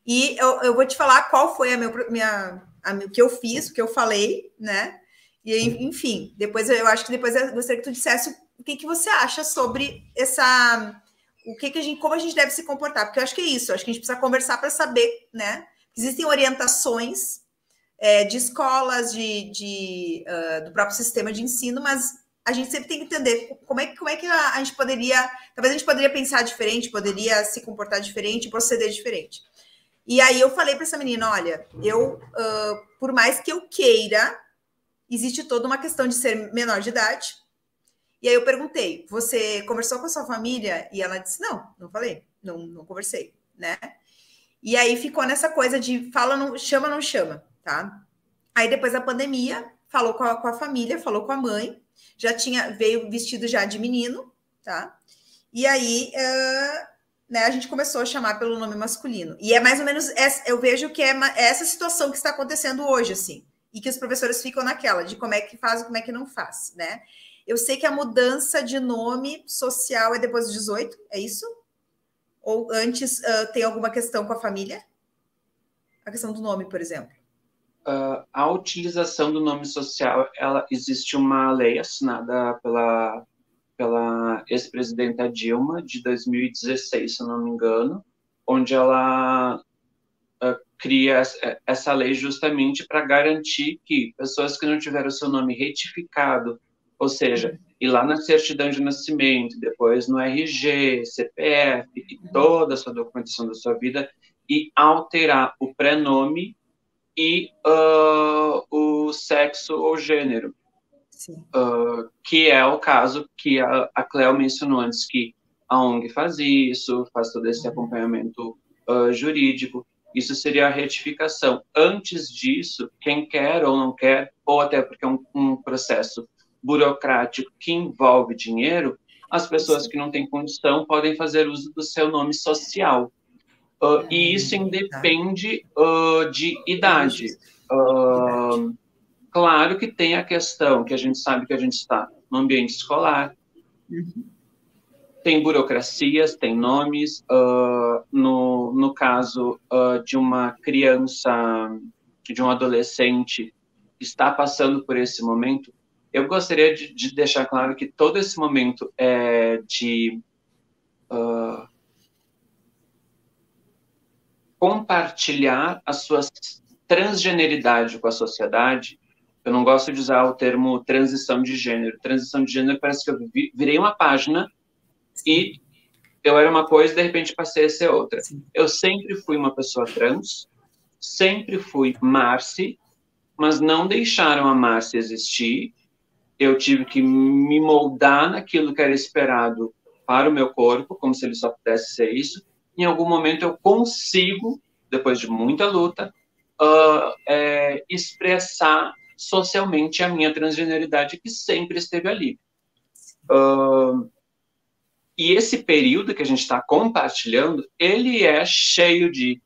E eu, eu vou te falar qual foi a meu, minha, a, o que eu fiz, o que eu falei, né? E enfim, depois eu acho que depois eu gostaria que tu dissesse o que, que você acha sobre essa o que, que a gente, como a gente deve se comportar, porque eu acho que é isso, acho que a gente precisa conversar para saber, né? Existem orientações é, de escolas, de, de uh, do próprio sistema de ensino, mas a gente sempre tem que entender como é, como é que a, a gente poderia, talvez a gente poderia pensar diferente, poderia se comportar diferente, proceder diferente. E aí eu falei para essa menina, olha, eu, uh, por mais que eu queira, existe toda uma questão de ser menor de idade, e aí eu perguntei: você conversou com a sua família? E ela disse: não, não falei, não, não conversei, né? E aí ficou nessa coisa de fala, não chama, não chama, tá? Aí depois da pandemia, falou com a, com a família, falou com a mãe, já tinha, veio vestido já de menino, tá? E aí, uh, né, a gente começou a chamar pelo nome masculino. E é mais ou menos, essa, eu vejo que é, é essa situação que está acontecendo hoje, assim, e que os professores ficam naquela, de como é que faz, como é que não faz, né? Eu sei que a mudança de nome social é depois dos 18, é isso? Ou antes uh, tem alguma questão com a família? A questão do nome, por exemplo. Uh, a utilização do nome social, ela existe uma lei assinada pela pela ex-presidenta Dilma de 2016, se não me engano, onde ela uh, cria essa lei justamente para garantir que pessoas que não tiveram seu nome retificado ou seja, ir lá na certidão de nascimento, depois no RG, CPF e toda a sua documentação da sua vida e alterar o prenome e uh, o sexo ou gênero. Uh, que é o caso que a, a Cleo mencionou antes, que a ONG faz isso, faz todo esse acompanhamento uh, jurídico. Isso seria a retificação. Antes disso, quem quer ou não quer, ou até porque é um, um processo burocrático que envolve dinheiro, as pessoas que não têm condição podem fazer uso do seu nome social. Uh, e isso independe uh, de idade. Uh, claro que tem a questão que a gente sabe que a gente está no ambiente escolar, tem burocracias, tem nomes. no, no caso de uma criança, de um adolescente que está passando por esse momento, eu gostaria de, de, deixar claro que todo esse momento é de uh, compartilhar a sua transgeneridade com a sociedade. Eu não gosto de usar o termo transição de gênero. Transição de gênero parece que eu virei uma página e eu era uma coisa e de repente passei a ser outra. Eu sempre fui uma pessoa trans, sempre fui Marci, mas não deixaram a Marci existir eu tive que me moldar naquilo que era esperado para o meu corpo, como se ele só pudesse ser isso. Em algum momento eu consigo depois de muita luta, uh, é, expressar socialmente a minha transgeneridade que sempre esteve ali. Uh, e esse período que a gente está compartilhando, ele é cheio de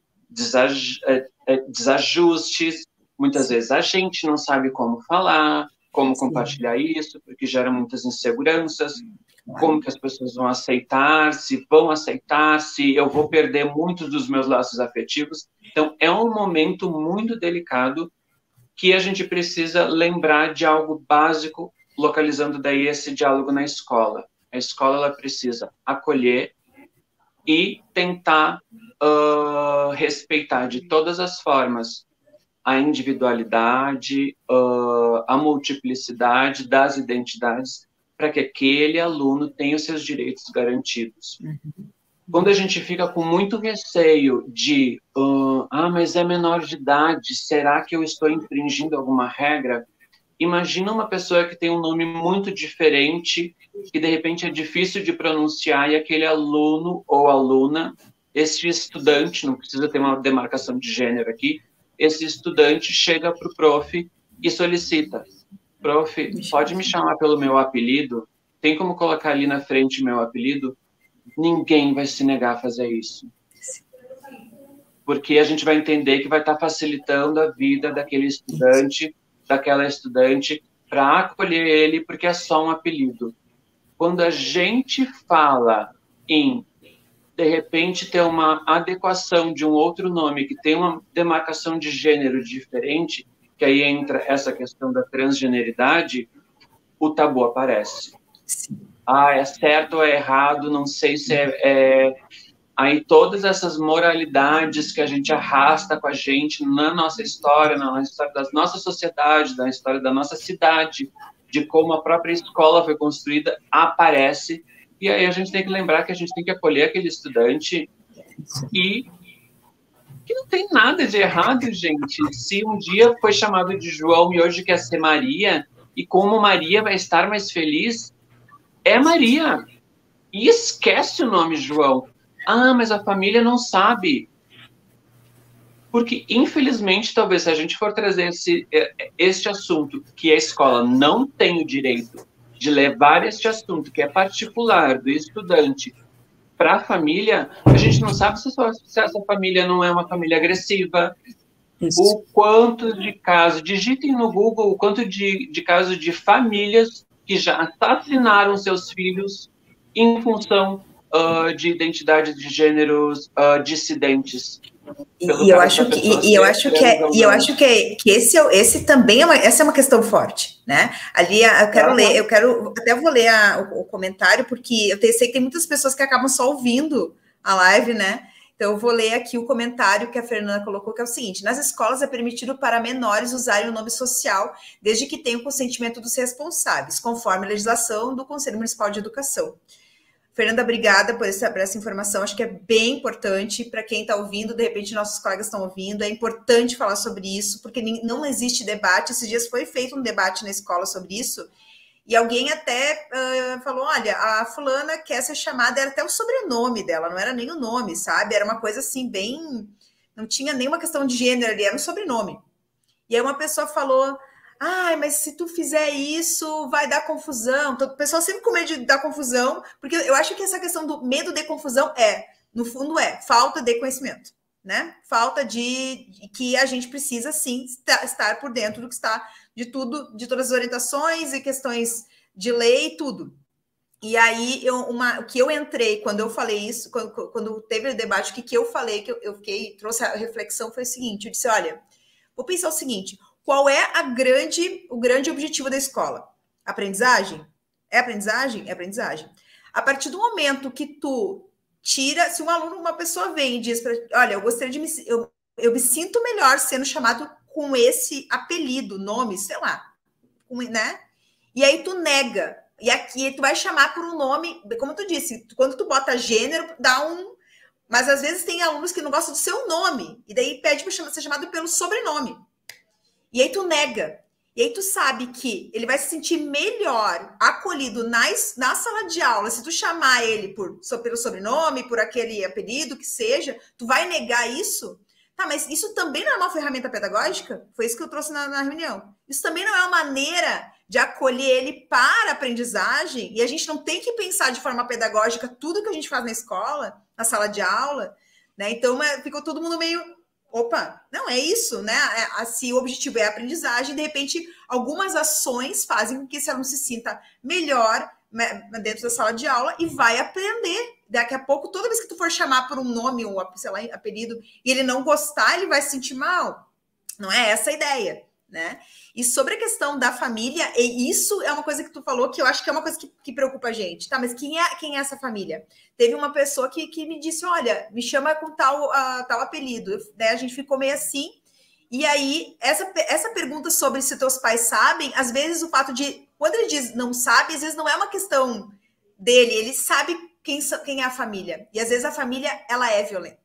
é, é, desajustes. Muitas vezes a gente não sabe como falar, como compartilhar isso, porque gera muitas inseguranças. Como que as pessoas vão aceitar, se vão aceitar, se eu vou perder muitos dos meus laços afetivos. Então, é um momento muito delicado que a gente precisa lembrar de algo básico, localizando daí esse diálogo na escola. A escola ela precisa acolher e tentar uh, respeitar de todas as formas a individualidade, uh, a multiplicidade das identidades, para que aquele aluno tenha os seus direitos garantidos. Uhum. Quando a gente fica com muito receio de, uh, ah, mas é menor de idade, será que eu estou infringindo alguma regra? Imagina uma pessoa que tem um nome muito diferente, que de repente é difícil de pronunciar, e aquele aluno ou aluna, esse estudante, não precisa ter uma demarcação de gênero aqui, esse estudante chega para o prof e solicita: Prof, pode me chamar pelo meu apelido? Tem como colocar ali na frente meu apelido? Ninguém vai se negar a fazer isso. Porque a gente vai entender que vai estar facilitando a vida daquele estudante daquela estudante para acolher ele, porque é só um apelido. Quando a gente fala em, de repente, ter uma adequação de um outro nome que tem uma demarcação de gênero diferente, que aí entra essa questão da transgeneridade, o tabu aparece. Ah, é certo ou é errado, não sei se é, é aí todas essas moralidades que a gente arrasta com a gente na nossa história, na história da nossa sociedade, na história da nossa cidade, de como a própria escola foi construída, aparece. E aí a gente tem que lembrar que a gente tem que acolher aquele estudante e que não tem nada de errado, gente. Se um dia foi chamado de João e hoje quer ser Maria, e como Maria vai estar mais feliz, é Maria. E esquece o nome João. Ah, mas a família não sabe. Porque, infelizmente, talvez se a gente for trazer esse, é, este assunto, que a escola não tem o direito de levar este assunto, que é particular do estudante, para a família, a gente não sabe se, se, essa família não é uma família agressiva. Isso. O quanto de casos, digitem no Google o quanto de, de casos de famílias que já assassinaram seus filhos em função uh, de identidade de gêneros uh, dissidentes. E eu, acho que, e, eu acho que é, e eu acho que, que esse, é esse também é uma, essa é uma questão forte, né? Ali eu quero ler, eu quero até vou ler a, o, o, comentário porque eu sei que tem muitas pessoas que acabam só ouvindo a live, né? Então eu vou ler aqui o comentário que a Fernanda colocou que é o seguinte: nas escolas é permitido para menores usarem o nome social desde que tenham o consentimento dos responsáveis, conforme a legislação do Conselho Municipal de Educação. Fernanda, obrigada por essa, por essa informação. Acho que é bem importante para quem está ouvindo, de repente nossos colegas estão ouvindo, é importante falar sobre isso, porque não existe debate. Esses dias foi feito um debate na escola sobre isso, e alguém até uh, falou: olha, a fulana quer ser chamada, era até o sobrenome dela, não era nem o nome, sabe? Era uma coisa assim, bem. Não tinha nenhuma questão de gênero ali, era um sobrenome. E aí uma pessoa falou Ai, mas se tu fizer isso, vai dar confusão. O pessoal sempre com medo de dar confusão, porque eu acho que essa questão do medo de confusão é, no fundo, é falta de conhecimento, né? Falta de, de que a gente precisa sim estar por dentro do que está de tudo, de todas as orientações e questões de lei e tudo. E aí, eu, uma, o que eu entrei, quando eu falei isso, quando, quando teve o debate, o que, que eu falei, que eu, eu fiquei, trouxe a reflexão, foi o seguinte: eu disse, olha, vou pensar o seguinte: qual é a grande, o grande objetivo da escola? Aprendizagem? É aprendizagem? É aprendizagem. A partir do momento que tu tira, se um aluno, uma pessoa vem e diz para, olha, eu gostaria de me, eu, eu me sinto melhor sendo chamado com esse apelido, nome, sei lá, né? E aí tu nega. E aqui tu vai chamar por um nome, como tu disse, quando tu bota gênero, dá um. Mas às vezes tem alunos que não gostam do seu nome, e daí pede para ser chamado pelo sobrenome. E aí tu nega. E aí tu sabe que ele vai se sentir melhor acolhido na, na sala de aula se tu chamar ele por, pelo sobrenome, por aquele apelido que seja, tu vai negar isso? Tá, mas isso também não é uma ferramenta pedagógica? Foi isso que eu trouxe na, na reunião. Isso também não é uma maneira de acolher ele para a aprendizagem, e a gente não tem que pensar de forma pedagógica tudo que a gente faz na escola, na sala de aula, né? Então é, ficou todo mundo meio. Opa, não é isso, né? É, se o objetivo é a aprendizagem, de repente, algumas ações fazem com que esse aluno se sinta melhor né, dentro da sala de aula e vai aprender. Daqui a pouco, toda vez que tu for chamar por um nome ou, sei lá, apelido, e ele não gostar, ele vai se sentir mal. Não é essa a ideia né? E sobre a questão da família, e isso é uma coisa que tu falou que eu acho que é uma coisa que, que preocupa a gente, tá? Mas quem é, quem é essa família? Teve uma pessoa que, que me disse: olha, me chama com tal, uh, tal apelido. Né? A gente ficou meio assim. E aí, essa, essa pergunta sobre se teus pais sabem, às vezes o fato de. Quando ele diz não sabe, às vezes não é uma questão dele, ele sabe quem, quem é a família. E às vezes a família ela é violenta.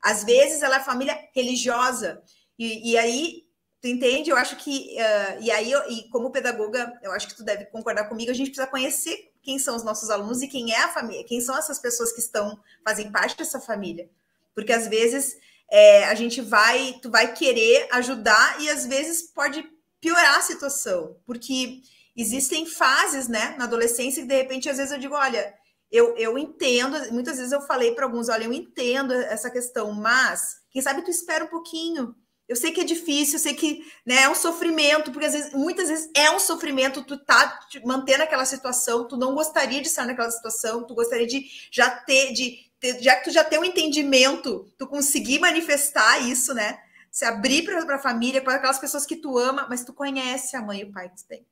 Às vezes ela é família religiosa. E, e aí Tu entende? Eu acho que. Uh, e aí, eu, e como pedagoga, eu acho que tu deve concordar comigo, a gente precisa conhecer quem são os nossos alunos e quem é a família, quem são essas pessoas que estão, fazem parte dessa família. Porque às vezes é, a gente vai, tu vai querer ajudar e às vezes pode piorar a situação. Porque existem fases, né, na adolescência, que de repente, às vezes eu digo, olha, eu, eu entendo, muitas vezes eu falei para alguns, olha, eu entendo essa questão, mas quem sabe tu espera um pouquinho eu sei que é difícil, eu sei que né, é um sofrimento, porque às vezes, muitas vezes é um sofrimento, tu tá mantendo aquela situação, tu não gostaria de estar naquela situação, tu gostaria de já ter, de ter, já que tu já tem um entendimento, tu conseguir manifestar isso, né? Se abrir para a família, para aquelas pessoas que tu ama, mas tu conhece a mãe e o pai que tu tem.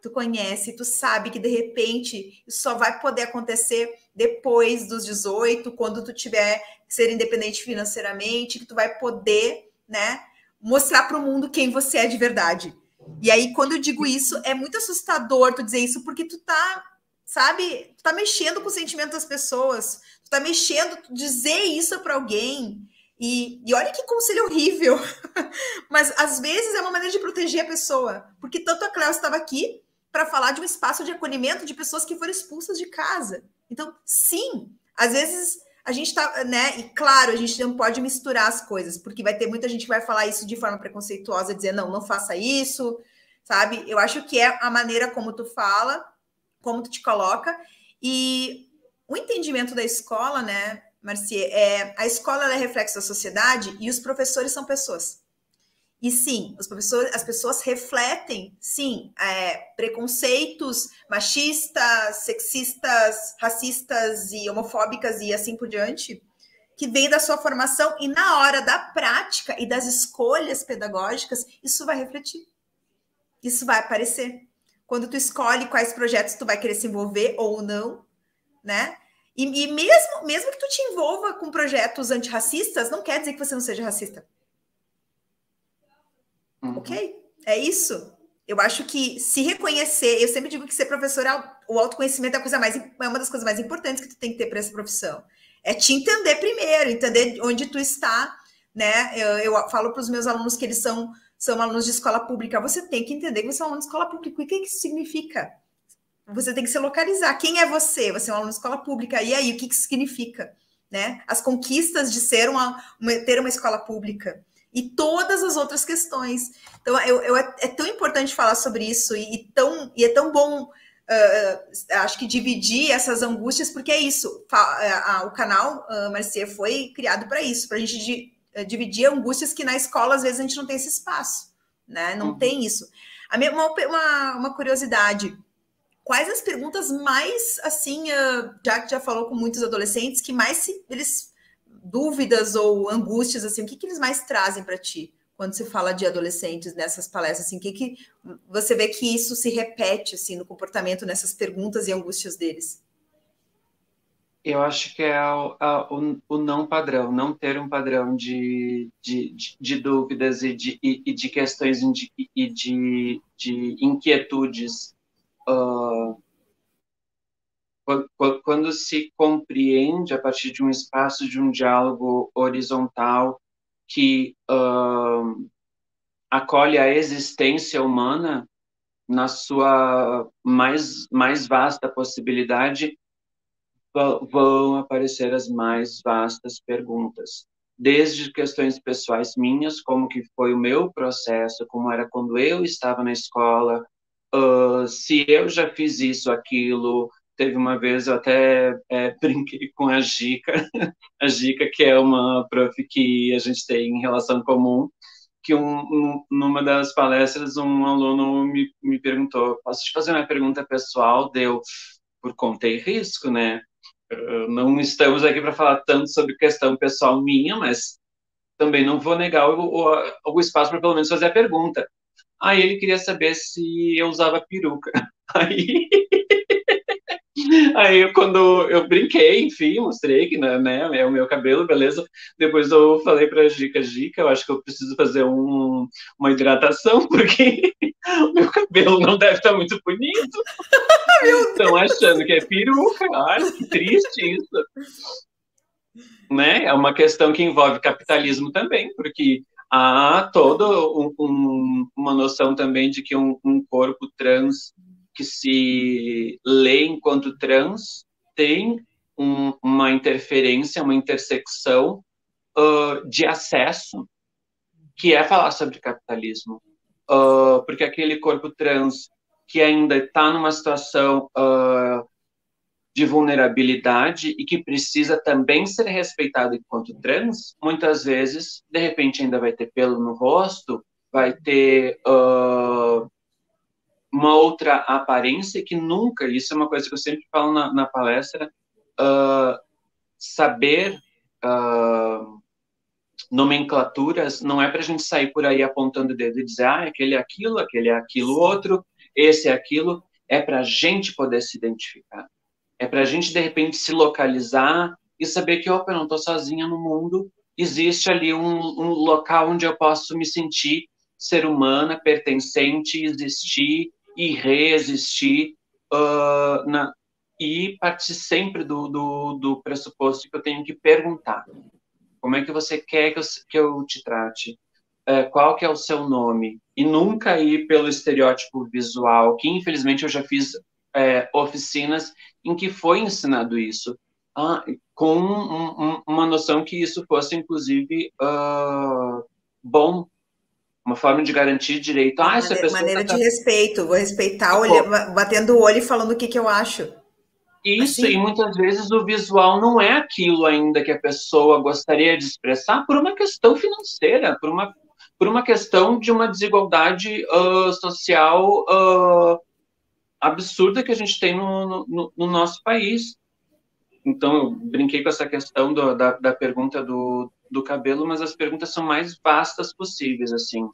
Tu conhece, tu sabe que de repente isso só vai poder acontecer depois dos 18, quando tu tiver ser independente financeiramente, que tu vai poder né? Mostrar para o mundo quem você é de verdade. E aí, quando eu digo isso, é muito assustador tu dizer isso, porque tu tá, sabe, tu tá mexendo com o sentimento das pessoas, tu tá mexendo, dizer isso para alguém. E, e olha que conselho horrível, mas às vezes é uma maneira de proteger a pessoa, porque tanto a Cléo estava aqui para falar de um espaço de acolhimento de pessoas que foram expulsas de casa. Então, sim, às vezes a gente tá, né? E claro, a gente não pode misturar as coisas, porque vai ter muita gente que vai falar isso de forma preconceituosa, dizer não, não faça isso, sabe? Eu acho que é a maneira como tu fala, como tu te coloca e o entendimento da escola, né, Marcia, é a escola é reflexo da sociedade e os professores são pessoas. E sim, os professores, as pessoas refletem, sim, é, preconceitos machistas, sexistas, racistas e homofóbicas e assim por diante, que vem da sua formação e na hora da prática e das escolhas pedagógicas, isso vai refletir. Isso vai aparecer. Quando tu escolhe quais projetos tu vai querer se envolver ou não, né? E, e mesmo, mesmo que tu te envolva com projetos antirracistas, não quer dizer que você não seja racista. Uhum. Ok, é isso. Eu acho que se reconhecer, eu sempre digo que ser professor, o autoconhecimento é, a coisa mais, é uma das coisas mais importantes que tu tem que ter para essa profissão. É te entender primeiro, entender onde tu está, né? Eu, eu falo para os meus alunos que eles são, são alunos de escola pública. Você tem que entender que você é um aluno de escola pública. E o que isso significa? Você tem que se localizar. Quem é você? Você é um aluno de escola pública. E aí, o que isso significa? Né? As conquistas de ser uma, uma ter uma escola pública e todas as outras questões. Então, eu, eu é, é, tão importante falar sobre isso e, e, tão, e é tão bom, uh, acho que dividir essas angústias, porque é isso. o canal uh, Marcia foi criado para isso, para a gente di, uh, dividir angústias que na escola às vezes a gente não tem esse espaço, né? Não uhum. tem isso. A minha, uma, uma, uma curiosidade. Quais as perguntas mais, assim, já que já falou com muitos adolescentes, que mais se, eles dúvidas ou angústias, assim, o que, que eles mais trazem para ti quando se fala de adolescentes nessas palestras? Assim, que, que você vê que isso se repete assim no comportamento, nessas perguntas e angústias deles? Eu acho que é o, o, o não padrão, não ter um padrão de, de, de, de dúvidas e de, e de questões e de, de inquietudes uh, quando se compreende a partir de um espaço de um diálogo horizontal que uh, acolhe a existência humana na sua mais, mais vasta possibilidade, vão aparecer as mais vastas perguntas. desde questões pessoais minhas, como que foi o meu processo, como era quando eu estava na escola, uh, se eu já fiz isso, aquilo. Teve uma vez, eu até é, brinquei com a Gica, a Gica, que é uma prof que a gente tem em relação comum, que um, um, numa das palestras um aluno me, me perguntou, posso te fazer uma pergunta pessoal? Deu, por conta e risco, né? Não estamos aqui para falar tanto sobre questão pessoal minha, mas também não vou negar o, o espaço para pelo menos fazer a pergunta. Aí ele queria saber se eu usava peruca. Aí, aí quando eu brinquei, enfim, mostrei que né, né, é o meu cabelo, beleza. Depois eu falei para a Gica, Gica, eu acho que eu preciso fazer um, uma hidratação, porque o meu cabelo não deve estar muito bonito. Estão achando que é peruca. Ai, que triste isso. Né? É uma questão que envolve capitalismo também, porque há toda um, um, uma noção também de que um, um, corpo trans que se lê enquanto trans tem uma interferência, uma intersecção uh, de acesso, que é falar sobre capitalismo. Uh, porque aquele corpo trans que ainda está numa situação uh, de vulnerabilidade e que precisa também ser respeitado enquanto trans, muitas vezes, de repente, ainda vai ter pelo no rosto, vai ter uh, uma outra aparência que nunca, isso é uma coisa que eu sempre falo na, na palestra, uh, saber uh, nomenclaturas não é para a gente sair por aí apontando o dedo e dizer, ah, aquele é aquilo, aquele é aquilo outro, esse é aquilo, é para a gente poder se identificar. É para a gente, de repente, se localizar e saber que, opa, eu não estou sozinha no mundo, existe ali um, um, local onde eu posso me sentir ser humana, pertencente, existir e reexistir, uh, na, e partir sempre do, do, do, pressuposto que eu tenho que perguntar. Como é que você quer que eu, que eu te trate? Uh, qual que é o seu nome? E nunca ir pelo estereótipo visual, que infelizmente eu já fiz é, oficinas em que foi ensinado isso, ah, com um, um, uma noção que isso fosse, inclusive, uh, bom, uma forma de garantir direito. Ah, essa maneira, pessoa maneira tá... de respeito, vou respeitar, olha, batendo o olho e falando o que, que eu acho. Isso, assim. e muitas vezes o visual não é aquilo ainda que a pessoa gostaria de expressar por uma questão financeira, por uma, por uma questão de uma desigualdade uh, social uh, absurda que a gente tem no, no, no nosso país. Então, eu brinquei com essa questão do, da, da pergunta do, do cabelo, mas as perguntas são mais vastas possíveis, assim.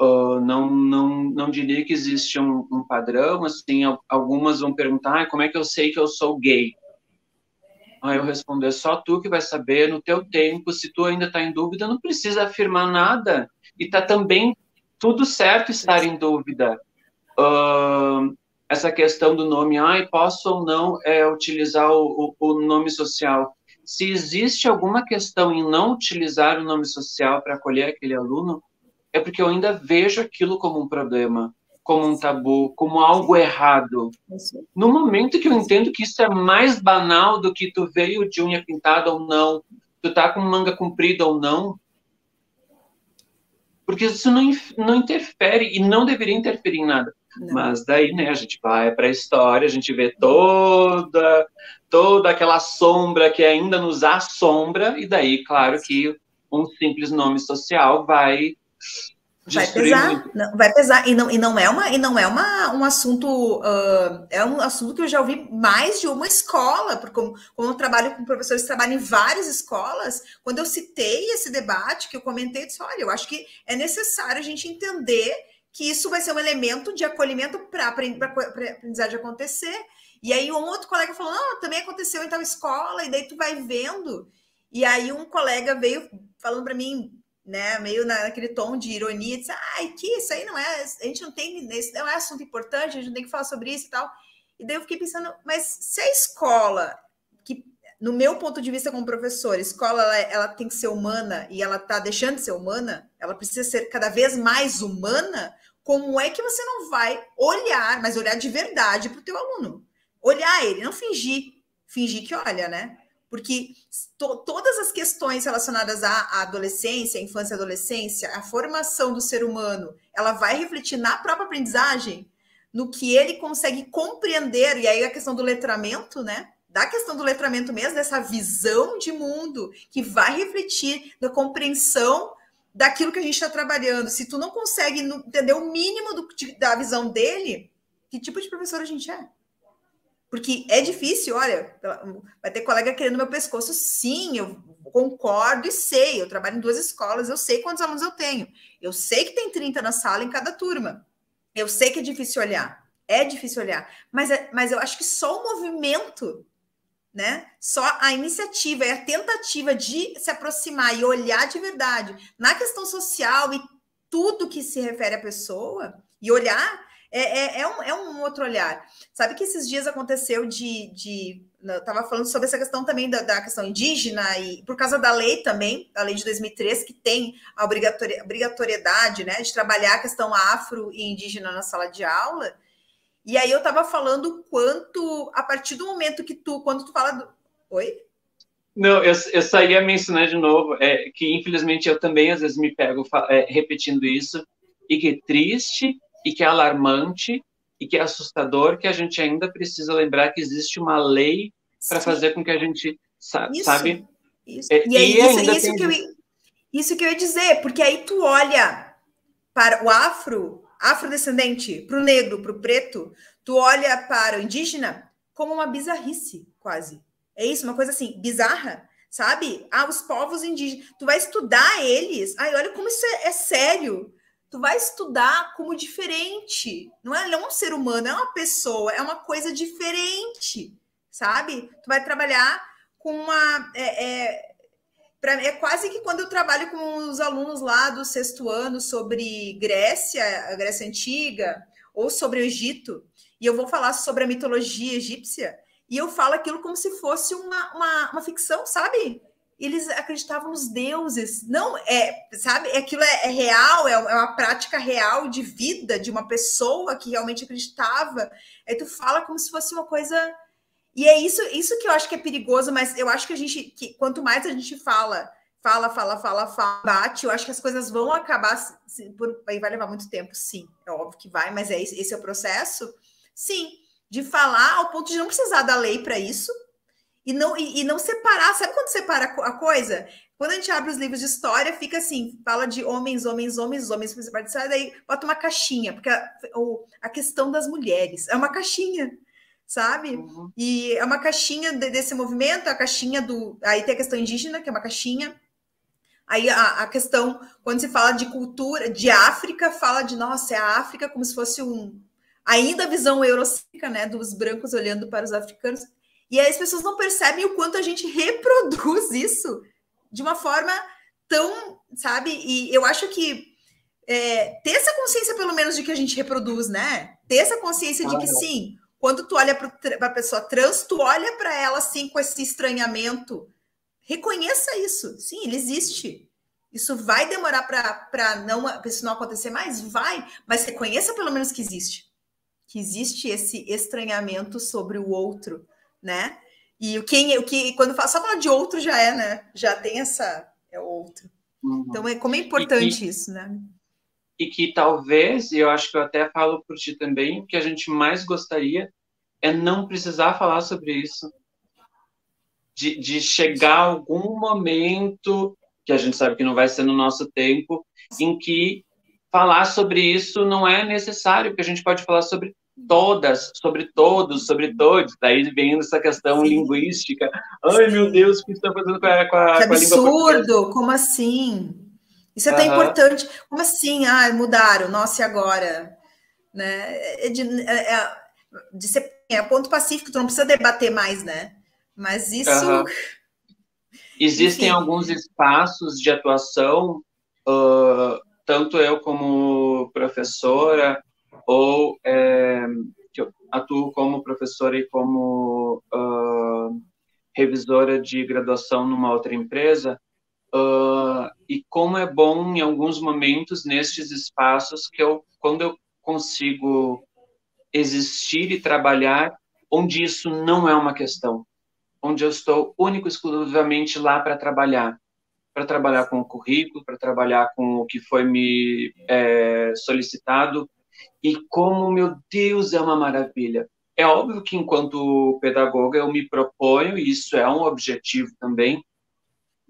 Uh, não, não, não diria que existe um, um, padrão, assim, algumas vão perguntar, ah, como é que eu sei que eu sou gay? Aí eu é só tu que vai saber no teu tempo, se tu ainda está em dúvida, não precisa afirmar nada, e está também tudo certo estar em dúvida. Uh, essa questão do nome, ai, posso ou não é, utilizar o, o, o nome social. Se existe alguma questão em não utilizar o nome social para acolher aquele aluno, é porque eu ainda vejo aquilo como um problema, como um tabu, como algo errado. No momento que eu entendo que isso é mais banal do que tu veio de unha pintada ou não, tu tá com manga comprida ou não, porque isso não, não interfere e não deveria interferir em nada. Não. Mas daí, né, a gente vai para a história, a gente vê toda toda aquela sombra que ainda nos assombra, e daí, claro que um simples nome social vai vai pesar, não, vai pesar e não, e não é uma e não é uma, um assunto uh, é um assunto que eu já ouvi mais de uma escola porque como, como eu trabalho com professores que trabalham em várias escolas quando eu citei esse debate que eu comentei disse, olha eu acho que é necessário a gente entender que isso vai ser um elemento de acolhimento para aprendizagem acontecer. E aí um outro colega falou, não, também aconteceu em tal escola, e daí tu vai vendo. E aí um colega veio falando para mim, né, meio naquele tom de ironia, disse, ai, que isso aí não é, a gente não tem, esse não é assunto importante, a gente não tem que falar sobre isso e tal. E daí eu fiquei pensando, mas se a escola, no meu ponto de vista como professor, escola ela, ela tem que ser humana e ela está deixando de ser humana, ela precisa ser cada vez mais humana, como é que você não vai olhar, mas olhar de verdade para o teu aluno? Olhar ele, não fingir, fingir que olha, né? Porque to, todas as questões relacionadas à, adolescência, à infância e adolescência, a formação do ser humano, ela vai refletir na própria aprendizagem, no que ele consegue compreender, e aí a questão do letramento, né? Da questão do letramento mesmo, dessa visão de mundo que vai refletir na compreensão daquilo que a gente está trabalhando. Se tu não consegue entender o mínimo do, da visão dele, que tipo de professor a gente é? Porque é difícil, olha, vai ter colega querendo meu pescoço. Sim, eu concordo e sei. Eu trabalho em duas escolas, eu sei quantos alunos eu tenho. Eu sei que tem 30 na sala em cada turma. Eu sei que é difícil olhar. É difícil olhar. Mas, é, mas eu acho que só o movimento, né? Só a iniciativa e a tentativa de se aproximar e olhar de verdade na questão social e tudo que se refere à pessoa, e olhar é, é, é, um, é um outro olhar. Sabe que esses dias aconteceu de. de eu estava falando sobre essa questão também da, da, questão indígena, e por causa da lei também, da lei de 2003, que tem a obrigatoriedade né, de trabalhar a questão afro e indígena na sala de aula. E aí eu estava falando quanto, a partir do momento que tu, quando tu fala do. Oi? Não, eu, eu só ia mencionar de novo é, que, infelizmente, eu também às vezes me pego é, repetindo isso, e que é triste e que é alarmante e que é assustador, que a gente ainda precisa lembrar que existe uma lei para fazer com que a gente sa isso, sabe. Isso. É, e, aí, e isso, isso, que eu, isso que eu ia dizer, porque aí tu olha para o afro, afrodescendente, para o negro, para o preto, tu olha para o indígena como uma bizarrice, quase. É isso, uma coisa assim, bizarra, sabe? Ah, os povos indígenas. Tu vai estudar eles. Ai, olha como isso é, é sério tu vai estudar como diferente. Não é, não é um ser humano, é uma pessoa, é uma coisa diferente, sabe? Tu vai trabalhar com uma. É, é, pra, é quase que quando eu trabalho com os alunos lá do sexto ano sobre Grécia, a Grécia Antiga, ou sobre o Egito, e eu vou falar sobre a mitologia egípcia, e eu falo aquilo como se fosse uma, uma, uma ficção, sabe? eles acreditavam nos deuses. Não é, sabe? Aquilo é, é real, é, é, uma prática real de vida de uma pessoa que realmente acreditava. Aí tu fala como se fosse uma coisa. E é isso, isso que eu acho que é perigoso, mas eu acho que a gente, que quanto mais a gente fala, fala, fala, fala, fala, bate, eu acho que as coisas vão acabar. Por, aí vai levar muito tempo, sim. É óbvio que vai, mas é esse, é o processo. Sim, de falar ao ponto de não precisar da lei para isso, e não, e, e, não separar. Sabe quando separa a coisa? Quando a gente abre os livros de história, fica assim: fala de homens, homens, homens, homens, sai daí bota uma caixinha, porque a, a, questão das mulheres é uma caixinha, sabe? Uhum. E é uma caixinha de, desse movimento, a caixinha do. Aí tem a questão indígena, que é uma caixinha. Aí a, a, questão, quando se fala de cultura, de África, fala de, nossa, é a África como se fosse um. Ainda a visão eurocêntrica, né, dos brancos olhando para os africanos e aí as pessoas não percebem o quanto a gente reproduz isso de uma forma tão, sabe? E eu acho que é, ter essa consciência, pelo menos, de que a gente reproduz, né? Ter essa consciência de que sim, quando tu olha para a pessoa trans, tu olha para ela assim com esse estranhamento. Reconheça isso. Sim, ele existe. Isso vai demorar para não, isso não acontecer mais? Vai, mas reconheça pelo menos que existe. Que existe esse estranhamento sobre o outro né? E o quem, o que quando fala, só falar de outro já é, né? Já tem essa é outro. Uhum. Então é como é importante isso, né? E que talvez, e eu acho que eu até falo por ti também, o que a gente mais gostaria é não precisar falar sobre isso. De, de chegar algum momento, que a gente sabe que não vai ser no nosso tempo, em que falar sobre isso não é necessário, porque a gente pode falar sobre todas, sobre todos, sobre todos. Daí vem essa questão Sim. linguística. Ai, meu Deus, o que está fazendo com a, com a, que com a absurdo! Como assim? Isso é uhum. importante. Como assim? Ah, mudaram. Nossa, e agora? Né? É de, é, é, de ser, é ponto pacífico, tu não precisa debater mais, né? Mas isso... Uhum. Existem Enfim. alguns espaços de atuação, uh, tanto eu como professora, ou é, que eu atuo como professora e como uh, revisora de graduação numa outra empresa, uh, e como é bom em alguns momentos nestes espaços que eu, quando eu consigo existir e trabalhar onde isso não é uma questão, onde eu estou único exclusivamente lá para trabalhar, para trabalhar com o currículo, para trabalhar com o que foi me é, solicitado e como meu Deus é uma maravilha. É óbvio que enquanto pedagoga eu me proponho e isso é um objetivo também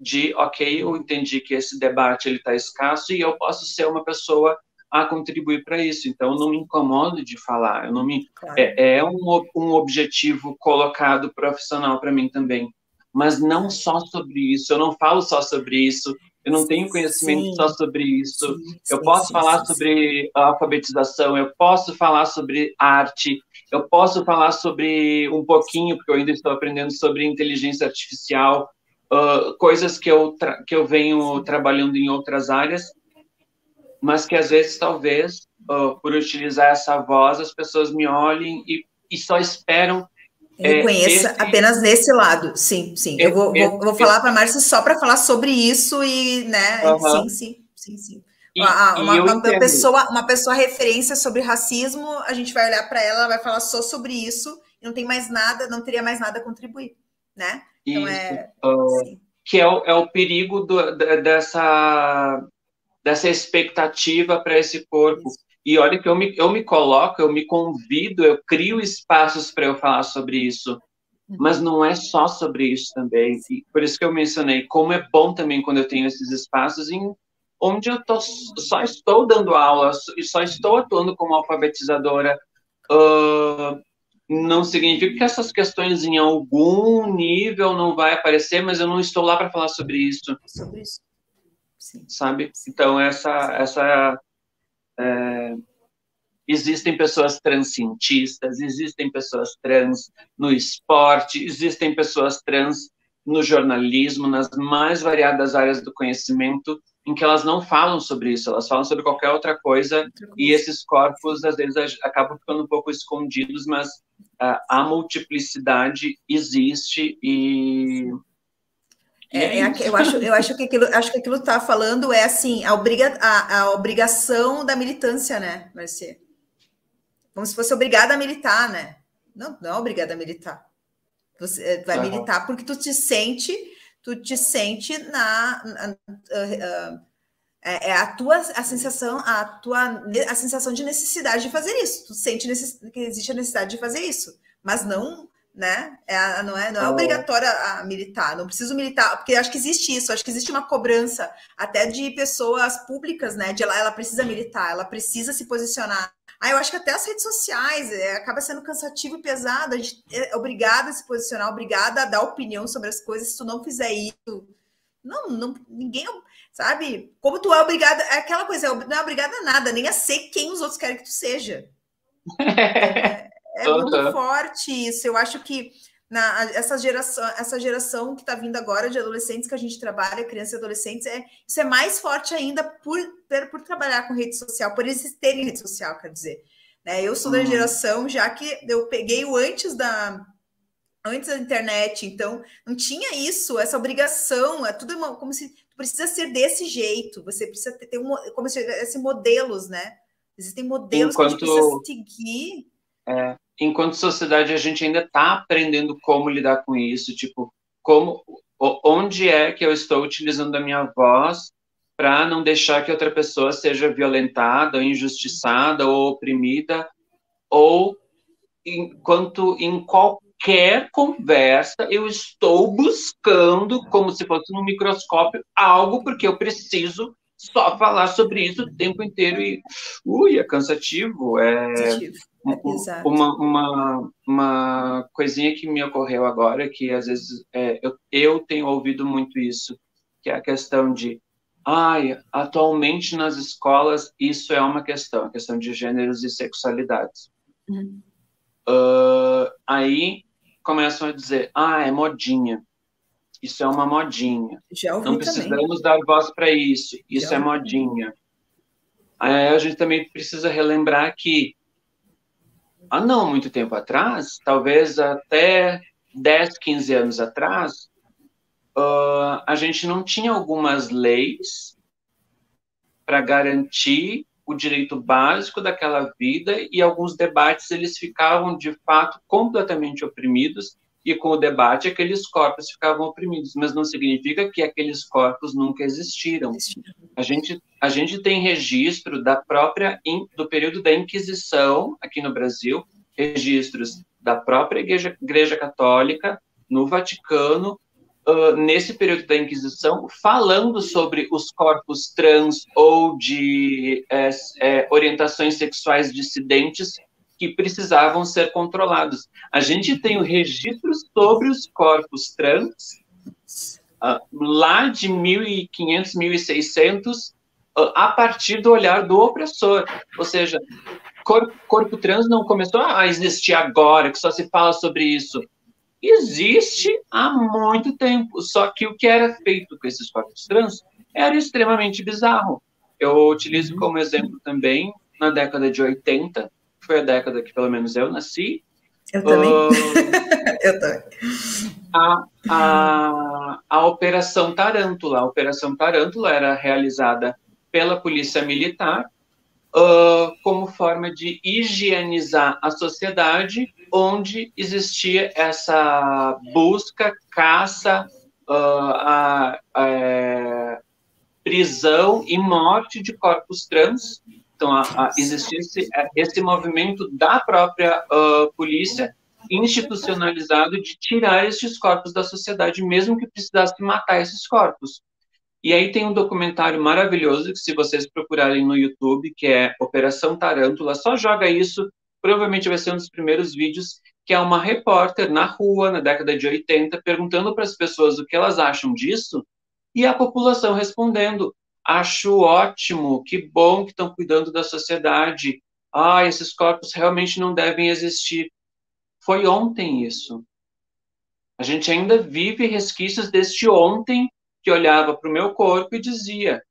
de ok, eu entendi que esse debate ele está escasso e eu posso ser uma pessoa a contribuir para isso. Então, eu não me incomodo de falar. Eu não me claro. é, é, um, um objetivo colocado profissional para mim também. Mas não só sobre isso. Eu não falo só sobre isso. Eu não tenho conhecimento sim. só sobre isso. Sim, eu sim, posso falar sobre alfabetização. Eu posso falar sobre arte. Eu posso falar sobre um pouquinho, porque eu ainda estou aprendendo sobre inteligência artificial, uh, coisas que eu que eu venho trabalhando em outras áreas mas que às vezes, talvez, uh, por utilizar essa voz, as pessoas me olhem e, e só esperam. Eu é, esse... apenas nesse lado, sim, sim. eu vou, vou, vou falar para a Márcia só para falar sobre isso e, né, sim, sim, sim, sim. E, uma, uma, uma pessoa, uma pessoa referência sobre racismo, a gente vai olhar para ela, ela vai falar só sobre isso, e não tem mais nada, não teria mais nada a contribuir, né? Então isso. é. Uh, que é o, é o perigo do, dessa dessa expectativa para esse corpo. E olha que eu me, eu me coloco, eu me convido, eu crio espaços para eu falar sobre isso. Uhum. Mas não é só sobre isso também. E por isso que eu mencionei como é bom também quando eu tenho esses espaços em onde eu tô, só estou dando aula e só estou atuando como alfabetizadora. Uh, não significa que essas questões em algum nível não vai aparecer, mas eu não estou lá para falar sobre isso. Sobre isso. Sim. sabe? Então, essa, essa é, existem pessoas transcientistas, existem pessoas trans no esporte, existem pessoas trans no jornalismo, nas mais variadas áreas do conhecimento, em que elas não falam sobre isso, elas falam sobre qualquer outra coisa, e esses corpos, às vezes, acabam ficando um pouco escondidos, mas uh, a multiplicidade existe e é, é, eu, acho, eu acho que aquilo acho que aquilo está falando é assim a, obriga, a, a, obrigação da militância, né, Marcia? Como se fosse obrigada a militar, né? Não, não é obrigada a militar. Você eh, vai uhum. militar porque tu te sente, tu te sente na, na uh, uh, é, é, a tua a sensação, a tua a sensação de necessidade de fazer isso. Tu sente que existe a necessidade de fazer isso, mas não né? É, não é, não é oh. obrigatória a militar, não preciso militar, porque acho que existe isso, acho que existe uma cobrança até de pessoas públicas, né? De lá ela precisa militar, ela precisa se posicionar. Ah, eu acho que até as redes sociais é, acaba sendo cansativo e pesado, a gente é obrigada a se posicionar, obrigada a dar opinião sobre as coisas, se tu não fizer isso. Não, não ninguém, sabe? Como tu é obrigada, é aquela coisa, não é obrigada a nada, nem a ser quem os outros querem que tu seja. É, é muito forte isso. Eu acho que na, essa geração, essa geração que está vindo agora de adolescentes que a gente trabalha, crianças e adolescentes, é, isso é mais forte ainda por, por, por trabalhar com rede social, por eles terem rede social, quer dizer. Né? Eu sou uhum. da geração já que eu peguei o antes da antes da internet, então não tinha isso, essa obrigação, é tudo uma, como se tu precisa ser desse jeito, você precisa ter, ter um, como se esse modelos, né? Existem modelos Enquanto... que a gente precisa seguir é, enquanto sociedade, a gente ainda está aprendendo como lidar com isso, tipo, como, onde é que eu estou utilizando a minha voz para não deixar que outra pessoa seja violentada, injustiçada, ou oprimida, ou enquanto em qualquer conversa eu estou buscando, como se fosse no microscópio, algo porque eu preciso só falar sobre isso o tempo inteiro e, ui, é cansativo, é... Cansativo. uma, uma, uma coisinha que me ocorreu agora, que às vezes é, eu, eu tenho ouvido muito isso, que é a questão de, ai, atualmente nas escolas isso é uma questão, a questão de gêneros e sexualidades. Uhum. Uh, aí começam a dizer, ah, é modinha. Isso é uma modinha. Não precisamos também. dar voz para isso. Isso Já é modinha. Aí a gente também precisa relembrar que há não muito tempo atrás, talvez até 10, 15 anos atrás, uh, a gente não tinha algumas leis para garantir o direito básico daquela vida e alguns debates eles ficavam de fato completamente oprimidos e com o debate aqueles corpos ficavam oprimidos, mas não significa que aqueles corpos nunca existiram. A gente, a gente tem registro da própria do período da Inquisição aqui no Brasil, registros da própria Igreja, Igreja Católica no Vaticano uh, nesse período da Inquisição, falando sobre os corpos trans ou de é, é, orientações sexuais dissidentes que precisavam ser controlados. A gente tem o registro sobre os corpos trans uh, lá de 1500, 1600, uh, a partir do olhar do opressor. Ou seja, corpo, corpo trans não começou a existir agora, que só se fala sobre isso existe há muito tempo. Só que o que era feito com esses corpos trans era extremamente bizarro. Eu utilizo como exemplo também na década de 80, que foi a década que pelo menos eu nasci. Eu também. Uh, eu também. A, a, a Operação Tarântula. A Operação Tarântula era realizada pela Polícia Militar uh, como forma de higienizar a sociedade onde existia essa busca, caça, uh, a, a, é, prisão e morte de corpos trans. Então, a, a, existia esse, esse, movimento da própria uh, polícia institucionalizado de tirar esses corpos da sociedade, mesmo que precisasse matar esses corpos. E aí tem um documentário maravilhoso que se vocês procurarem no YouTube, que é Operação Tarântula, só joga isso, provavelmente vai ser um dos primeiros vídeos, que é uma repórter na rua, na década de 80, perguntando para as pessoas o que elas acham disso, e a população respondendo: acho ótimo, que bom que estão cuidando da sociedade. Ah, esses corpos realmente não devem existir. Foi ontem isso. A gente ainda vive resquícios deste ontem que olhava para o meu corpo e dizia: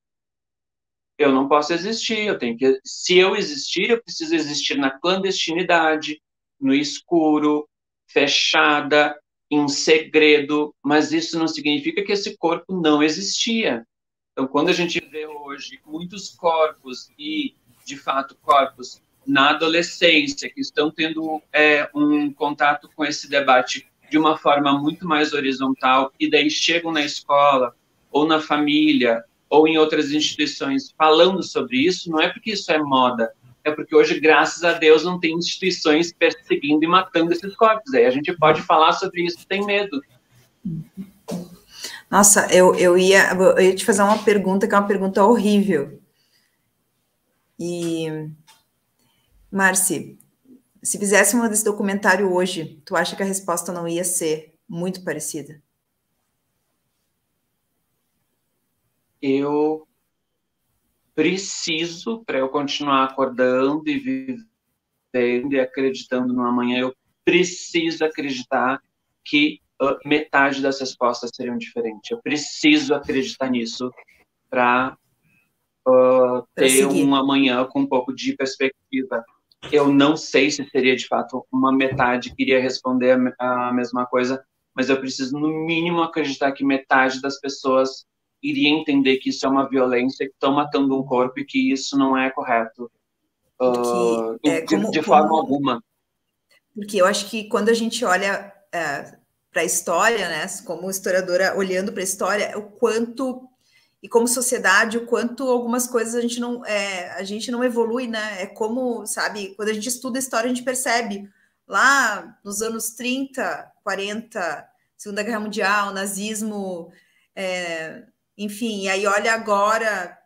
eu não posso existir, eu tenho que, se eu existir, eu preciso existir na clandestinidade, no escuro, fechada, em segredo, mas isso não significa que esse corpo não existia. Então, quando a gente vê hoje muitos corpos e, de fato, corpos na adolescência que estão tendo é, um contato com esse debate de uma forma muito mais horizontal e daí chegam na escola ou na família, ou em outras instituições falando sobre isso, não é porque isso é moda, é porque hoje, graças a Deus, não tem instituições perseguindo e matando esses corpos. Aí a gente pode falar sobre isso sem medo. Nossa, eu, eu, ia, eu ia te fazer uma pergunta que é uma pergunta horrível. E, Marci, se fizéssemos desse documentário hoje, tu acha que a resposta não ia ser muito parecida? Eu preciso, para eu continuar acordando e vivendo e acreditando no amanhã, eu preciso acreditar que uh, metade das respostas seriam diferentes. Eu preciso acreditar nisso para uh, ter um amanhã com um pouco de perspectiva. Eu não sei se seria de fato uma metade que iria responder a, a mesma coisa, mas eu preciso no mínimo acreditar que metade das pessoas iria entender que isso é uma violência, que estão matando um corpo e que isso não é correto uh, é, de, como, de, forma como, alguma. Porque eu acho que quando a gente olha é, para a história, né, como historiadora olhando para a história, o quanto e como sociedade, o quanto algumas coisas a gente não é, a gente não evolui, né? É como, sabe, quando a gente estuda a história, a gente percebe lá nos anos 30, 40, Segunda Guerra Mundial, nazismo, é, enfim, e aí olha agora,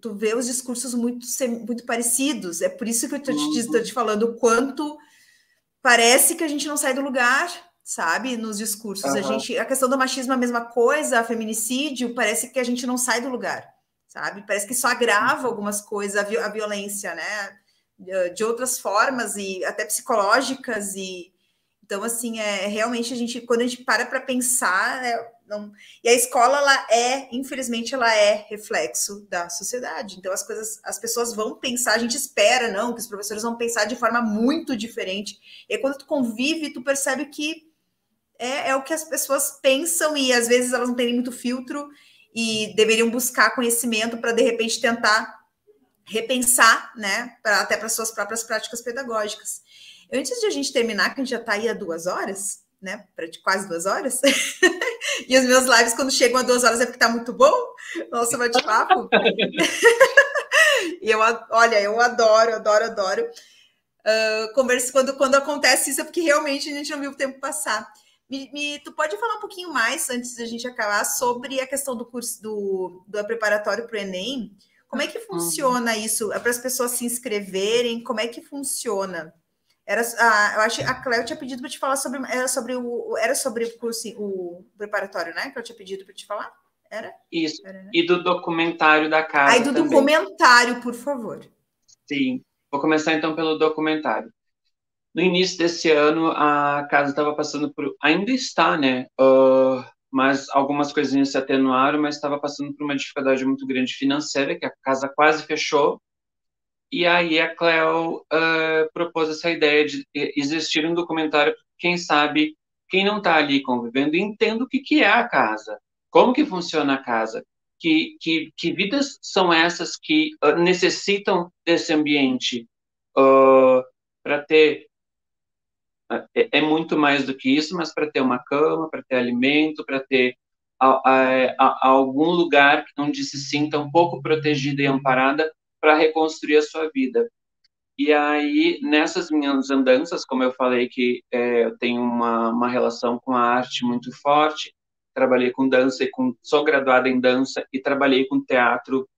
tu, vê os discursos muito, muito parecidos. É por isso que eu estou te, uhum. te falando o quanto parece que a gente não sai do lugar, sabe? Nos discursos. Uhum. A gente, a questão do machismo é a mesma coisa, feminicídio, parece que a gente não sai do lugar, sabe? Parece que isso agrava uhum. algumas coisas, a, vi a violência, né? De, de outras formas e até psicológicas e então assim é realmente a gente quando a gente para para pensar é, não... E a escola, ela é, infelizmente, ela é reflexo da sociedade. Então, as coisas, as pessoas vão pensar, a gente espera, não, que os professores vão pensar de forma muito diferente. E quando tu convive, tu percebe que é, é o que as pessoas pensam e às vezes elas não têm muito filtro e deveriam buscar conhecimento para, de repente, tentar repensar, né, pra, até para suas próprias práticas pedagógicas. Antes de a gente terminar, que a gente já está aí há duas horas, né? Para quase duas horas. e os meus lives, quando chegam a duas horas, é porque tá muito bom. Nossa, bate-papo. e eu, olha, eu adoro, adoro, adoro. Uh, conversa, quando, quando acontece isso, é porque realmente a gente não viu o tempo passar. Me, me, tu pode falar um pouquinho mais, antes da gente acabar, sobre a questão do curso do, do preparatório para o Enem? Como é que funciona isso? É para as pessoas se inscreverem? Como é que funciona? Era, ah, eu acho a Cléo tinha pedido para te falar sobre era sobre o era sobre o curso o preparatório, né? Que eu tinha pedido para te falar. Era? Isso. Era, né? E do documentário da casa. Aí do também. documentário, por favor. Sim. Vou começar então pelo documentário. No início desse ano, a casa estava passando por. Ainda está, né? Uh, mas algumas coisinhas se atenuaram, mas estava passando por uma dificuldade muito grande financeira, que a casa quase fechou e aí a Cleo uh, propôs essa ideia de existir um documentário, quem sabe, quem não está ali convivendo, entenda o que, que é a casa, como que funciona a casa, que, que, que vidas são essas que uh, necessitam desse ambiente uh, para ter é, é, muito mais do que isso, mas para ter uma cama, para ter alimento, para ter a, a, a, algum lugar onde se sinta um pouco protegida e amparada para reconstruir a sua vida. E aí, nessas minhas andanças, como eu falei que é, eu tenho uma, uma relação com a arte muito forte, trabalhei com dança e com, sou graduada em dança e trabalhei com teatro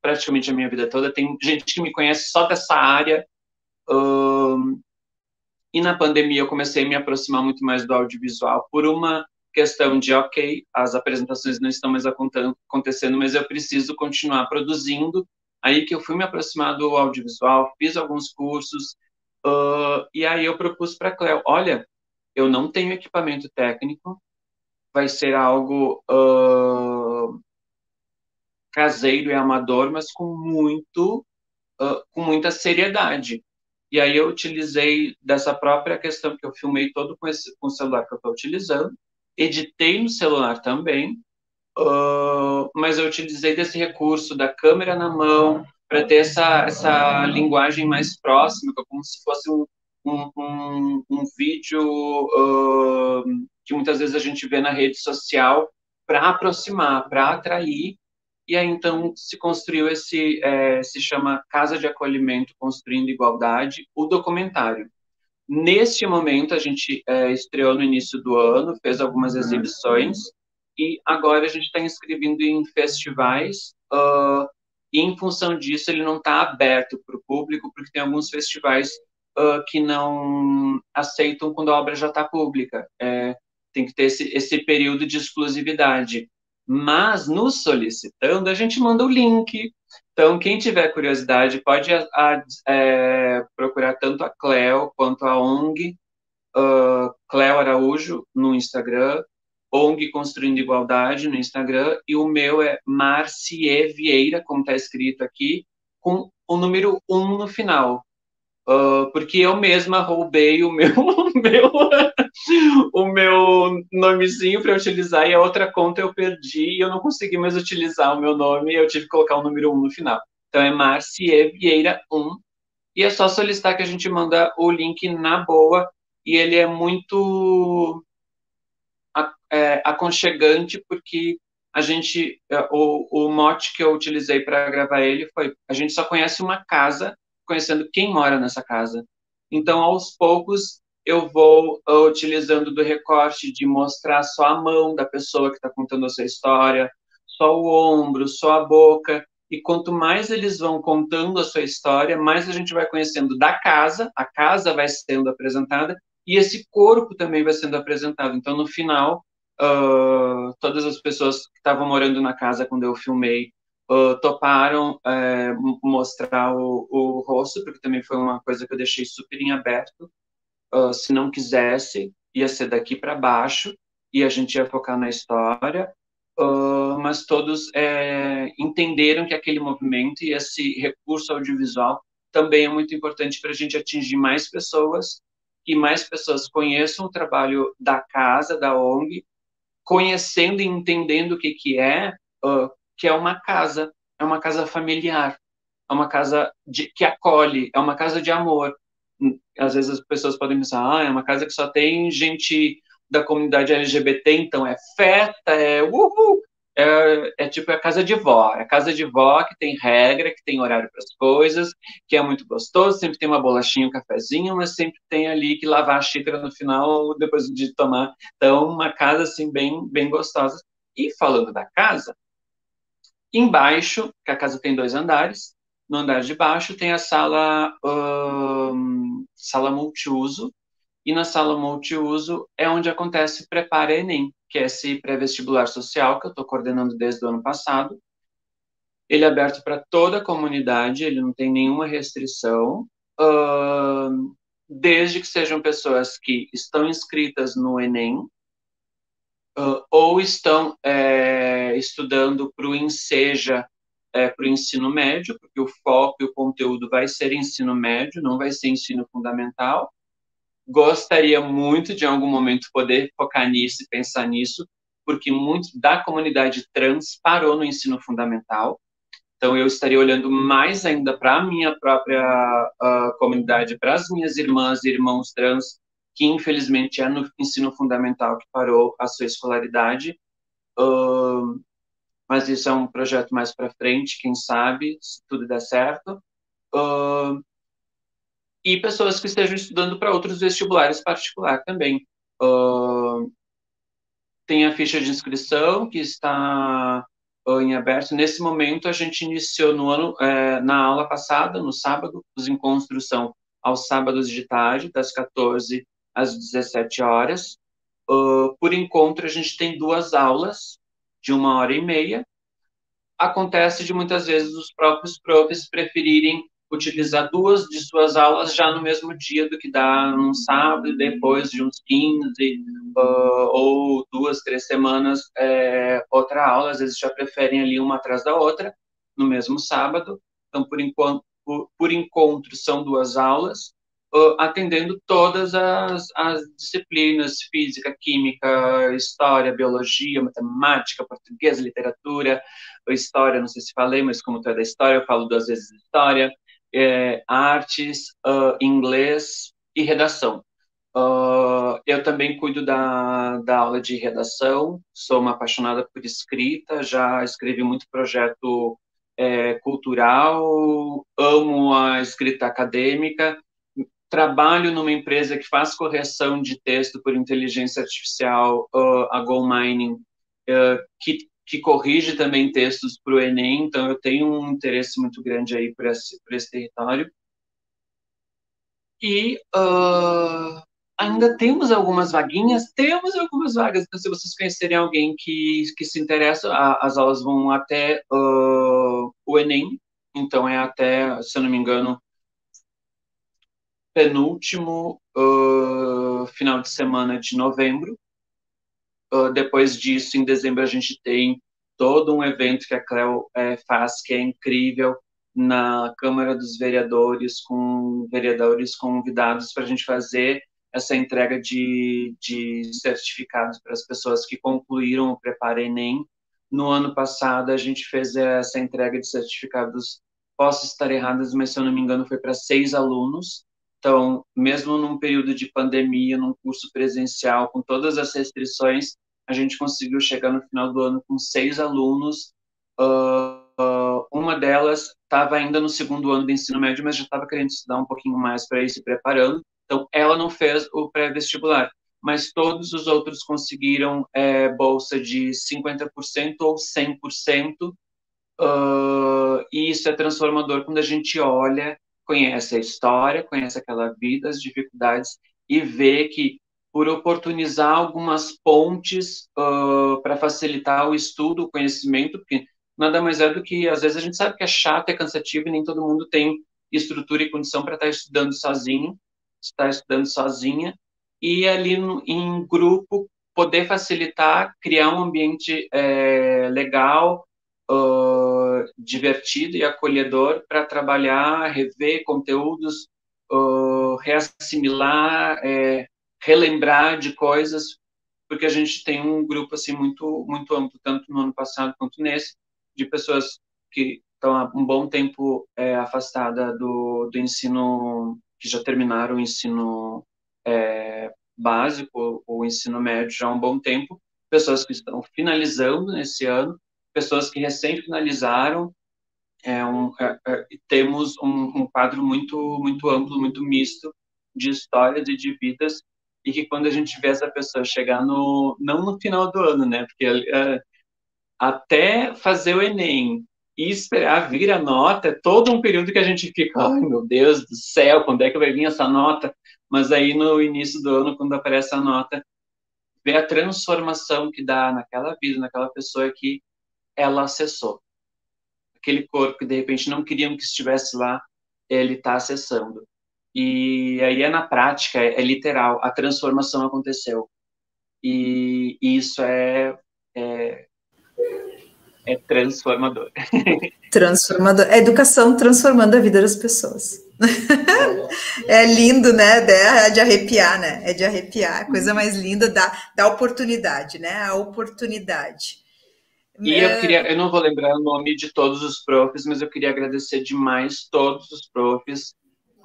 praticamente a minha vida toda. Tem gente que me conhece só dessa área. E na pandemia eu comecei a me aproximar muito mais do audiovisual por uma questão de, ok, as apresentações não estão mais acontecendo, mas eu preciso continuar produzindo Aí que eu fui me aproximar do audiovisual, fiz alguns cursos, uh, e aí eu propus para a Cleo, olha, eu não tenho equipamento técnico, vai ser algo uh, caseiro e amador, mas com muito, uh, com muita seriedade. E aí eu utilizei dessa própria questão que eu filmei todo com, esse, com o celular que eu estou utilizando, editei no celular também, Uh, mas eu utilizei desse recurso da câmera na mão para ter essa, essa linguagem mais próxima, como se fosse um, um, um, um vídeo uh, que muitas vezes a gente vê na rede social para aproximar, para atrair, e aí então se construiu esse, é, se chama Casa de Acolhimento Construindo Igualdade, o documentário. Neste momento, a gente é, estreou no início do ano, fez algumas exibições, e agora a gente está inscrevendo em festivais uh, e em função disso ele não está aberto para o público porque tem alguns festivais uh, que não aceitam quando a obra já está pública. É, tem que ter esse, esse período de exclusividade. Mas nos solicitando a gente manda o link. Então quem tiver curiosidade pode a, a, é, procurar tanto a Cleo quanto a ONG uh, Cleo Araújo no Instagram ONG Construindo Igualdade no Instagram, e o meu é Marcie Vieira, como está escrito aqui, com o número 1 no final. Uh, porque eu mesma roubei o meu, meu o meu nomezinho para utilizar e a outra conta eu perdi e eu não consegui mais utilizar o meu nome eu tive que colocar o número 1 no final. Então é Marcie Vieira 1 e é só solicitar que a gente manda o link na boa e ele é muito é, aconchegante, porque a gente, é, o, o mote que eu utilizei para gravar ele foi: a gente só conhece uma casa conhecendo quem mora nessa casa. Então, aos poucos, eu vou uh, utilizando do recorte de mostrar só a mão da pessoa que está contando a sua história, só o ombro, só a boca. E quanto mais eles vão contando a sua história, mais a gente vai conhecendo da casa, a casa vai sendo apresentada e esse corpo também vai sendo apresentado. Então, no final, uh, todas as pessoas que estavam morando na casa quando eu filmei uh, toparam uh, mostrar o, o, rosto, porque também foi uma coisa que eu deixei super em aberto. Ah, se não quisesse, ia ser daqui para baixo e a gente ia focar na história. mas todos é, entenderam que aquele movimento e esse recurso audiovisual também é muito importante para a gente atingir mais pessoas e mais pessoas conheçam o trabalho da casa, da ONG, conhecendo e entendendo o que, que é, uh, que é uma casa, é uma casa familiar, é uma casa de, que acolhe, é uma casa de amor. às vezes as pessoas podem pensar, ah, é uma casa que só tem gente da comunidade LGBT, então é festa, é uhul, é, é, tipo a casa de vó, é a casa de vó que tem regra, que tem horário para as coisas, que é muito gostoso, sempre tem uma bolachinha, um cafezinho, mas sempre tem ali que lavar a xícara no final depois de tomar. Então, uma casa assim bem bem gostosa. E falando da casa, embaixo, que a casa tem dois andares, no andar de baixo tem a sala sala multiuso, e na sala multiuso é onde acontece o Prepara Enem, que é esse pré-vestibular social que eu estou coordenando desde o ano passado. Ele é aberto para toda a comunidade, ele não tem nenhuma restrição, uh, desde que sejam pessoas que estão inscritas no Enem uh, ou estão é, estudando para o Enseja, é, para o ensino médio, porque o foco e o conteúdo vai ser ensino médio, não vai ser ensino fundamental, Gostaria muito de, em algum momento, poder focar nisso e pensar nisso, porque muito da comunidade trans parou no ensino fundamental. Então, eu estaria olhando mais ainda para a minha própria uh, comunidade, para as minhas irmãs e irmãos trans, que infelizmente é no ensino fundamental que parou a sua escolaridade. Uh, mas isso é um projeto mais para frente, quem sabe, se tudo der certo. Uh, e pessoas que estejam estudando para outros vestibulares particular também. Uh, tem a ficha de inscrição que está em aberto. Nesse momento, a gente iniciou no ano, é, na aula passada, no sábado, os encontros são aos sábados de tarde, das 14 às 17 horas. Uh, por encontro, a gente tem duas aulas de uma hora e meia. Acontece de muitas vezes os próprios profs preferirem utilizar duas de suas aulas já no mesmo dia do que dá num sábado, depois de uns 15 uh, ou duas, três semanas, é, outra aula, às vezes já preferem ali uma atrás da outra, no mesmo sábado. Então, por enquanto, por, por encontro, são duas aulas, uh, atendendo todas as, as disciplinas, física, química, história, biologia, matemática, português, literatura, história, não sei se falei, mas como tu é da história, eu falo duas vezes história, é, artes, uh, inglês e redação. Uh, eu também cuido da, da aula de redação, sou uma apaixonada por escrita, já escrevi muito projeto é, cultural, amo a escrita acadêmica, trabalho numa empresa que faz correção de texto por inteligência artificial, uh, a Go Mining, uh, que que corrige também textos para o Enem, então eu tenho um interesse muito grande aí por esse, esse território. E uh, ainda temos algumas vaguinhas, temos algumas vagas, então se vocês conhecerem alguém que, que se interessa, a, as aulas vão até uh, o Enem, então é até, se eu não me engano, penúltimo uh, final de semana de novembro, Uh, depois disso, em dezembro, a gente tem todo um evento que a Cleo é, faz, que é incrível, na Câmara dos Vereadores, com vereadores convidados para a gente fazer essa entrega de, de certificados para as pessoas que concluíram o Prepara Enem. No ano passado, a gente fez essa entrega de certificados, posso estar erradas, mas se eu não me engano, foi para seis alunos. Então, mesmo num período de pandemia, num curso presencial, com todas as restrições, a gente conseguiu chegar no final do ano com seis alunos. Uh, uh, uma delas estava ainda no segundo ano do ensino médio, mas já estava querendo estudar um pouquinho mais para ir se preparando. Então, ela não fez o pré-vestibular, mas todos os outros conseguiram é, bolsa de 50% ou 100%. Uh, e isso é transformador quando a gente olha, conhece a história, conhece aquela vida, as dificuldades e vê que por oportunizar algumas pontes uh, para facilitar o estudo, o conhecimento, porque nada mais é do que, às vezes, a gente sabe que é chato, é cansativo e nem todo mundo tem estrutura e condição para estar tá estudando sozinho, estar estudando sozinha, e ali no, em grupo poder facilitar, criar um ambiente é, legal, uh, divertido e acolhedor para trabalhar, rever conteúdos, uh, reassimilar, é, relembrar de coisas, porque a gente tem um grupo assim muito muito amplo, tanto no ano passado quanto nesse, de pessoas que estão há um bom tempo é, afastada do, do ensino, que já terminaram o ensino é, básico ou ensino médio já há um bom tempo, pessoas que estão finalizando nesse ano, pessoas que recém finalizaram. É um, é, é, temos um, um, quadro muito muito amplo, muito misto de histórias e de vidas e que quando a gente vê essa pessoa chegar no não no final do ano, né? Porque é, até fazer o Enem e esperar vir a nota, é todo um período que a gente fica, ai meu Deus do céu, quando é que vai vir essa nota? Mas aí no início do ano, quando aparece a nota, ver a transformação que dá naquela vida, naquela pessoa que ela acessou. Aquele corpo que de repente não queriam que estivesse lá, ele está acessando. E aí é na prática, é, é, literal, a transformação aconteceu. E, e isso é, é é transformador. Transformador. A educação transformando a vida das pessoas. É lindo, né? É de arrepiar, né? É de arrepiar. A coisa mais linda da, da oportunidade, né? A oportunidade. E é... eu queria, eu não vou lembrar o nome de todos os profs, mas eu queria agradecer demais todos os profs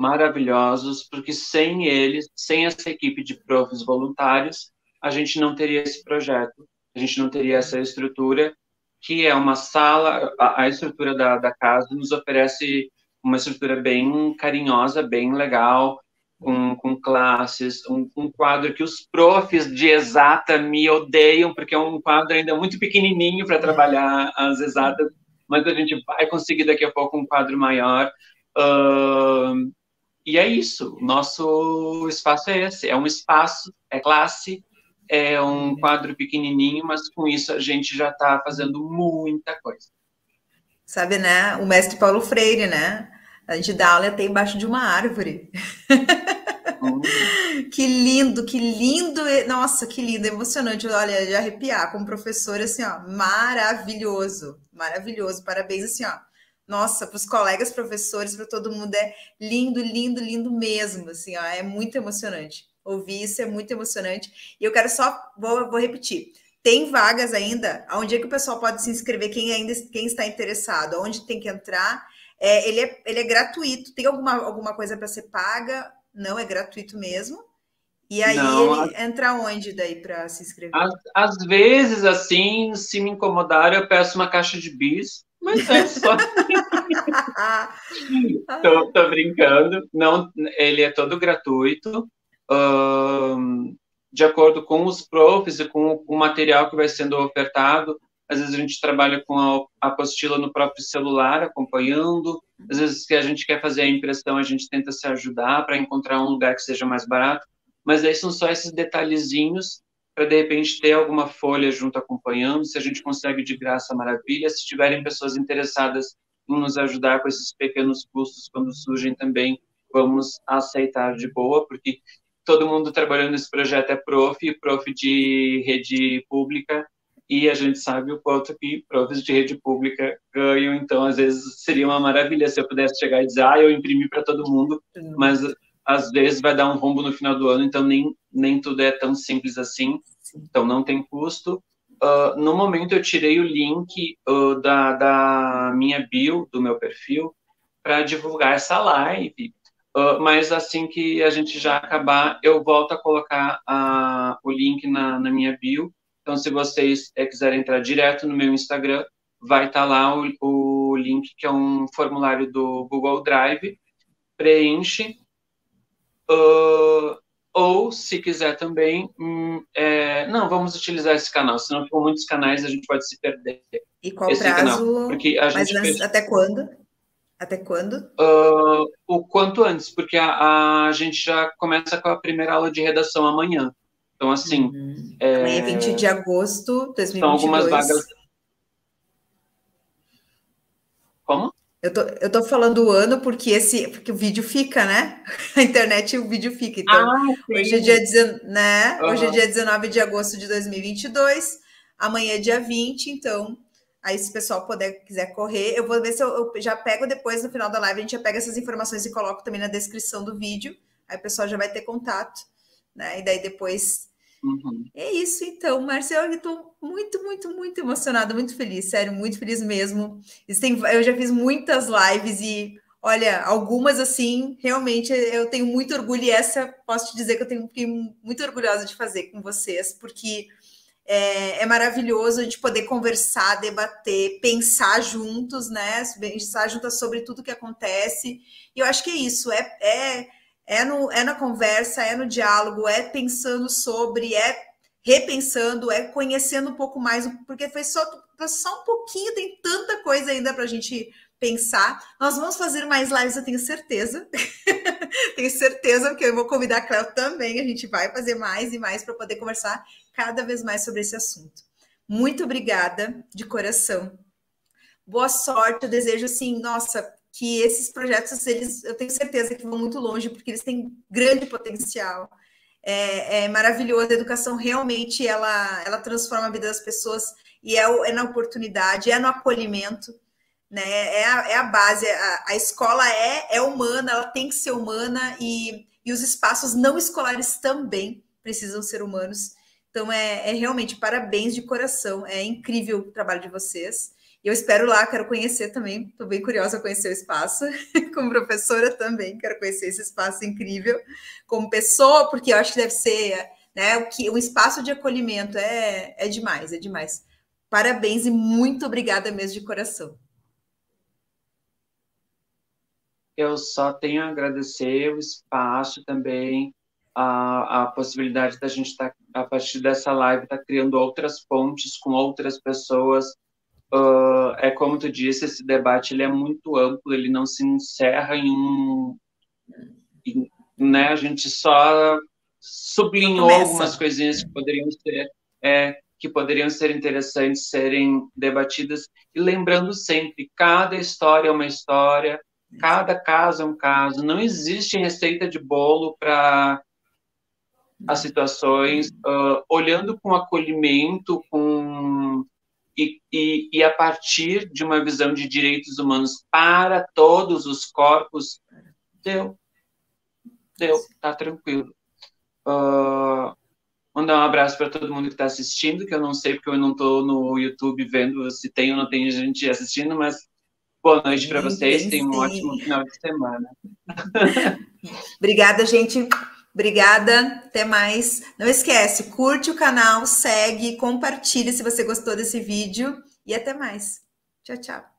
maravilhosos, porque sem eles, sem essa equipe de profs voluntários, a gente não teria esse projeto, a gente não teria essa estrutura que é uma sala, a, a estrutura da, da casa nos oferece uma estrutura bem carinhosa, bem legal, com, com classes, um, um, quadro que os profs de exata me odeiam, porque é um quadro ainda muito pequenininho para trabalhar as exatas, mas a gente vai conseguir daqui a pouco um quadro maior. Uh, e é isso, nosso espaço é esse, é um espaço, é classe, é um quadro pequenininho, mas com isso a gente já está fazendo muita coisa. Sabe, né? O mestre Paulo Freire, né? A gente dá aula até embaixo de uma árvore. Uhum. que lindo, que lindo. Nossa, que lindo, emocionante. Olha, de arrepiar como professor, assim, ó, maravilhoso, maravilhoso. Parabéns, assim, ó. Nossa, para os colegas professores, para todo mundo é lindo, lindo, lindo mesmo, assim, ó, é muito emocionante. Ouvir isso é muito emocionante. E eu quero só, vou, vou repetir. Tem vagas ainda? Onde é que o pessoal pode se inscrever? Quem ainda quem está interessado? Onde tem que entrar? É, ele, é, ele é gratuito. Tem alguma, alguma coisa para ser paga? Não, é gratuito mesmo. E aí Não, ele entra onde daí para se inscrever? Às, às, vezes, assim, se me incomodar, eu peço uma caixa de bis, mas é só. tô, tô brincando. Não, ele é todo gratuito de acordo com os profs e com o material que vai sendo ofertado. Às vezes a gente trabalha com a apostila no próprio celular, acompanhando. Às vezes, se a gente quer fazer a impressão, a gente tenta se ajudar para encontrar um lugar que seja mais barato. Mas aí são só esses detalhezinhos para, de repente, ter alguma folha junto acompanhando. Se a gente consegue de graça, maravilha. Se tiverem pessoas interessadas em nos ajudar com esses pequenos custos quando surgem também, vamos aceitar de boa, porque todo mundo trabalhando nesse projeto é prof, prof de rede pública, e a gente sabe o quanto que profs de rede pública ganham, então às vezes seria uma maravilha se eu pudesse chegar e dizer, ah, eu imprimi para todo mundo, mas às vezes vai dar um rombo no final do ano, então nem, nem tudo é tão simples assim, então não tem custo. Uh, no momento eu tirei o link uh, da, da minha bio, do meu perfil, para divulgar essa live, Uh, mas assim que a gente já acabar, eu volto a colocar uh, o link na, na, minha bio. Então, se vocês é, quiserem entrar direto no meu Instagram, vai estar tá lá o, o, link, que é um formulário do Google Drive. Preenche. Uh, ou, se quiser também, hum, é, não, vamos utilizar esse canal, senão com muitos canais a gente pode se perder. E qual esse prazo? Canal, porque a gente Mas fez... até quando? Até quando? Uh, o quanto antes, porque a, a, gente já começa com a primeira aula de redação amanhã. Então, assim. Uhum. É... Amanhã é 20 de agosto de 2022. São algumas vagas. Como? Eu tô, eu tô falando o ano porque esse porque o vídeo fica, né? A internet o vídeo fica. Então, ah, hoje, é dia, né? Uhum. hoje é dia 19 de agosto de 2022, amanhã é dia 20, então Aí, se o pessoal puder, quiser correr, eu vou ver se eu, eu, já pego depois, no final da live, a gente já pega essas informações e coloco também na descrição do vídeo. Aí o pessoal já vai ter contato, né? E daí depois. Uhum. É isso, então, Marcelo, eu estou muito, muito, muito emocionada, muito feliz, sério, muito feliz mesmo. Eu já fiz muitas lives e Olha, algumas assim, realmente eu tenho muito orgulho, e essa posso te dizer que eu tenho, fiquei muito orgulhosa de fazer com vocês, porque é, é, maravilhoso a gente poder conversar, debater, pensar juntos, né? Pensar juntos sobre tudo que acontece. E eu acho que é isso, é, é, é, no, é na conversa, é no diálogo, é pensando sobre, é repensando, é conhecendo um pouco mais, porque foi só, só um pouquinho, tem tanta coisa ainda para a gente pensar. Nós vamos fazer mais lives, eu tenho certeza. tenho certeza, porque eu vou convidar a Cléo também. A gente vai fazer mais e mais para poder conversar cada vez mais sobre esse assunto. Muito obrigada de coração. Boa sorte. Eu desejo assim, nossa, que esses projetos, eles, eu tenho certeza que vão muito longe, porque eles têm grande potencial. É, é maravilhoso. A educação realmente ela, ela transforma a vida das pessoas e é, é na oportunidade, é no acolhimento né? É a, é a base. A, a, escola é, é humana, ela tem que ser humana e, e os espaços não escolares também precisam ser humanos. Então, é, é realmente parabéns de coração. É incrível o trabalho de vocês. E eu espero lá, quero conhecer também. Estou bem curiosa a conhecer o espaço. Como professora também, quero conhecer esse espaço incrível. Como pessoa, porque eu acho que deve ser né, o que um espaço de acolhimento é, é demais, é demais. Parabéns e muito obrigada mesmo de coração. eu só tenho a agradecer o espaço também, a, a possibilidade da gente estar, tá, a partir dessa live, estar tá criando outras pontes com outras pessoas. Uh, é como tu disse, esse debate ele é muito amplo, ele não se encerra em um... Em, né, a gente só sublinhou algumas coisinhas que poderiam ser... É, que poderiam ser interessantes serem debatidas e lembrando sempre cada história é uma história Cada caso é um caso. Não existe receita de bolo para as situações, uh, olhando com acolhimento, com e, e, e, a partir de uma visão de direitos humanos para todos os corpos, deu, deu, tá tranquilo. Uh, mandar um abraço para todo mundo que está assistindo, que eu não sei porque eu não estou no YouTube vendo se tem ou não tem gente assistindo, mas Boa noite para vocês, tenham um ótimo final de semana. Obrigada, gente. Obrigada, até mais. Não esquece, curte o canal, segue, compartilhe se você gostou desse vídeo e até mais. Tchau, tchau.